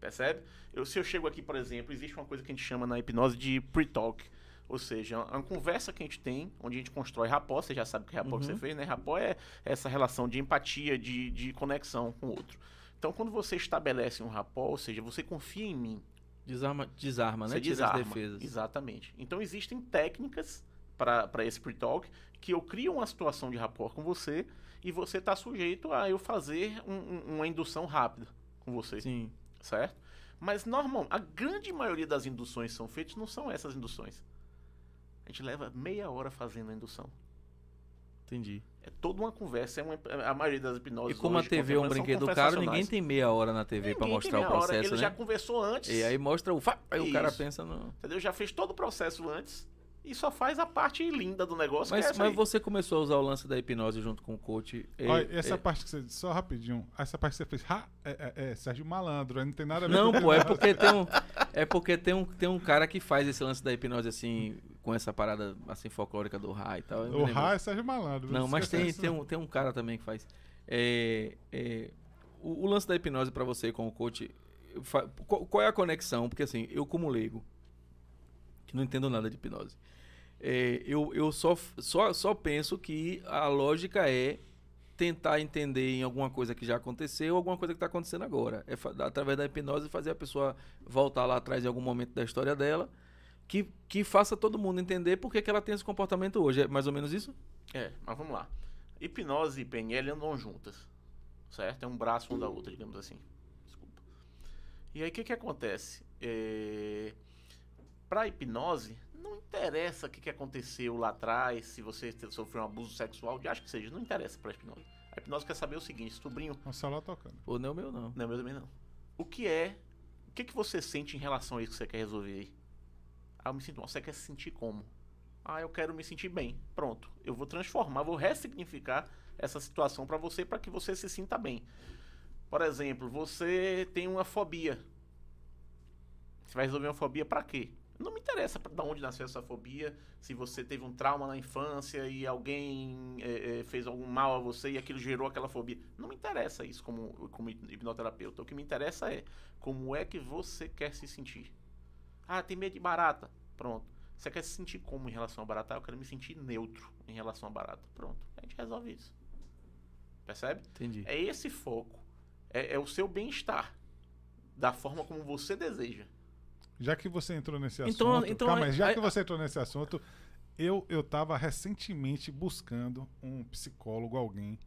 Percebe? Eu, se eu chego aqui, por exemplo, existe uma coisa que a gente chama na hipnose de pre-talk. Ou seja, uma conversa que a gente tem, onde a gente constrói rapó, você já sabe o que é rapó que você Uhum. fez, né? Rapó é essa relação de empatia, de, de conexão com o outro. Então, quando você estabelece um rapó, ou seja, você confia em mim, Desarma, desarma né? você Tira desarma. as defesas. Exatamente. Então existem técnicas para esse pre-talk que eu crio uma situação de rapport com você e você está sujeito a eu fazer um- um- uma indução rápida com você, Sim. certo? Mas normal, a grande maioria das induções que são feitas não são essas induções. A gente leva meia hora fazendo a indução. Entendi. É toda uma conversa, é uma, a maioria das E hipnoses como a hoje, TV é um brinquedo caro, ninguém tem meia hora na TV tem mostrar o meia hora, processo, Ele né? já conversou antes. E aí mostra o aí o cara Isso. pensa no. Entendeu? Já fez todo o processo antes e só faz a parte linda do negócio. que é Mas, essa mas aí. você começou a usar o lance da hipnose junto com o coach. é- Olha, essa é- parte que você disse, só rapidinho, essa parte que você fez, ha, é, é- é Sérgio Malandro, aí não tem nada a ver Não, com pô, é porque tem um, é porque tem um, tem um cara que faz esse lance da hipnose assim, com essa parada assim folclórica do Ra e tal. O. Ra é Sérgio Malandro. Não, mas tem, tem, um, tem um cara também que faz. É, é, o, o lance da hipnose pra você com o coach, fa- qual, qual é a conexão? Porque assim, eu como leigo, que não entendo nada de hipnose, é, eu, eu só, só, só penso que a lógica é tentar entender em alguma coisa que já aconteceu, alguma coisa que está acontecendo agora. É através da hipnose fazer a pessoa voltar lá atrás em algum momento da história dela, que, que faça todo mundo entender por que, que ela tem esse comportamento hoje. É mais ou menos isso? É, mas vamos lá. Hipnose e PNL andam juntas. Certo? É um braço um da outra, digamos assim. Desculpa. E aí o que, que acontece? É... Para hipnose, não interessa o que, que aconteceu lá atrás, se você sofreu um abuso sexual, de acho que seja, não interessa para hipnose. A hipnose quer saber o seguinte, sobrinho, É um celular tocando. Pô, não é o meu, não. Não, meu também não. O que é. O que, que você sente em relação a isso que você quer resolver aí? Ah, eu me sinto mal. Você quer se sentir como? Ah, eu quero me sentir bem. Pronto. Eu vou transformar, vou ressignificar essa situação para você para que você se sinta bem. Por exemplo, você tem uma fobia. Você vai resolver uma fobia para quê? Não me interessa da onde nasceu essa fobia, se você teve um trauma na infância e alguém é, é, fez algum mal a você e aquilo gerou aquela fobia. Não me interessa isso como, como hipnoterapeuta. O que me interessa é como é que você quer se sentir. Ah, tem medo de barata. Pronto. Você quer se sentir como em relação a barata? Ah, eu quero me sentir neutro em relação a barata. Pronto. A gente resolve isso. Percebe? Entendi. É esse foco. É, é o seu bem-estar. Da forma como você deseja. Já que você entrou nesse Então- assunto, então calma aí- aí, já que você entrou nesse assunto, eu eu estava recentemente buscando um psicólogo, alguém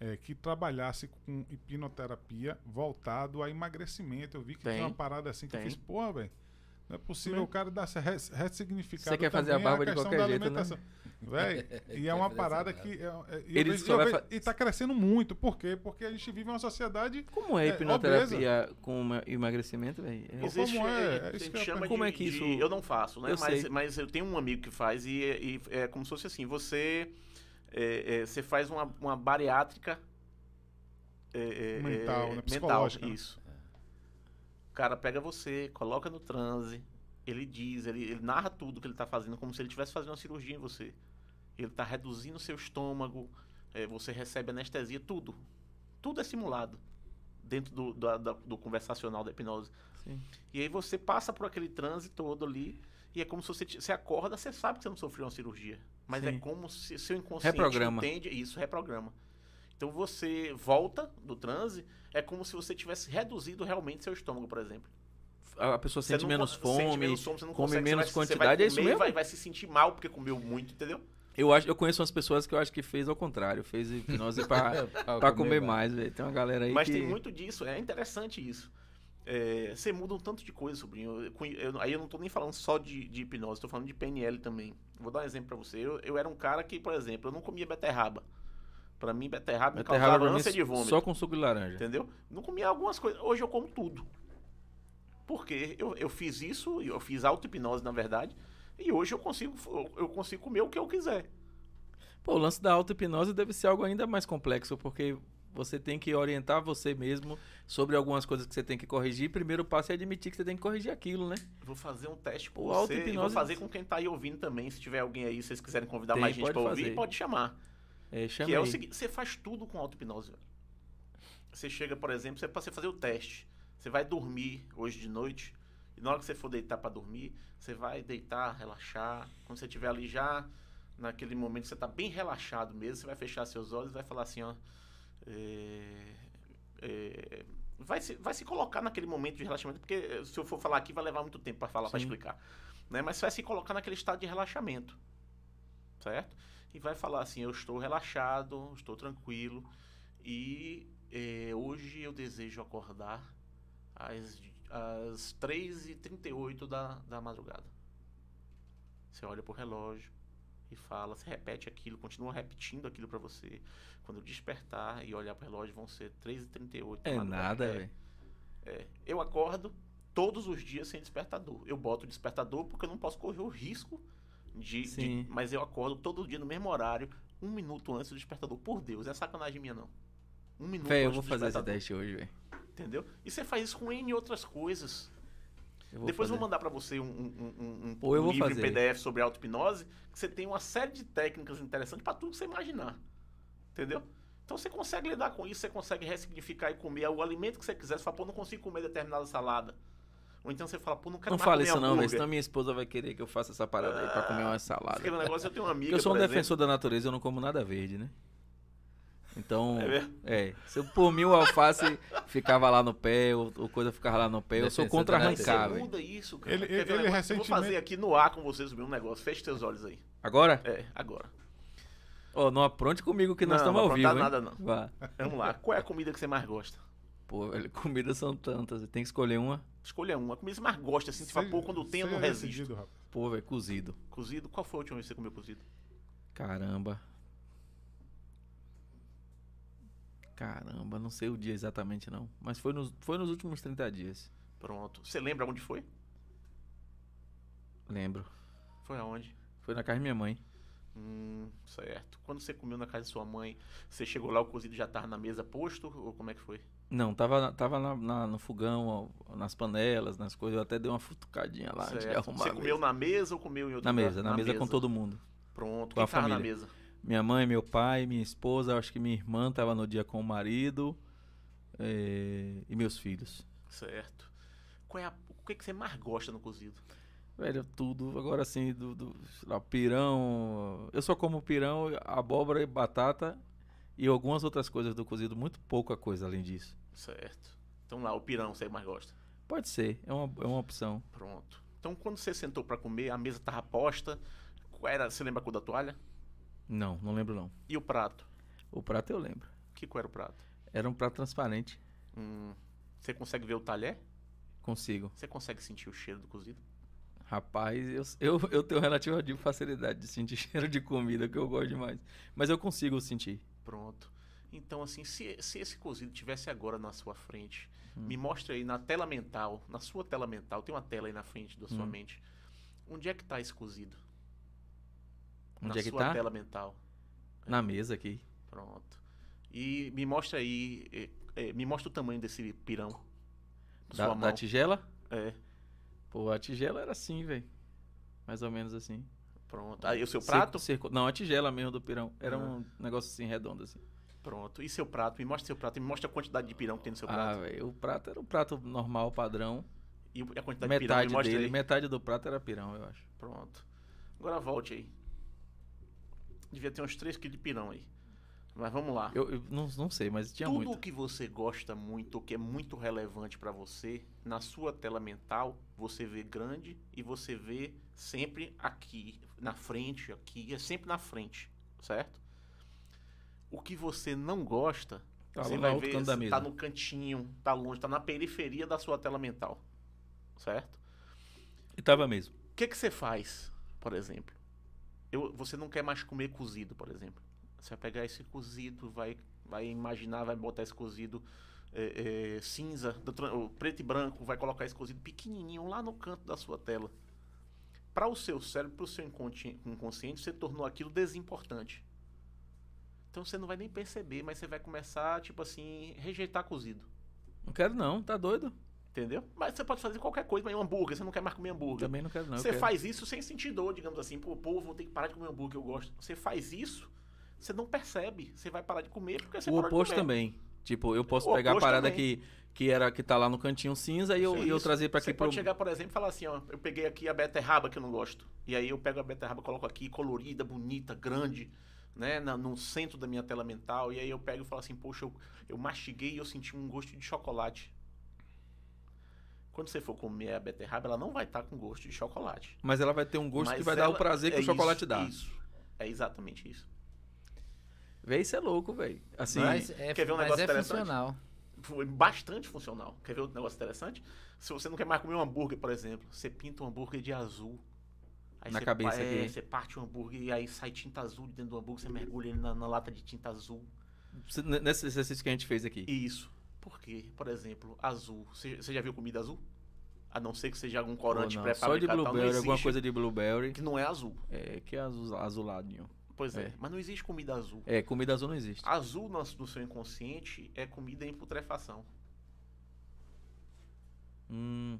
eh, que trabalhasse com hipnoterapia voltado a emagrecimento. Eu vi que Tem, tinha uma parada assim que eu tem. fiz, porra, velho, Não é possível o cara dar ressignificado. Você quer fazer a também barba de questão qualquer da jeito, né? alimentação. Véi, e é uma parada que. É, é, e, Ele vejo- vejo- fa- e tá crescendo muito. Por quê? Porque a gente vive uma sociedade. Como é É, hipnoterapia com uma- emagrecimento, velho? É- Como é? é, É a isso gente que eu chama Como de, é que de- isso- Eu não faço, né? Eu mas, sei. mas eu tenho um amigo que faz e, e é como se fosse assim, você, é, é, você faz uma, uma bariátrica é, é, Mental, é, né? mental, Psicológica, né? isso. O cara pega você, coloca no transe, ele diz, ele, ele narra tudo que ele tá fazendo, como se ele estivesse fazendo uma cirurgia em você. Ele tá reduzindo o seu estômago, é, você recebe anestesia, tudo. Tudo é simulado dentro do, da- da- do conversacional da hipnose. Sim. E aí você passa por aquele transe todo ali. E é como se você, você acorda, você sabe que você não sofreu uma cirurgia. Mas Sim. é como se seu inconsciente Reprograma. entende isso, reprograma. Então você volta do transe, é como se você tivesse reduzido realmente seu estômago, por exemplo. A pessoa sente não menos con- sente fome, menos fome, você não come consegue, menos você vai, você quantidade, vai é isso comer, mesmo? Vai, vai se sentir mal porque comeu muito, entendeu? Eu, acho, eu conheço umas pessoas que eu acho que fez ao contrário. Fez hipnose pra, pra comer mais, velho. Tem uma galera aí Mas que... tem muito disso, é interessante isso. É, você muda um tanto de coisa, sobrinho. Eu eu- aí eu não tô nem falando só de, de hipnose, tô falando de PNL também. Vou dar um exemplo pra você. Eu, eu era um cara que, por exemplo, eu não comia beterraba. Pra mim, beterraba me Beterraba causava ânsia de vômito. só com suco de laranja. Entendeu? Não comia algumas coisas. Hoje eu como tudo. Porque eu, eu fiz isso, eu fiz auto-hipnose, na verdade, e hoje eu consigo, eu- consigo comer o que eu quiser. Pô, o lance da auto-hipnose deve ser algo ainda mais complexo, porque você tem que orientar você mesmo sobre algumas coisas que você tem que corrigir. Primeiro passo é admitir que você tem que corrigir aquilo, né? Vou fazer um teste com O você e vou fazer com quem tá aí ouvindo também. Se tiver alguém aí, se vocês quiserem convidar Tem, mais gente pra ouvir, pode chamar. É, que é o seguinte, você faz tudo com auto-hipnose. Você chega, por exemplo, você, você fazer o teste. Você vai dormir hoje de noite. E na hora que você for deitar pra dormir, você vai deitar, relaxar. Quando você estiver ali já, naquele momento que você tá bem relaxado mesmo, você vai fechar seus olhos e vai falar assim, ó. é, é, vai, se, vai se colocar naquele momento de relaxamento, porque eh, se eu for falar aqui vai levar muito tempo pra falar, pra Sim. explicar. Né? Mas você vai se colocar naquele estado de relaxamento. Certo? E vai falar assim: eu estou relaxado, estou tranquilo. E eh, hoje eu desejo acordar às, às 3h38 da, da madrugada. Você olha pro relógio e fala, você repete aquilo, continua repetindo aquilo pra você. Quando despertar e olhar pro relógio, vão ser 3h38 da É nada, É, velho. é. Eu acordo todos os dias sem despertador. Eu boto o despertador porque eu não posso correr o risco de, de-. Mas eu acordo todo dia no mesmo horário, um minuto antes do despertador. Por Deus, é sacanagem minha, não. Um minuto eu antes vou do fazer esse teste hoje, velho. Entendeu? E você faz isso com N outras coisas. Eu vou Depois eu fazer. vou mandar pra você um, um, um, um, eu um vou livro fazer. em PDF sobre auto-hipnose, que você tem uma série de técnicas interessantes pra tudo que você imaginar. Entendeu? Então você consegue lidar com isso, você consegue ressignificar e comer o alimento que você quiser. Você fala, pô, não consigo comer determinada salada. Ou então você fala, pô, não quero Não mais fala isso não, velho. hambúrguer. Senão minha esposa vai querer que eu faça essa parada aí pra comer uma salada. Porque o negócio eu tenho uma amiga, Porque eu sou um por exemplo- defensor da natureza, eu não como nada verde, né? Então, É mesmo? é, se eu por mim o alface ficava lá no pé, ou, ou coisa ficava lá no pé, eu sou contra Mas arrancar, velho. muda isso, cara. Ele- ele negócio? Eu recentemente- vou fazer aqui no ar com vocês um negócio. Feche seus olhos aí. Agora? É, agora. Ó, não apronte comigo que nós Não, estamos não ao vivo, hein? nada, não. Vá. Vamos lá. Qual é a comida que você mais gosta? Pô, velho, comidas são tantas, tem que escolher uma. Escolha uma. A comida que você mais gosta, assim, fala, pô, quando tem eu não Seja resisto. decidido, rapaz. Pô, velho, cozido. Cozido, qual foi a última vez que você comeu cozido? Caramba. Caramba, não sei o dia exatamente não. Mas foi nos, foi nos últimos 30 dias. Pronto. Você lembra onde foi? Lembro. Foi aonde? Foi na casa da minha mãe. Hum, certo. Quando você comeu na casa de sua mãe, você chegou lá, o cozido já tava na mesa posto? Ou como é que foi? Não, tava, na- tava na- na- no fogão, nas panelas, nas coisas. Eu até dei uma futucadinha lá antes de Certo. arrumar. Você a comeu mesa. na mesa ou comeu em outro na lugar? mesa, na, mesa, com todo mundo. Pronto. com a Quem tava na família. mesa? Minha mãe, meu pai, minha esposa, acho que minha irmã tava no dia com o marido eh, e meus filhos. Certo. Qual é a- o que, que você mais gosta no cozido? Velho, tudo. Agora assim, do, do lá, pirão. Eu só como pirão, abóbora e batata e algumas outras coisas do cozido. Muito pouca coisa além disso. Certo. Então lá, o pirão você mais gosta. Pode ser, é uma, é uma opção. Pronto. Então quando você sentou pra comer, a mesa tava posta. Qual era, você lembra a cor da toalha? Não, não lembro não. E o prato? O prato eu lembro. Que cor era o prato? Era um prato transparente. Hum, você consegue ver o talher? Consigo. Você consegue sentir o cheiro do cozido? Rapaz, eu, eu, eu tenho relativa facilidade de sentir cheiro de comida, que eu gosto demais. Mas eu consigo sentir. Pronto. Então, assim, se, se esse cozido tivesse agora na sua frente, me mostre aí na tela mental, na sua tela mental, tem uma tela aí na frente da sua Hum. mente. Onde é que tá esse cozido? Onde na é que sua tá? tela mental. Na mesa aqui. Pronto. E me mostra aí, eh, eh, me mostra o tamanho desse pirão. Da, Sua da tigela? É, Pô, a tigela era assim, velho. Mais ou menos assim. Pronto. Aí o seu prato? cerco- não, a tigela mesmo do pirão. Era Ah. um negócio assim, redondo assim. Pronto. E seu prato? Me mostra seu prato. E me mostra a quantidade de pirão que tem no seu Ah, prato. velho, o prato era o prato normal, padrão. E a quantidade de pirão? Metade Me mostra dele, aí. metade do prato era pirão, eu acho. Pronto. Agora volte aí. Devia ter uns 3 kg de pirão aí. Mas vamos lá. Eu, eu não, não sei, mas tinha Tudo muito. que você gosta muito, que é muito relevante pra você, na sua tela mental, você vê grande e você vê sempre aqui, na frente, aqui, é sempre na frente, certo? O que você não gosta, Tá você vai ver, canto tá no cantinho, tá longe, tá na periferia da sua tela mental, certo? E tava mesmo. O que que você faz, por exemplo? Eu, você não quer mais comer cozido, por exemplo. Você vai pegar esse cozido, vai, vai imaginar, vai botar esse cozido é, é, cinza, do preto e branco, vai colocar esse cozido pequenininho lá no canto da sua tela. Para o seu cérebro, para o seu inconsci- inconsciente, você tornou aquilo desimportante. Então você não vai nem perceber, mas você vai começar, tipo assim, rejeitar cozido. Não quero não, tá doido? Entendeu? Mas você pode fazer qualquer coisa, mas um hambúrguer, você não quer mais comer hambúrguer. Também não quero não. Você quero. faz isso sem sentir dor, digamos assim. Pô, pô, vou ter que parar de comer hambúrguer, eu gosto. Você faz isso, você não percebe. Você vai parar de comer porque você O oposto também. Tipo, eu posso O pegar a parada também. que, que, era, que tá lá no cantinho cinza e eu, e eu trazer Você aqui pode pro... chegar, por exemplo, e falar assim, ó, eu peguei aqui a beterraba que eu não gosto. E aí eu pego a beterraba, coloco aqui, colorida, bonita, grande, né, na- no centro da minha tela mental. E aí eu pego e falo assim, poxa, eu, eu mastiguei e eu senti um gosto de chocolate. Quando você for comer a beterraba, ela não vai estar com gosto de chocolate. Mas ela vai ter um gosto que Mas vai dar o ela- prazer que é o chocolate isso, dá. Isso, é exatamente isso. Véi, isso é louco, velho. Assim, Mas é, Quer ver um mas negócio é interessante? funcional. Foi bastante funcional. Quer ver outro negócio interessante? Se você não quer mais comer um hambúrguer, por exemplo, você pinta um hambúrguer de azul. Aí Na você cabeça pa- é. Você parte o hambúrguer e aí sai tinta azul de dentro do hambúrguer, você mergulha ele na, na lata de tinta azul. se- nesse exercício que a gente fez aqui. Isso. Por quê? Por exemplo, azul. Você, você já viu comida azul? A não ser que seja algum corante pré-fabricado. Só de tal, blueberry, alguma coisa de blueberry. Que não é azul. É, que é azul, azuladinho. Pois é. É. Mas não existe comida azul. É, comida azul não existe. Azul no, no seu inconsciente é comida em putrefação. Hum.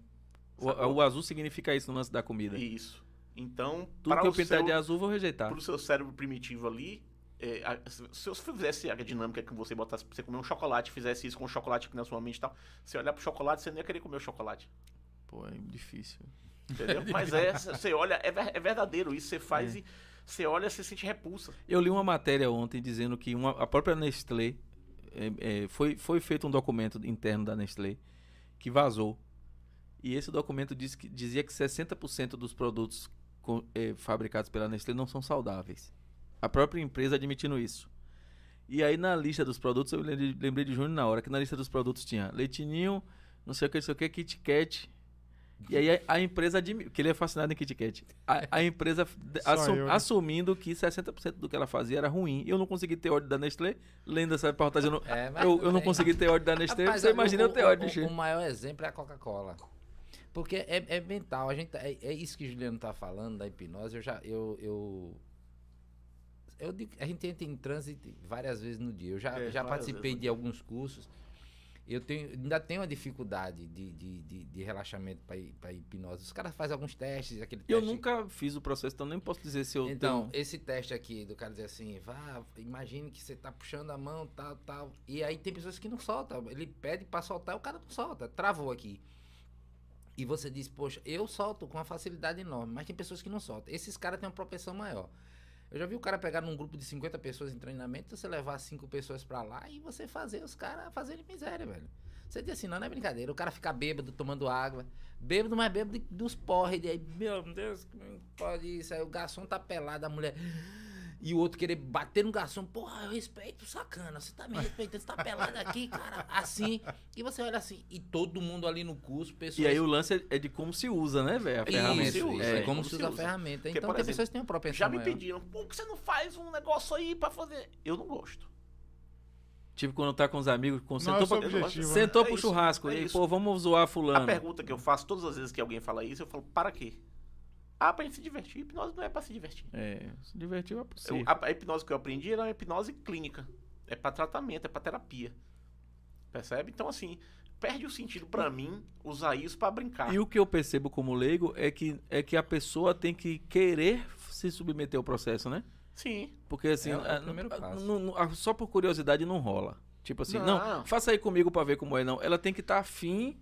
O, o azul significa isso no lance da comida. Isso. Então, Tudo para que eu o pintar seu- de azul, vou rejeitar. pro seu cérebro primitivo ali, é, a- se eu fizesse a dinâmica que você botasse você comer um chocolate, fizesse isso com um chocolate aqui na sua mente e tal, você olhar pro chocolate, você não ia querer comer o chocolate. Pô, é difícil. Entendeu? Mas é, você olha, é, é verdadeiro isso, você faz É. e você olha, você sente repulsa. Eu li uma matéria ontem dizendo que uma- a própria Nestlé é, é, foi, foi feito um documento interno da Nestlé que vazou. E esse documento diz que, dizia que 60% dos produtos co- é, fabricados pela Nestlé não são saudáveis. A própria empresa admitindo isso. E aí na lista dos produtos, eu lembrei de Júnior na hora, que na lista dos produtos tinha leitinho, não sei o que, não sei o que, Kit Kat. E aí a, a empresa admitiu, que ele é fascinado em Kit Kat. A, a empresa assum- eu, né? assumindo que 60% do que ela fazia era ruim. Eu não consegui ter ódio da Nestlé. Lendo essa reportagem, eu não, É, eu, não eu não consegui ter ódio da Nestlé. Rapaz, Você imagina o, eu ter ódio o, de o, o maior exemplo é a Coca-Cola. Porque é, é mental. A gente, tá- é, é isso que o Juliano tá falando da hipnose. Eu já. Eu, eu, eu a gente entra em transe várias vezes no dia. Eu já, É, já participei vezes de alguns cursos. Eu tenho, ainda tenho uma dificuldade de, de, de, de relaxamento para hipnose. Os caras fazem alguns testes, aquele Eu teste nunca fiz o processo, então nem posso dizer se eu então, tenho... esse teste aqui do cara dizer assim, vá, imagine que você tá puxando a mão, tal, tal. E aí tem pessoas que não soltam. Ele pede pra soltar, o cara não solta. Travou aqui. E você diz, poxa, eu solto com uma facilidade enorme, mas tem pessoas que não soltam. Esses caras têm uma propensão maior. Eu já vi o cara pegar num grupo de 50 pessoas em treinamento, você levar cinco pessoas pra lá e você fazer os caras fazerem miséria, velho. Você diz assim, não, não é brincadeira. O cara fica bêbado, tomando água. Bêbado, mas bêbado dos porres. E aí, meu Deus, pode isso? Aí o garçom tá pelado, a mulher. E o outro querer bater no garçom, porra, eu respeito, sacana, você tá me respeitando, você tá pelado aqui, cara, assim. E você olha assim, e todo mundo ali no curso, pessoas... E aí o lance é- é de como se usa, né, velho? A ferramenta. Isso, usa, é, é, como se usa a ferramenta. Porque, Então tem exemplo, pessoas que têm uma propensão Já me maior. pediram, por que você não faz um negócio aí pra fazer? Eu não gosto. Tipo, quando tá com os amigos, com, é sentou, pra, objetivo, né? sentou É pro isso, churrasco. é e aí, isso. pô, vamos zoar A fulano. pergunta que eu faço todas as vezes que alguém fala isso, eu falo, para quê? Ah, pra gente se divertir. Hipnose não é pra se divertir. É, se divertiu é Eu- possível. a, a hipnose que eu aprendi era uma hipnose clínica. É pra tratamento, é pra terapia. Percebe? Então, assim, perde o sentido pra mim usar isso pra brincar. E o que eu percebo como leigo é que, é que a pessoa tem que querer se submeter ao processo, né? Sim. Porque assim, É é a- primeiro a- só por curiosidade não rola. Tipo assim, não, Não. faça aí comigo pra ver como é, não. Ela tem que estar afim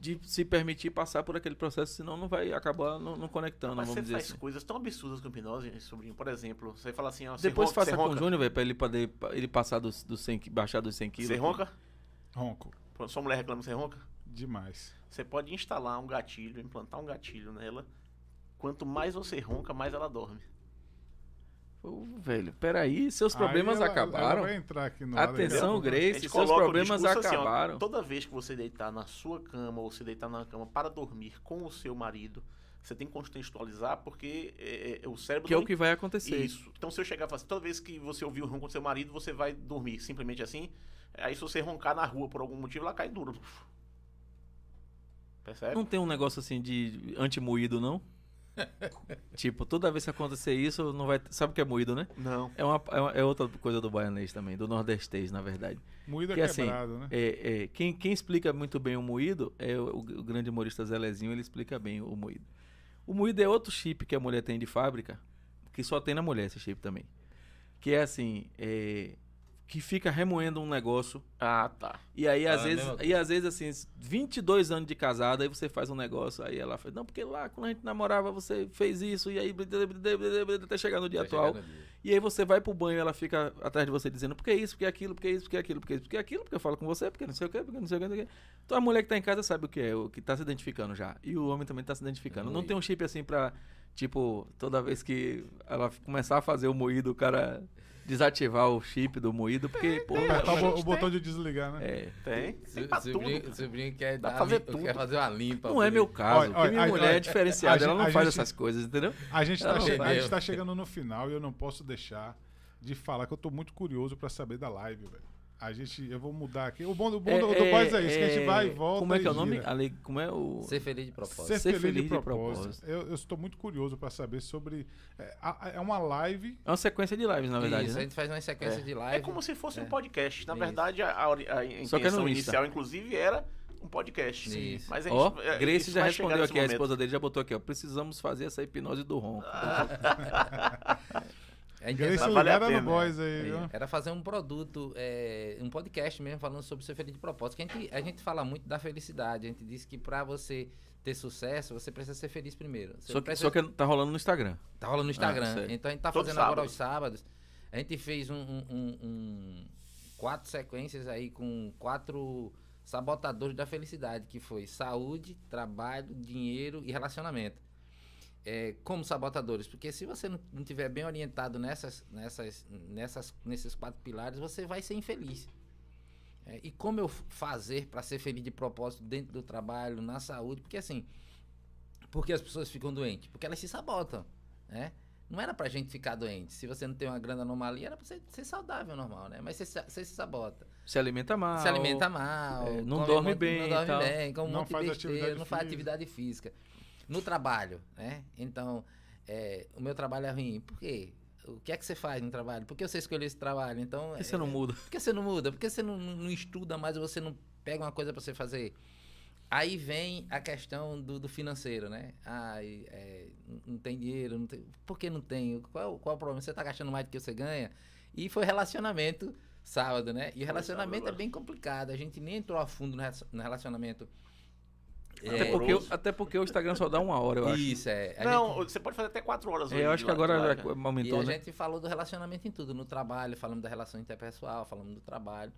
de se permitir passar por aquele processo, senão não vai acabar não, não conectando, Mas vamos você dizer faz assim. coisas tão absurdas com hipnose, sobrinho. Por exemplo, você fala assim, ó, você Depois ronca, faça você com o? Júnior, velho, pra ele poder pra ele passar dos, dos 100, qui- baixar dos 100 quilos. Você ronca? Ronco. Sua mulher reclama, você ronca? Demais. Você pode instalar um gatilho, implantar um gatilho nela. Quanto mais você ronca, mais ela dorme. Pô, velho, peraí, seus problemas Aí ela- acabaram. Ela vai entrar aqui no ar Atenção, pouco. A Grace, seus problemas discurso assim, ó, acabaram. toda vez que você deitar na sua cama ou se deitar na cama para dormir com o seu marido, você tem que contextualizar porque é, é, o cérebro que é o que vai acontecer. Isso. Então, se eu chegar e falar assim, toda vez que você ouvir o ronco do seu marido, você vai dormir. Simplesmente assim. Aí, se você roncar na rua por algum motivo, ela cai duro. Percebe? Não tem um negócio assim de anti-moído, não? Tipo, toda vez que acontecer isso, não vai. Sabe o que é moído, né? Não. É, uma, é, uma- é outra coisa do baianês também, do nordestês, na verdade. Moída Que assim, quebrado, né? É, é, quem, quem explica muito bem o moído é o, o grande humorista Zelezinho, ele explica bem o moído. O moído é outro chip que a mulher tem de fábrica, que só tem na mulher esse chip também. Que é assim, é, que fica remoendo um negócio Ah, tá. e aí, às Ah, vezes, e às vezes, assim, 22 anos de casada, aí você faz um negócio, aí ela fala, não, porque lá, quando a gente namorava, você fez isso, e aí, até chegar no dia atual. chegar no dia. E aí você vai pro banho e ela fica atrás de você dizendo, porque isso, porque aquilo, porque isso, porque aquilo, porque isso, porque aquilo, porque eu falo com você, porque não sei o quê, porque não sei o quê, não sei o quê. Então a mulher que tá em casa sabe o que é, o que tá se identificando já. E o homem também tá se identificando. Não Moído. tem um chip assim pra, tipo, toda vez que ela começar a fazer o moído, o cara desativar o chip do moído, porque, pô, Apertar o, é- bo- o botão de desligar, né? é, Tem. Tem Se- pra se tudo. brinca- se brinca quer, Dá dar pra fazer limpa- tudo. quer fazer uma limpa. Não é meu caso. Olha, porque olha, minha olha, mulher é olha, diferenciada, a ela gente- não a faz gente- essas coisas, entendeu? A gente, tá Não, che- a entendeu. gente tá chegando no final e eu não posso deixar de falar que eu tô muito curioso pra saber da live, velho. A gente, eu vou mudar aqui. O bom, do- bom do, do Boys é isso, que a gente vai e volta. Como é que é o nome? Ale- como é o. Ser feliz de propósito. Ser, Ser feliz, feliz de de propósito. propósito. Eu, eu estou muito curioso pra saber sobre. É, a- é uma live. É uma sequência de lives, na verdade. Isso, né? a gente faz uma sequência de live. É como se fosse um É. podcast. Na verdade, a, a, a Só que é no intenção Insta. inicial, inclusive, era um podcast. Isso. Mas a Ó, gente, é, Grace já respondeu aqui, a momento. esposa dele já botou aqui, ó. Precisamos fazer essa hipnose do ronco. A gente Grace Mas vale a ligada no Boys aí, É. viu? Era fazer um produto, é, um podcast mesmo, falando sobre ser feliz de propósito. Que a, gente, a gente fala muito da felicidade. A gente diz que pra você ter sucesso, você precisa ser feliz primeiro. Você Só que, precisa- só que tá rolando no Instagram. Tá rolando no Instagram. sei. então a gente tá Todo fazendo agora sábado. aos sábados. A gente fez um, um- um- um- quatro sequências aí com quatro sabotadores da felicidade, que foi saúde, trabalho, dinheiro e relacionamento. É, como sabotadores, porque se você não, não tiver bem orientado nessas, nessas, nessas, nesses quatro pilares, você vai ser infeliz. É, e como eu fazer para ser feliz de propósito dentro do trabalho, na saúde? Porque assim, porque as pessoas ficam doentes? Porque elas se sabotam, né? Não era pra gente ficar doente. Se você não tem uma grande anomalia, era pra você ser saudável, normal, né? Mas você, se- você se sabota. Se alimenta mal. se alimenta mal. é, não dorme um monte- bem Não dorme tal. bem, Não faz besteira, atividade não faz física. atividade física. No trabalho, né? Então, é, o meu trabalho é ruim. Por quê? O que é que você faz no trabalho? Por que você escolheu esse trabalho? Então, Por que você não é, muda? por que você não muda? Por que você não, não- estuda mais ou você não pega uma coisa pra você fazer? Aí vem a questão do, do financeiro, né? Ah, é, não- tem dinheiro, não tem... por que não tem? Qual, qual é o problema? Você tá gastando mais do que você ganha? E foi relacionamento sábado, né? E o relacionamento é bem complicado. A gente nem entrou a fundo no relacion- relacionamento. Até, É, porque, o- até porque o Instagram só dá uma hora, eu acho. Isso, é. A Não, gente- você pode fazer até quatro horas É, hoje eu acho que agora já né? E aumentou, a né? gente falou do relacionamento em tudo, no trabalho, falamos da relação interpessoal, falamos do trabalho.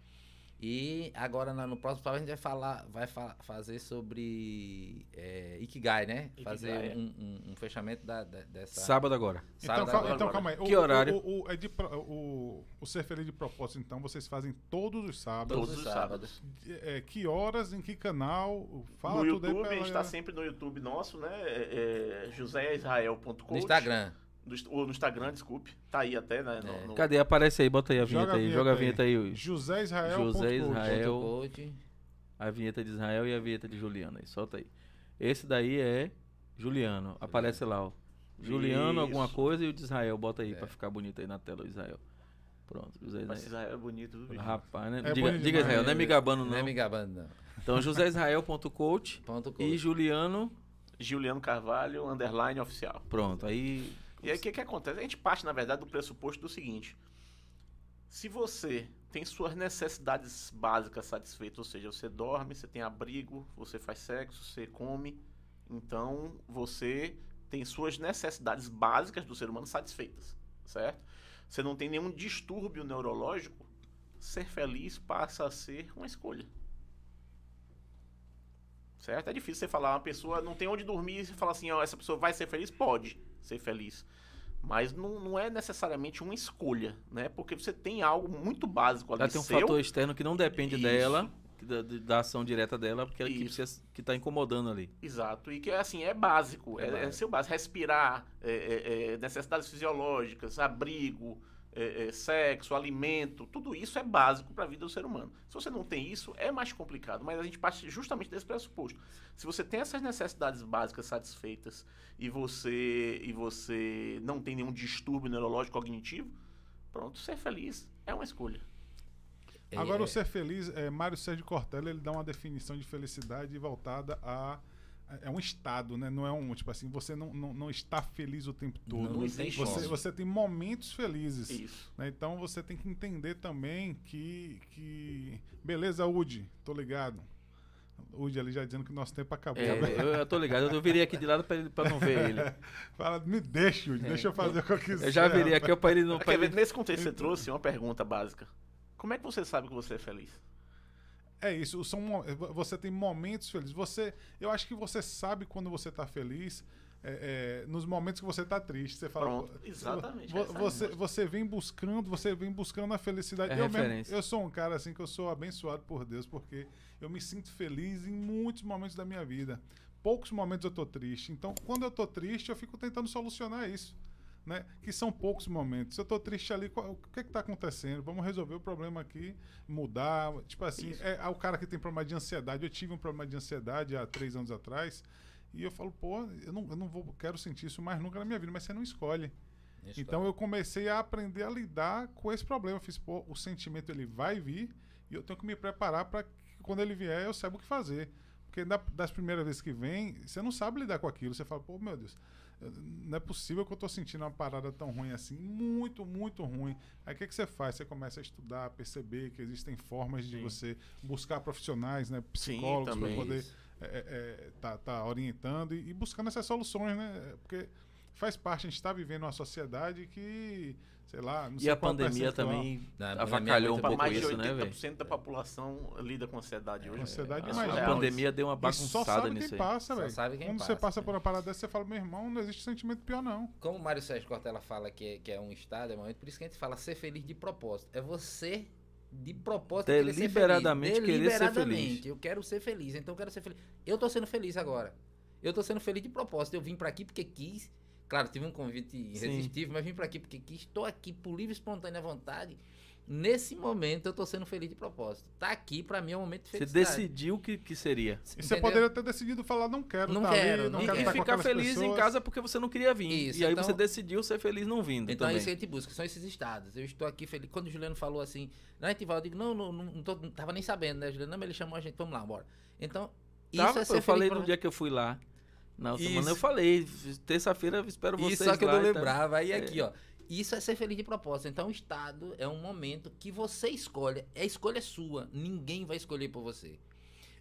E agora no próximo papo a gente vai falar, vai fa- fazer sobre é, Ikigai, né? Ikigai, fazer é. um, um- um fechamento da, da- dessa. Sábado agora. Então, sábado cal- agora. então calma aí. O- Que horário? O, o- é de o- o Ser Feliz de Propósito, então, vocês fazem todos os sábados. Todos os os sábados. É, que horas, em que canal? Fala no tudo aí YouTube, pra a gente galera. tá sempre no YouTube nosso, né? É, é, joséisrael.com. No Instagram. Do, Inst- ou no Instagram, desculpe. Tá aí até, né? no- É. no- Cadê? Aparece aí, bota aí a vinheta Joga a aí. vinheta Joga a aí. vinheta aí. José Israel. José. Israel. Coach. A vinheta de Israel e a vinheta de Juliano aí. Solta aí. Esse daí é Juliano. Aparece lá, ó. Juliano, alguma Isso. coisa e o de Israel. Bota É. aí pra ficar bonito aí na tela, o Israel. Pronto, José Mas Israel. Israel é bonito, viu, bicho? Rapaz, né? É diga, diga demais. Israel, não é me gabando Não é não. me gabando, não. Então, joséisrael.coach Ponto coach. e Juliano. Juliano Carvalho, underline oficial. Pronto, aí. E aí o que, que acontece? A gente parte, na verdade, do pressuposto do seguinte: se você tem suas necessidades básicas satisfeitas, ou seja, você dorme, você tem abrigo, você faz sexo, você come, então você tem suas necessidades básicas do ser humano satisfeitas, certo? Você não tem nenhum distúrbio neurológico, ser feliz passa a ser uma escolha. Certo? É difícil você falar, uma pessoa não tem onde dormir e você fala assim, ó, essa pessoa vai ser feliz? Pode ser feliz. Mas não, não é necessariamente uma escolha, né? Porque você tem algo muito básico ali Ela tem um seu. fator externo que não depende Isso. dela, da, da ação direta dela, porque ela que, Isso. que tá incomodando ali. Exato. E que assim, é básico. É É, é básico. seu básico. Respirar, é, é, é, necessidades fisiológicas, abrigo, é, é, sexo, alimento, tudo isso é básico para a vida do ser humano. Se você não tem isso, é mais complicado. Mas a gente parte justamente desse pressuposto. Se você tem essas necessidades básicas satisfeitas e você, e você não tem nenhum distúrbio neurológico cognitivo, pronto, ser feliz é uma escolha. É, Agora, é, o ser feliz, é, Mário Sérgio Cortella, ele dá uma definição de felicidade voltada a. É um estado, né? Não é um. Tipo assim, você não, não, não está feliz o tempo todo. Não, não tem você, você tem momentos felizes. Isso. né? Então você tem que entender também que. que beleza, Udi, tô ligado. Udi ali já dizendo que nosso tempo acabou. É, né? eu, eu tô ligado, eu virei aqui de lado pra, ele- pra não ver ele. Fala, me deixa, Udi, deixa eu fazer o que eu quiser. Eu já virei aqui pra ele não. Pra ele... nesse contexto você trouxe uma pergunta básica. Como é que você sabe que você é feliz? É isso, são, você tem momentos felizes. Você, eu acho que você sabe quando você tá feliz, é, é, nos momentos que você tá triste. Você fala, Pronto, "Pô, exatamente, é Você, resposta. você vem buscando, você vem buscando a felicidade. É eu, mesmo, referência. eu sou um cara assim que eu sou abençoado por Deus, porque eu me sinto feliz em muitos momentos da minha vida. Poucos momentos eu tô triste. Então, quando eu tô triste, eu fico tentando solucionar isso. Né? Que são poucos momentos. Se eu tô triste ali, qual- o que que tá acontecendo? Vamos resolver o problema aqui, mudar. Tipo assim, Isso. é, é o cara que tem problema de ansiedade. Eu tive um problema de ansiedade há três anos atrás. E eu falo, pô, eu não, eu não vou, quero sentir isso mais nunca na minha vida, mas você não escolhe. Isso, Então eu comecei a aprender a lidar com esse problema. Eu fiz, pô, o sentimento ele vai vir e eu tenho que me preparar para que quando ele vier eu saiba o que fazer. Porque da- das primeiras vezes que vem, você não sabe lidar com aquilo. Você fala, pô, meu Deus, não é possível que eu tô sentindo uma parada tão ruim assim, muito, muito ruim. Aí o que, que você faz? Você começa a estudar, a perceber que existem formas de Sim. você buscar profissionais, né, psicólogos para poder Isso. é, é, tá, tá orientando e, e buscando essas soluções, né? Porque faz parte, a gente está vivendo uma sociedade que, sei lá, não E sei a pandemia também Não, a pandemia é avacalhou um Para pouco mais de isso, né, velho? 80% da população lida com ansiedade hoje. Ansiedade É é mais A pandemia deu uma E só bagunçada sabe nisso quem aí. passa, velho. sabe quem Quando passa, você passa né? por uma parada dessa, você fala, meu irmão, não existe sentimento pior, não. Como o Mário Sérgio Cortella fala que é, que é um estado, é um momento, por isso que a gente fala ser feliz de propósito. É você de propósito querer ser feliz. Deliberadamente querer ser Deliberadamente. feliz. Eu quero ser feliz, então eu quero ser feliz. Eu tô sendo feliz agora. Eu tô sendo feliz de propósito. Eu vim pra aqui porque quis. Claro, tive um convite irresistível, mas vim pra aqui porque quis. Estou aqui por livre e espontânea vontade. Nesse momento eu tô sendo feliz de propósito. Tá aqui pra mim é um momento de Você felicidade. decidiu que, que seria. E você poderia ter decidido falar, não quero Não tá quero, ali, não não E, quero e ficar feliz em pessoas. casa porque você não queria vir. Isso, e aí então- você decidiu ser feliz não vindo Então é também. isso que a gente busca, são esses estados. Eu estou aqui feliz. Quando o Juliano falou assim, na Etival, eu digo, não, não, não, não, tô- não tava nem sabendo, né, Juliano? Não, mas ele chamou a gente, vamos lá, bora. Então, isso Tava, é ser eu falei no dia que eu fui lá. Na Isso. semana eu falei. Terça-feira eu espero vocês Isso só que eu não lembrava. Aí É. aqui, ó. Isso é ser feliz de propósito. Então, o estado é um momento que você escolhe. A escolha é sua. Ninguém vai escolher por você.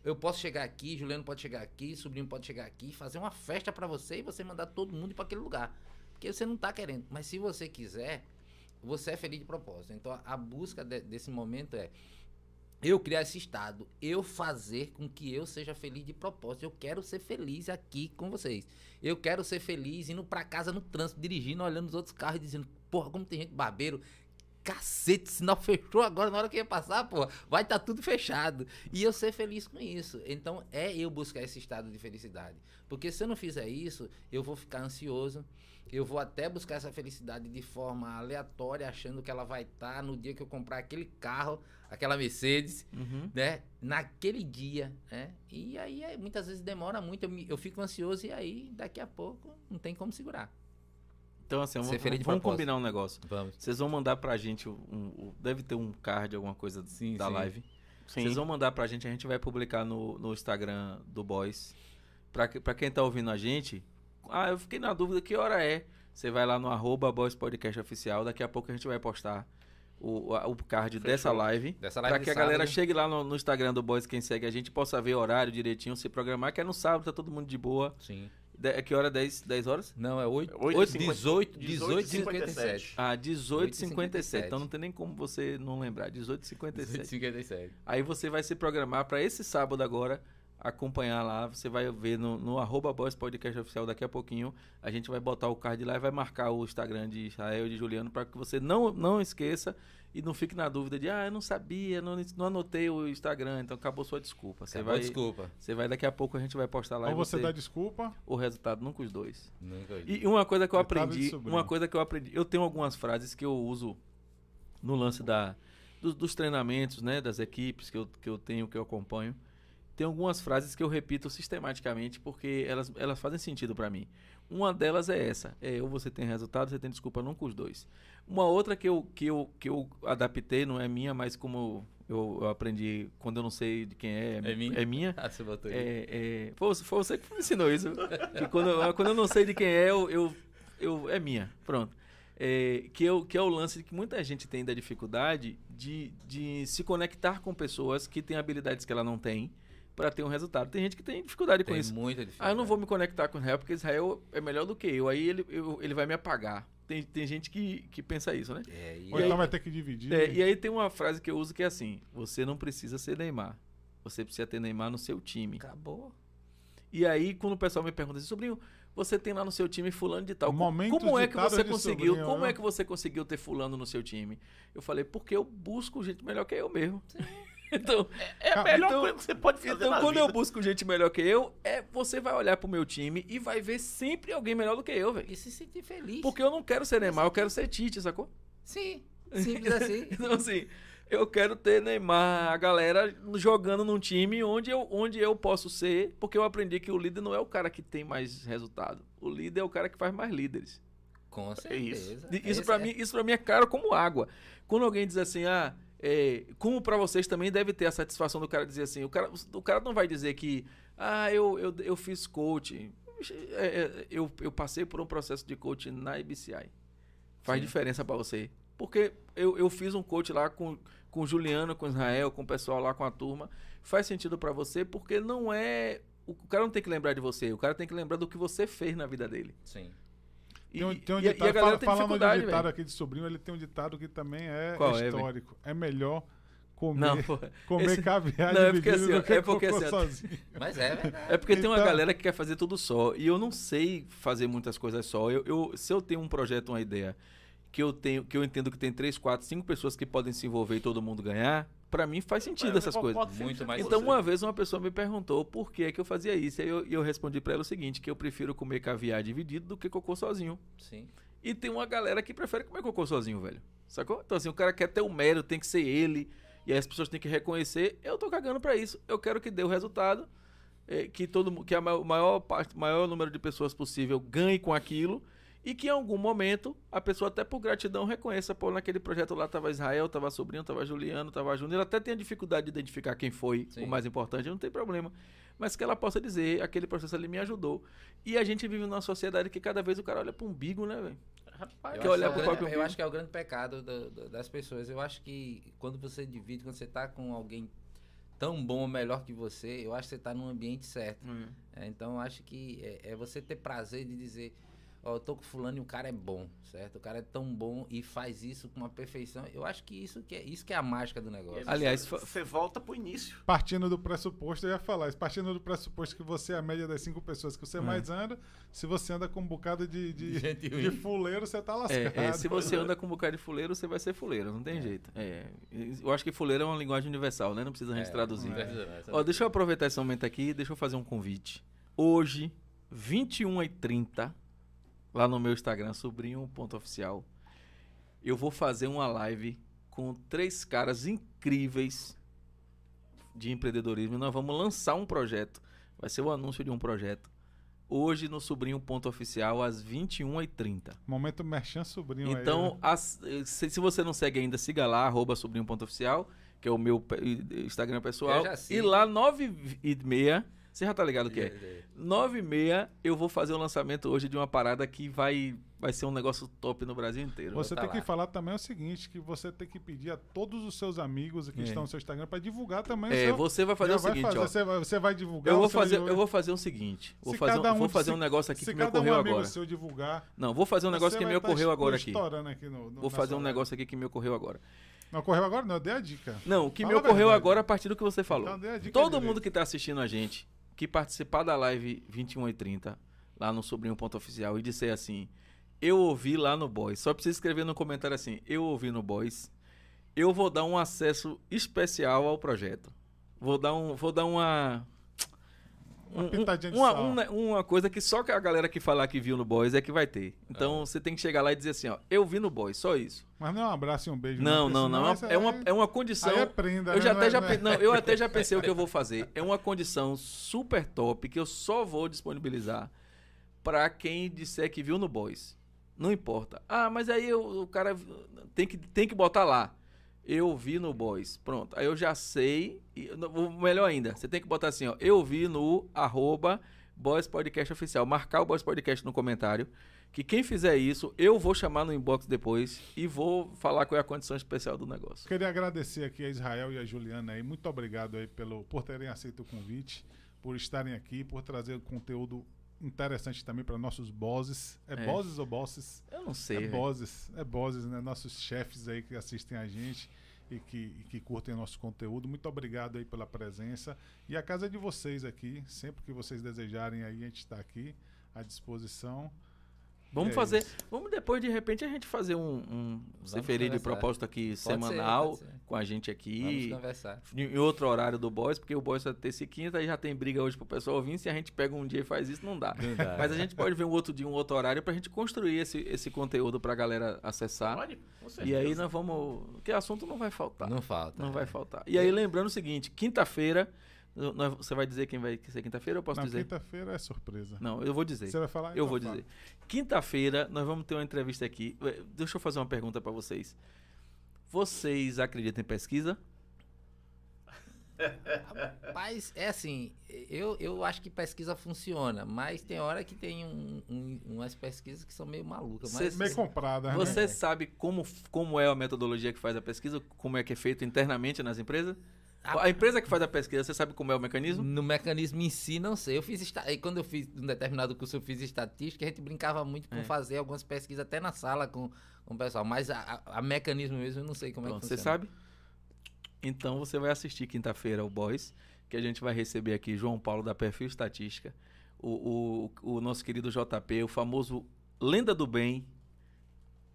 Eu posso chegar aqui, Juliano pode chegar aqui, sobrinho pode chegar aqui, fazer uma festa pra você e você mandar todo mundo pra aquele lugar. Porque você não tá querendo. Mas se você quiser, você é feliz de propósito. Então, a- a busca de- desse momento é eu criar esse estado, eu fazer com que eu seja feliz de propósito. Eu quero ser feliz aqui com vocês. Eu quero ser feliz indo pra casa no trânsito, dirigindo, olhando os outros carros e dizendo, porra, como tem gente barbeiro. Cacete, sinal fechou agora na hora que ia passar, porra. Vai estar tá tudo fechado. E eu ser feliz com isso. Então é eu buscar esse estado de felicidade. Porque se eu não fizer isso, eu vou ficar ansioso. Eu vou até buscar essa felicidade de forma aleatória, achando que ela vai estar tá no dia que eu comprar aquele carro, aquela Mercedes, Uhum. né? Naquele dia, né? E aí, aí, muitas vezes demora muito, eu, me- eu fico ansioso e aí daqui a pouco não tem como segurar. Então, assim, vamos, vamos combinar um negócio. Vamos. Vocês vão mandar pra gente um, um- deve ter um card, alguma coisa Sim, da sim. live. Sim. Vocês vão mandar pra gente, a gente vai publicar no, no Instagram do Boys. Pra, pra quem tá ouvindo a gente, ah, eu fiquei na dúvida que hora é. Você vai lá no arroba Boys Podcast Oficial, daqui a pouco a gente vai postar o, o card Fechou. dessa live. Dessa live Pra que a galera sábado. chegue lá no, no Instagram do Boys, quem segue a gente, possa ver o horário direitinho, se programar, que é no sábado, tá todo mundo de boa. Sim. De, é que hora? 10, 10 horas? Não, é 8, Oito e 18, 50 18, 57. Ah, 18h57. 18h57. Então não tem nem como você não lembrar. 18h57. 57. Aí você vai se programar para esse sábado agora acompanhar lá. Você vai ver no, no arroba Boys Podcast Oficial daqui a pouquinho. A gente vai botar o card lá e vai marcar o Instagram de Israel e de Juliano para que você não, não esqueça e não fique na dúvida de ah, eu não sabia, não, não anotei o Instagram, então acabou sua desculpa. Você Acabou, vai, desculpa. você vai daqui a pouco a gente vai postar lá Ou e você você, dá desculpa, o resultado nunca os dois. Nunca. E uma coisa que eu aprendi, uma coisa que eu aprendi, eu tenho algumas frases que eu uso no lance da dos, dos treinamentos, né, das equipes que eu, que eu tenho, que eu acompanho. Tem algumas frases que eu repito sistematicamente porque elas, elas fazem sentido para mim. Uma delas é essa: é ou você tem resultado, você tem desculpa nunca os dois. Uma outra que eu, que eu, que eu adaptei, não é minha, mas como eu, eu aprendi quando eu não sei de quem é, É minha? É minha Ah, você botou é, é, foi, você- foi você que me ensinou isso. Que quando, eu- quando eu não sei de quem é, eu, eu, eu- é minha. Pronto. É, que, eu, que é o lance que muita gente tem da dificuldade de, de se conectar com pessoas que têm habilidades que ela não tem para ter um resultado. Tem gente que tem dificuldade com Tem isso. muita dificuldade. Ah, eu não vou me conectar com Israel porque Israel é melhor do que eu. Aí ele, eu- ele vai me apagar. Tem, tem gente que, que pensa isso, né? É, e ou aí- então vai ter que dividir. É, e aí tem uma frase que eu uso que é assim: você não precisa ser Neymar. Você precisa ter Neymar no seu time. acabou. E aí, quando o pessoal me pergunta assim, sobrinho, você tem lá no seu time fulano de tal. Momentos como é que você conseguiu? sobrinho, como né? é que você conseguiu ter fulano no seu time? Eu falei, porque eu busco gente melhor que eu mesmo. Então, É a Cara, melhor então- coisa que você pode fazer então na quando vida. eu busco gente melhor que eu, é você vai olhar pro meu time e vai ver sempre alguém melhor do que eu, velho. E se sentir feliz. Porque eu não quero ser Neymar, eu quero ser Tite, sacou? Sim, simples assim. Então, assim, eu quero ter Neymar, a galera jogando num time onde eu, onde eu posso ser, porque eu aprendi que o líder não é o cara que tem mais resultado. O líder é o cara que faz mais líderes. Com isso. certeza. E Isso pra é- mim, isso para mim é caro como água. Quando alguém diz assim, ah, é, como pra vocês também deve ter a satisfação do cara dizer assim, o cara, o cara não vai dizer que, ah, eu, eu, eu fiz coaching, É, é, eu, eu passei por um processo de coaching na IBCI. Faz Sim. diferença pra você. Porque eu, eu fiz um coach lá com, com o Juliano, com o Israel, com o pessoal lá, com a turma. Faz sentido pra você porque não é... O cara não tem que lembrar de você, o cara tem que lembrar do que você fez na vida dele. Sim. E, Tem um, tem um e a- e ditado, a galera fala- tem falando de ditado velho. aqui de sobrinho, ele tem um ditado que também é Qual é, histórico. É, melhor comer, Não, comer esse- caviar Não, é porque assim, do que é porque assim, sozinho. Mas é verdade. É porque tem uma Então- galera que quer fazer tudo só. E eu não sei fazer muitas coisas só. Eu, eu- se eu tenho um projeto, uma ideia, que eu tenho, que eu entendo que tem três, quatro, cinco pessoas que podem se envolver e todo mundo ganhar, pra mim faz sentido essas coisas. Muito mais Então, uma vez uma pessoa me perguntou por que, que eu fazia isso. E eu, eu respondi pra ela o seguinte: que eu prefiro comer caviar dividido do que cocô sozinho. Sim. E tem uma galera que prefere comer cocô sozinho, velho. Sacou? Então, assim, o cara quer ter o mérito, tem que ser ele. E aí as pessoas têm que reconhecer. Eu tô cagando pra isso. Eu quero que dê o resultado. eh, que todo que a maior, maior parte, maior número de pessoas possível ganhe com aquilo. E que em algum momento a pessoa, até por gratidão, reconheça, pô, naquele projeto lá tava Israel, tava Sobrinho, tava Juliano, tava Júnior. Até tem a dificuldade de identificar quem foi Sim. o mais importante, não tem problema. Mas que ela possa dizer, aquele processo ali me ajudou. E a gente vive numa sociedade que cada vez o cara olha pro umbigo, né, velho? Rapaz, acho, olhar que pro é o próprio grande, eu umbigo? acho que é o grande pecado do- do- das pessoas. Eu acho que quando você divide, quando você tá com alguém tão bom ou melhor que você, eu acho que você tá num ambiente certo. É, então eu acho que é, é você ter prazer de dizer, ó, eu tô com fulano e o cara é bom, certo? O cara é tão bom e faz isso com uma perfeição. Eu acho que isso que é, isso que é a mágica do negócio. Aliás, você, volta pro início. Partindo do pressuposto, eu ia falar. Partindo do pressuposto que você é a média das cinco pessoas que você É. mais anda, se você anda com um bocado de, de, Gente de fuleiro, você tá lascado. É, é, se você anda com um bocado de fuleiro, você vai ser fuleiro, não tem jeito. É, eu acho que fuleiro é uma linguagem universal, né? Não precisa a gente É, traduzir. é. Ó, deixa eu aproveitar esse momento aqui, deixa eu fazer um convite. Hoje, 21h30, lá no meu Instagram, sobrinho.oficial, eu vou fazer uma live com três caras incríveis de empreendedorismo. E nós vamos lançar um projeto. Vai ser o anúncio de um projeto. Hoje no sobrinho.oficial, às 21h30. Momento merchan sobrinho aí, Então, né? as- se, se você não segue ainda, siga lá, arroba sobrinho.oficial, que é o meu Instagram pessoal. Eu já sigo. E lá, 9 e meia, você já tá ligado o que é? 9 e meia, eu vou fazer o lançamento hoje de uma parada que vai, vai ser um negócio top no Brasil inteiro. Você tá tem que lá. falar também o seguinte, que você tem que pedir a todos os seus amigos que É. estão no seu Instagram para divulgar também o É, seu... você vai fazer Já o seguinte, fazer, ó. Você vai, você vai divulgar... Eu vou, vai fazer, divulgar. eu vou fazer o seguinte. Vou Se fazer, um- vou fazer um se- negócio aqui que me cada um ocorreu amigo agora. seu divulgar... Não, vou fazer um negócio que vai me tá ocorreu agora aqui. aqui no, no, Vou fazer um negócio aqui que me ocorreu agora. Não ocorreu agora? Não, eu dei a dica. Não, o que Fala me ocorreu agora a partir do que você falou. Então dê a dica Todo direito. mundo que tá assistindo a gente, que participar da live 21 e 30 lá no Sobrinho Ponto Oficial e disser assim, eu ouvi lá no Boys, só precisa escrever no comentário assim, eu ouvi no Boys, eu vou dar um acesso especial ao projeto. Vou dar um, vou dar uma Uma um- pitadinha de uma, sal. uma, uma coisa que só a galera que falar que viu no Boys é que vai ter. Então você tem que chegar lá e dizer assim, ó, eu vi no Boys, só isso. Mas não é um abraço e um beijo. Não, porque não, senão não. essa É uma, é uma condição. Aí é prenda, eu, né? já Não até é- já, não é- não, eu até já pensei o que eu vou fazer. É uma condição super top que eu só vou disponibilizar pra quem disser que viu no Boys. Não importa. Ah, mas aí eu- o cara tem que, tem que botar lá. Eu vi no Boys. Pronto. Aí eu já sei. e- melhor ainda, você tem que botar assim, ó. Eu vi no arroba Boys Podcast Oficial. Marcar o Boys Podcast no comentário. Que quem fizer isso, eu vou chamar no inbox depois e vou falar qual é a condição especial do negócio. Queria agradecer aqui a Israel e a Juliana aí. Muito obrigado aí pelo, por terem aceito o convite, por estarem aqui, por trazer conteúdo interessante também para nossos bosses. É, É. bosses ou bosses? Eu não sei. É bosses, é bosses, né? Nossos chefes aí que assistem a gente e que, e que curtem nosso conteúdo. Muito obrigado aí pela presença. E a casa é de vocês aqui. Sempre que vocês desejarem aí, a gente está aqui à disposição. Vamos É fazer. isso. Vamos depois, de repente, a gente fazer um, um de propósito aqui Pode ser, semanal pode ser. com a gente Vamos aqui. conversar. Em outro horário do Boys, porque o Boys é terça e quinta e já tem briga hoje pro pessoal ouvir. Se a gente pega um dia e faz isso, não dá. Não dá. Mas a gente pode ver um outro dia, um outro horário, pra gente construir esse, esse conteúdo pra galera acessar. Pode, com E certeza. aí nós vamos. Porque assunto não vai faltar. Não falta. Não é. vai faltar. E aí, lembrando o seguinte: quinta-feira. Nós- Você vai dizer quem vai ser quinta-feira ou eu posso Na dizer? quinta-feira é surpresa. Não, eu vou dizer. Você vai falar? Eu Então vou fala. dizer. Quinta-feira nós vamos ter uma entrevista aqui. Deixa eu fazer uma pergunta pra vocês. Vocês acreditam em pesquisa? Mas é assim, eu, eu acho que pesquisa funciona, mas tem hora que tem um- um- umas pesquisas que são meio malucas. Mas, Meio comprada, né? Você sabe como, como é a metodologia que faz a pesquisa? Como é que é feito internamente nas empresas? A- A empresa que faz a pesquisa, você sabe como é o mecanismo? No mecanismo em si, não sei. Eu fiz esta... Quando eu fiz um determinado curso, eu fiz estatística, a gente brincava muito com É. fazer algumas pesquisas até na sala com, com o pessoal. Mas a, a- mecanismo mesmo, eu não sei como é que você funciona. sabe? Então você vai assistir quinta-feira o Boys, que a gente vai receber aqui João Paulo da Perfil Estatística, o, o, o nosso querido JP, o famoso Lenda do Bem.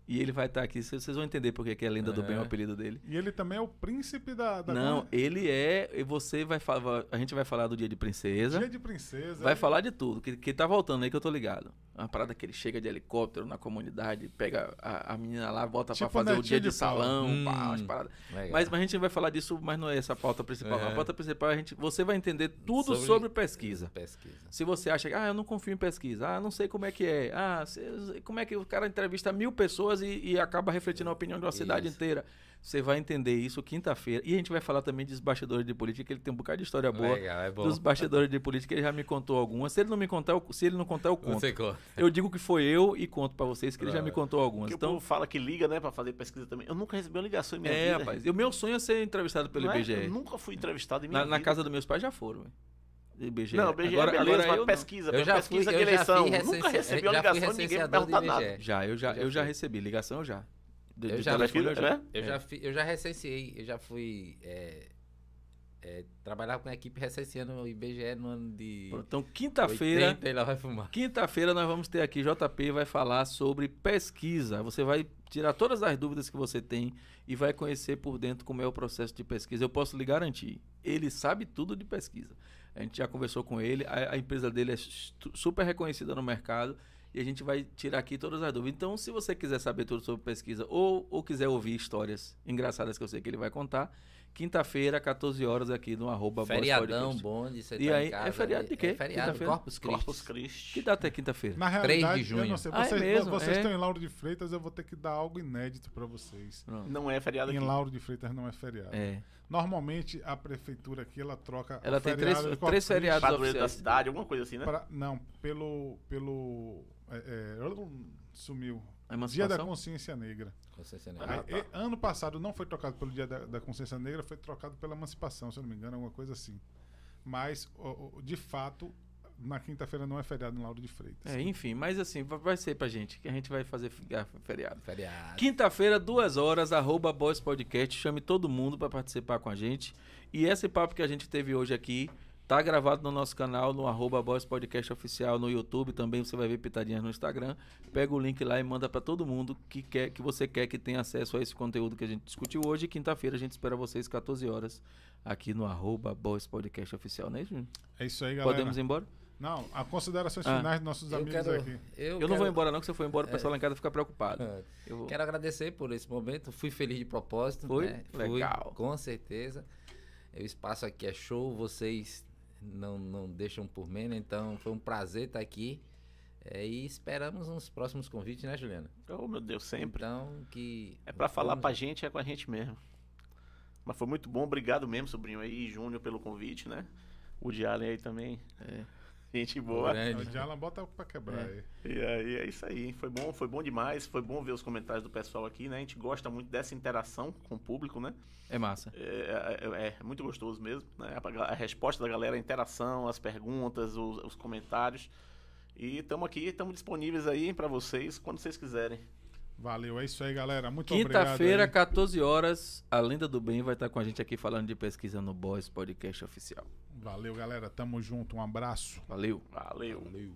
E ele vai estar aqui, vocês vão entender por que é Lenda do Bem o É. apelido dele. E ele também é o príncipe da. da Não, ele é. E você vai falar. A gente vai falar do dia de princesa. Dia de princesa. Vai falar de tudo, que, que tá voltando aí que eu tô ligado. Uma parada que ele chega de helicóptero na comunidade, pega a, a menina lá, bota Tipo pra fazer o dia de, de salão, Hum. pá, umas paradas. Legal. Mas, mas a gente vai falar disso, mas não é essa a pauta principal. não. A É. pauta principal a gente, você vai entender tudo sobre, Sobre- pesquisa. Pesquisa. Se você acha que, ah, eu não confio em pesquisa, ah, não sei como é que é, ah, se- como é que o cara entrevista mil pessoas e, e acaba refletindo a opinião de uma cidade Isso. inteira. Você vai entender isso quinta-feira. E a gente vai falar também dos bastidores de política, que ele tem um bocado de história boa. Legal, é. Dos bastidores de política, ele já me contou algumas. Se ele não me contar, eu, se ele não contar, eu conto. Conta. Eu digo que foi eu e conto pra vocês que ele já me contou algumas. Porque o Então, povo fala que liga, né, pra fazer pesquisa também. Eu nunca recebi uma ligação em minha é, vida. rapaz. E o meu sonho é ser entrevistado pelo Não é? IBGE. Eu nunca fui entrevistado em minha Na, na vida. casa dos meus pais já foram. velho. IBGE. Não, BGE agora, beleza, agora mas eu pesquisa, Eu já pesquisa fui- de eleição. fui Nunca recense- recebi uma fui ligação de ninguém me perguntar nada. IBGE. Já, eu já, Já eu já fui. recebi ligação, eu já. De, Eu de já telefone, fui, eu já. é? Eu, É. já fi- eu já recenseei, eu já fui é, é, trabalhar com a equipe recenseando o IBGE no ano de Então, quinta-feira, 80 lá vai fumar. quinta-feira nós vamos ter aqui, JP vai falar sobre pesquisa. Você vai tirar todas as dúvidas que você tem e vai conhecer por dentro como é o processo de pesquisa. Eu posso lhe garantir, ele sabe tudo de pesquisa. A gente já conversou com ele, a, a empresa dele é su- super reconhecida no mercado e a gente vai tirar aqui todas as dúvidas. Então, se você quiser saber tudo sobre pesquisa ou, ou quiser ouvir histórias engraçadas que eu sei que ele vai contar, quinta-feira, 14 horas aqui no arroba Feriadão bom de você E tá aí, em é casa. feriado de quê? É feriado? Corpus Christi. Corpus Christi. Que data é quinta-feira? Na 3 de realidade, eu junho. não sei. Ah, é Vocês, mesmo? vocês É. estão em Lauro de Freitas, eu vou ter que dar algo inédito para vocês. Pronto. Não é feriado Em aqui. Lauro de Freitas não é feriado. É. Normalmente a prefeitura aqui ela troca. Ela o tem três- três feriados Padroeiro da cidade, alguma coisa assim, né? pra- não, pelo. pelo é, é, sumiu. A Dia da? Consciência Negra. Concessionária. Ah, Aí, tá. e- ano passado não foi trocado pelo Dia da, da Consciência Negra, foi trocado pela emancipação, se eu não me engano, alguma coisa assim. Mas, o- o- de fato, na quinta-feira não é feriado no Lauro de Freitas. É, enfim, mas assim, va- vai ser pra gente, que a gente vai fazer ah, feriado. Feriado. Quinta-feira, duas horas, arroba Boys Podcast. Chame todo mundo pra participar com a gente. E esse papo que a gente teve hoje aqui tá gravado no nosso canal, no arroba Boys Podcast Oficial, no YouTube. Também você vai ver pitadinhas no Instagram. Pega o link lá e manda pra todo mundo que, quer, que você quer que tenha acesso a esse conteúdo que a gente discutiu hoje. E quinta-feira a gente espera vocês, 14 horas, aqui no arroba Boys Podcast Oficial, não é isso? Júnior? É isso aí, galera. Podemos ir embora? Não, as considerações Ah. finais dos nossos amigos quero, aqui. eu, Eu não quero- vou embora não, que se eu for embora o pessoal lá em casa fica preocupado. É. Eu vou... Quero agradecer por esse momento. Fui feliz de propósito. Foi? né? Fui, Legal. com certeza. O espaço aqui é show. Vocês não, não deixam por menos. Então foi um prazer estar aqui. É, e esperamos uns próximos convites, né, Juliana? Oh, meu Deus, sempre. Então, que. É pra falar vamos- pra gente, é com a gente mesmo. Mas foi muito bom, obrigado mesmo, sobrinho aí, Júnior, pelo convite, né? O Allen aí também. É. Gente boa. Grande. O Jalan bota pra quebrar É. aí. E aí é isso aí. Foi bom, foi bom demais. Foi bom ver os comentários do pessoal aqui, né? A gente gosta muito dessa interação com o público, né? É massa. É, é- é muito gostoso mesmo. Né? A, a resposta da galera, a interação, as perguntas, os, os comentários. E estamos aqui, estamos disponíveis aí pra vocês quando vocês quiserem. Valeu, é isso aí, galera. Muito Quinta obrigado. Quinta-feira, 14 horas, a Lenda do Bem vai estar com a gente aqui falando de pesquisa no Boys Podcast Oficial. Valeu, galera. Tamo junto. Um abraço. Valeu. Valeu. Valeu.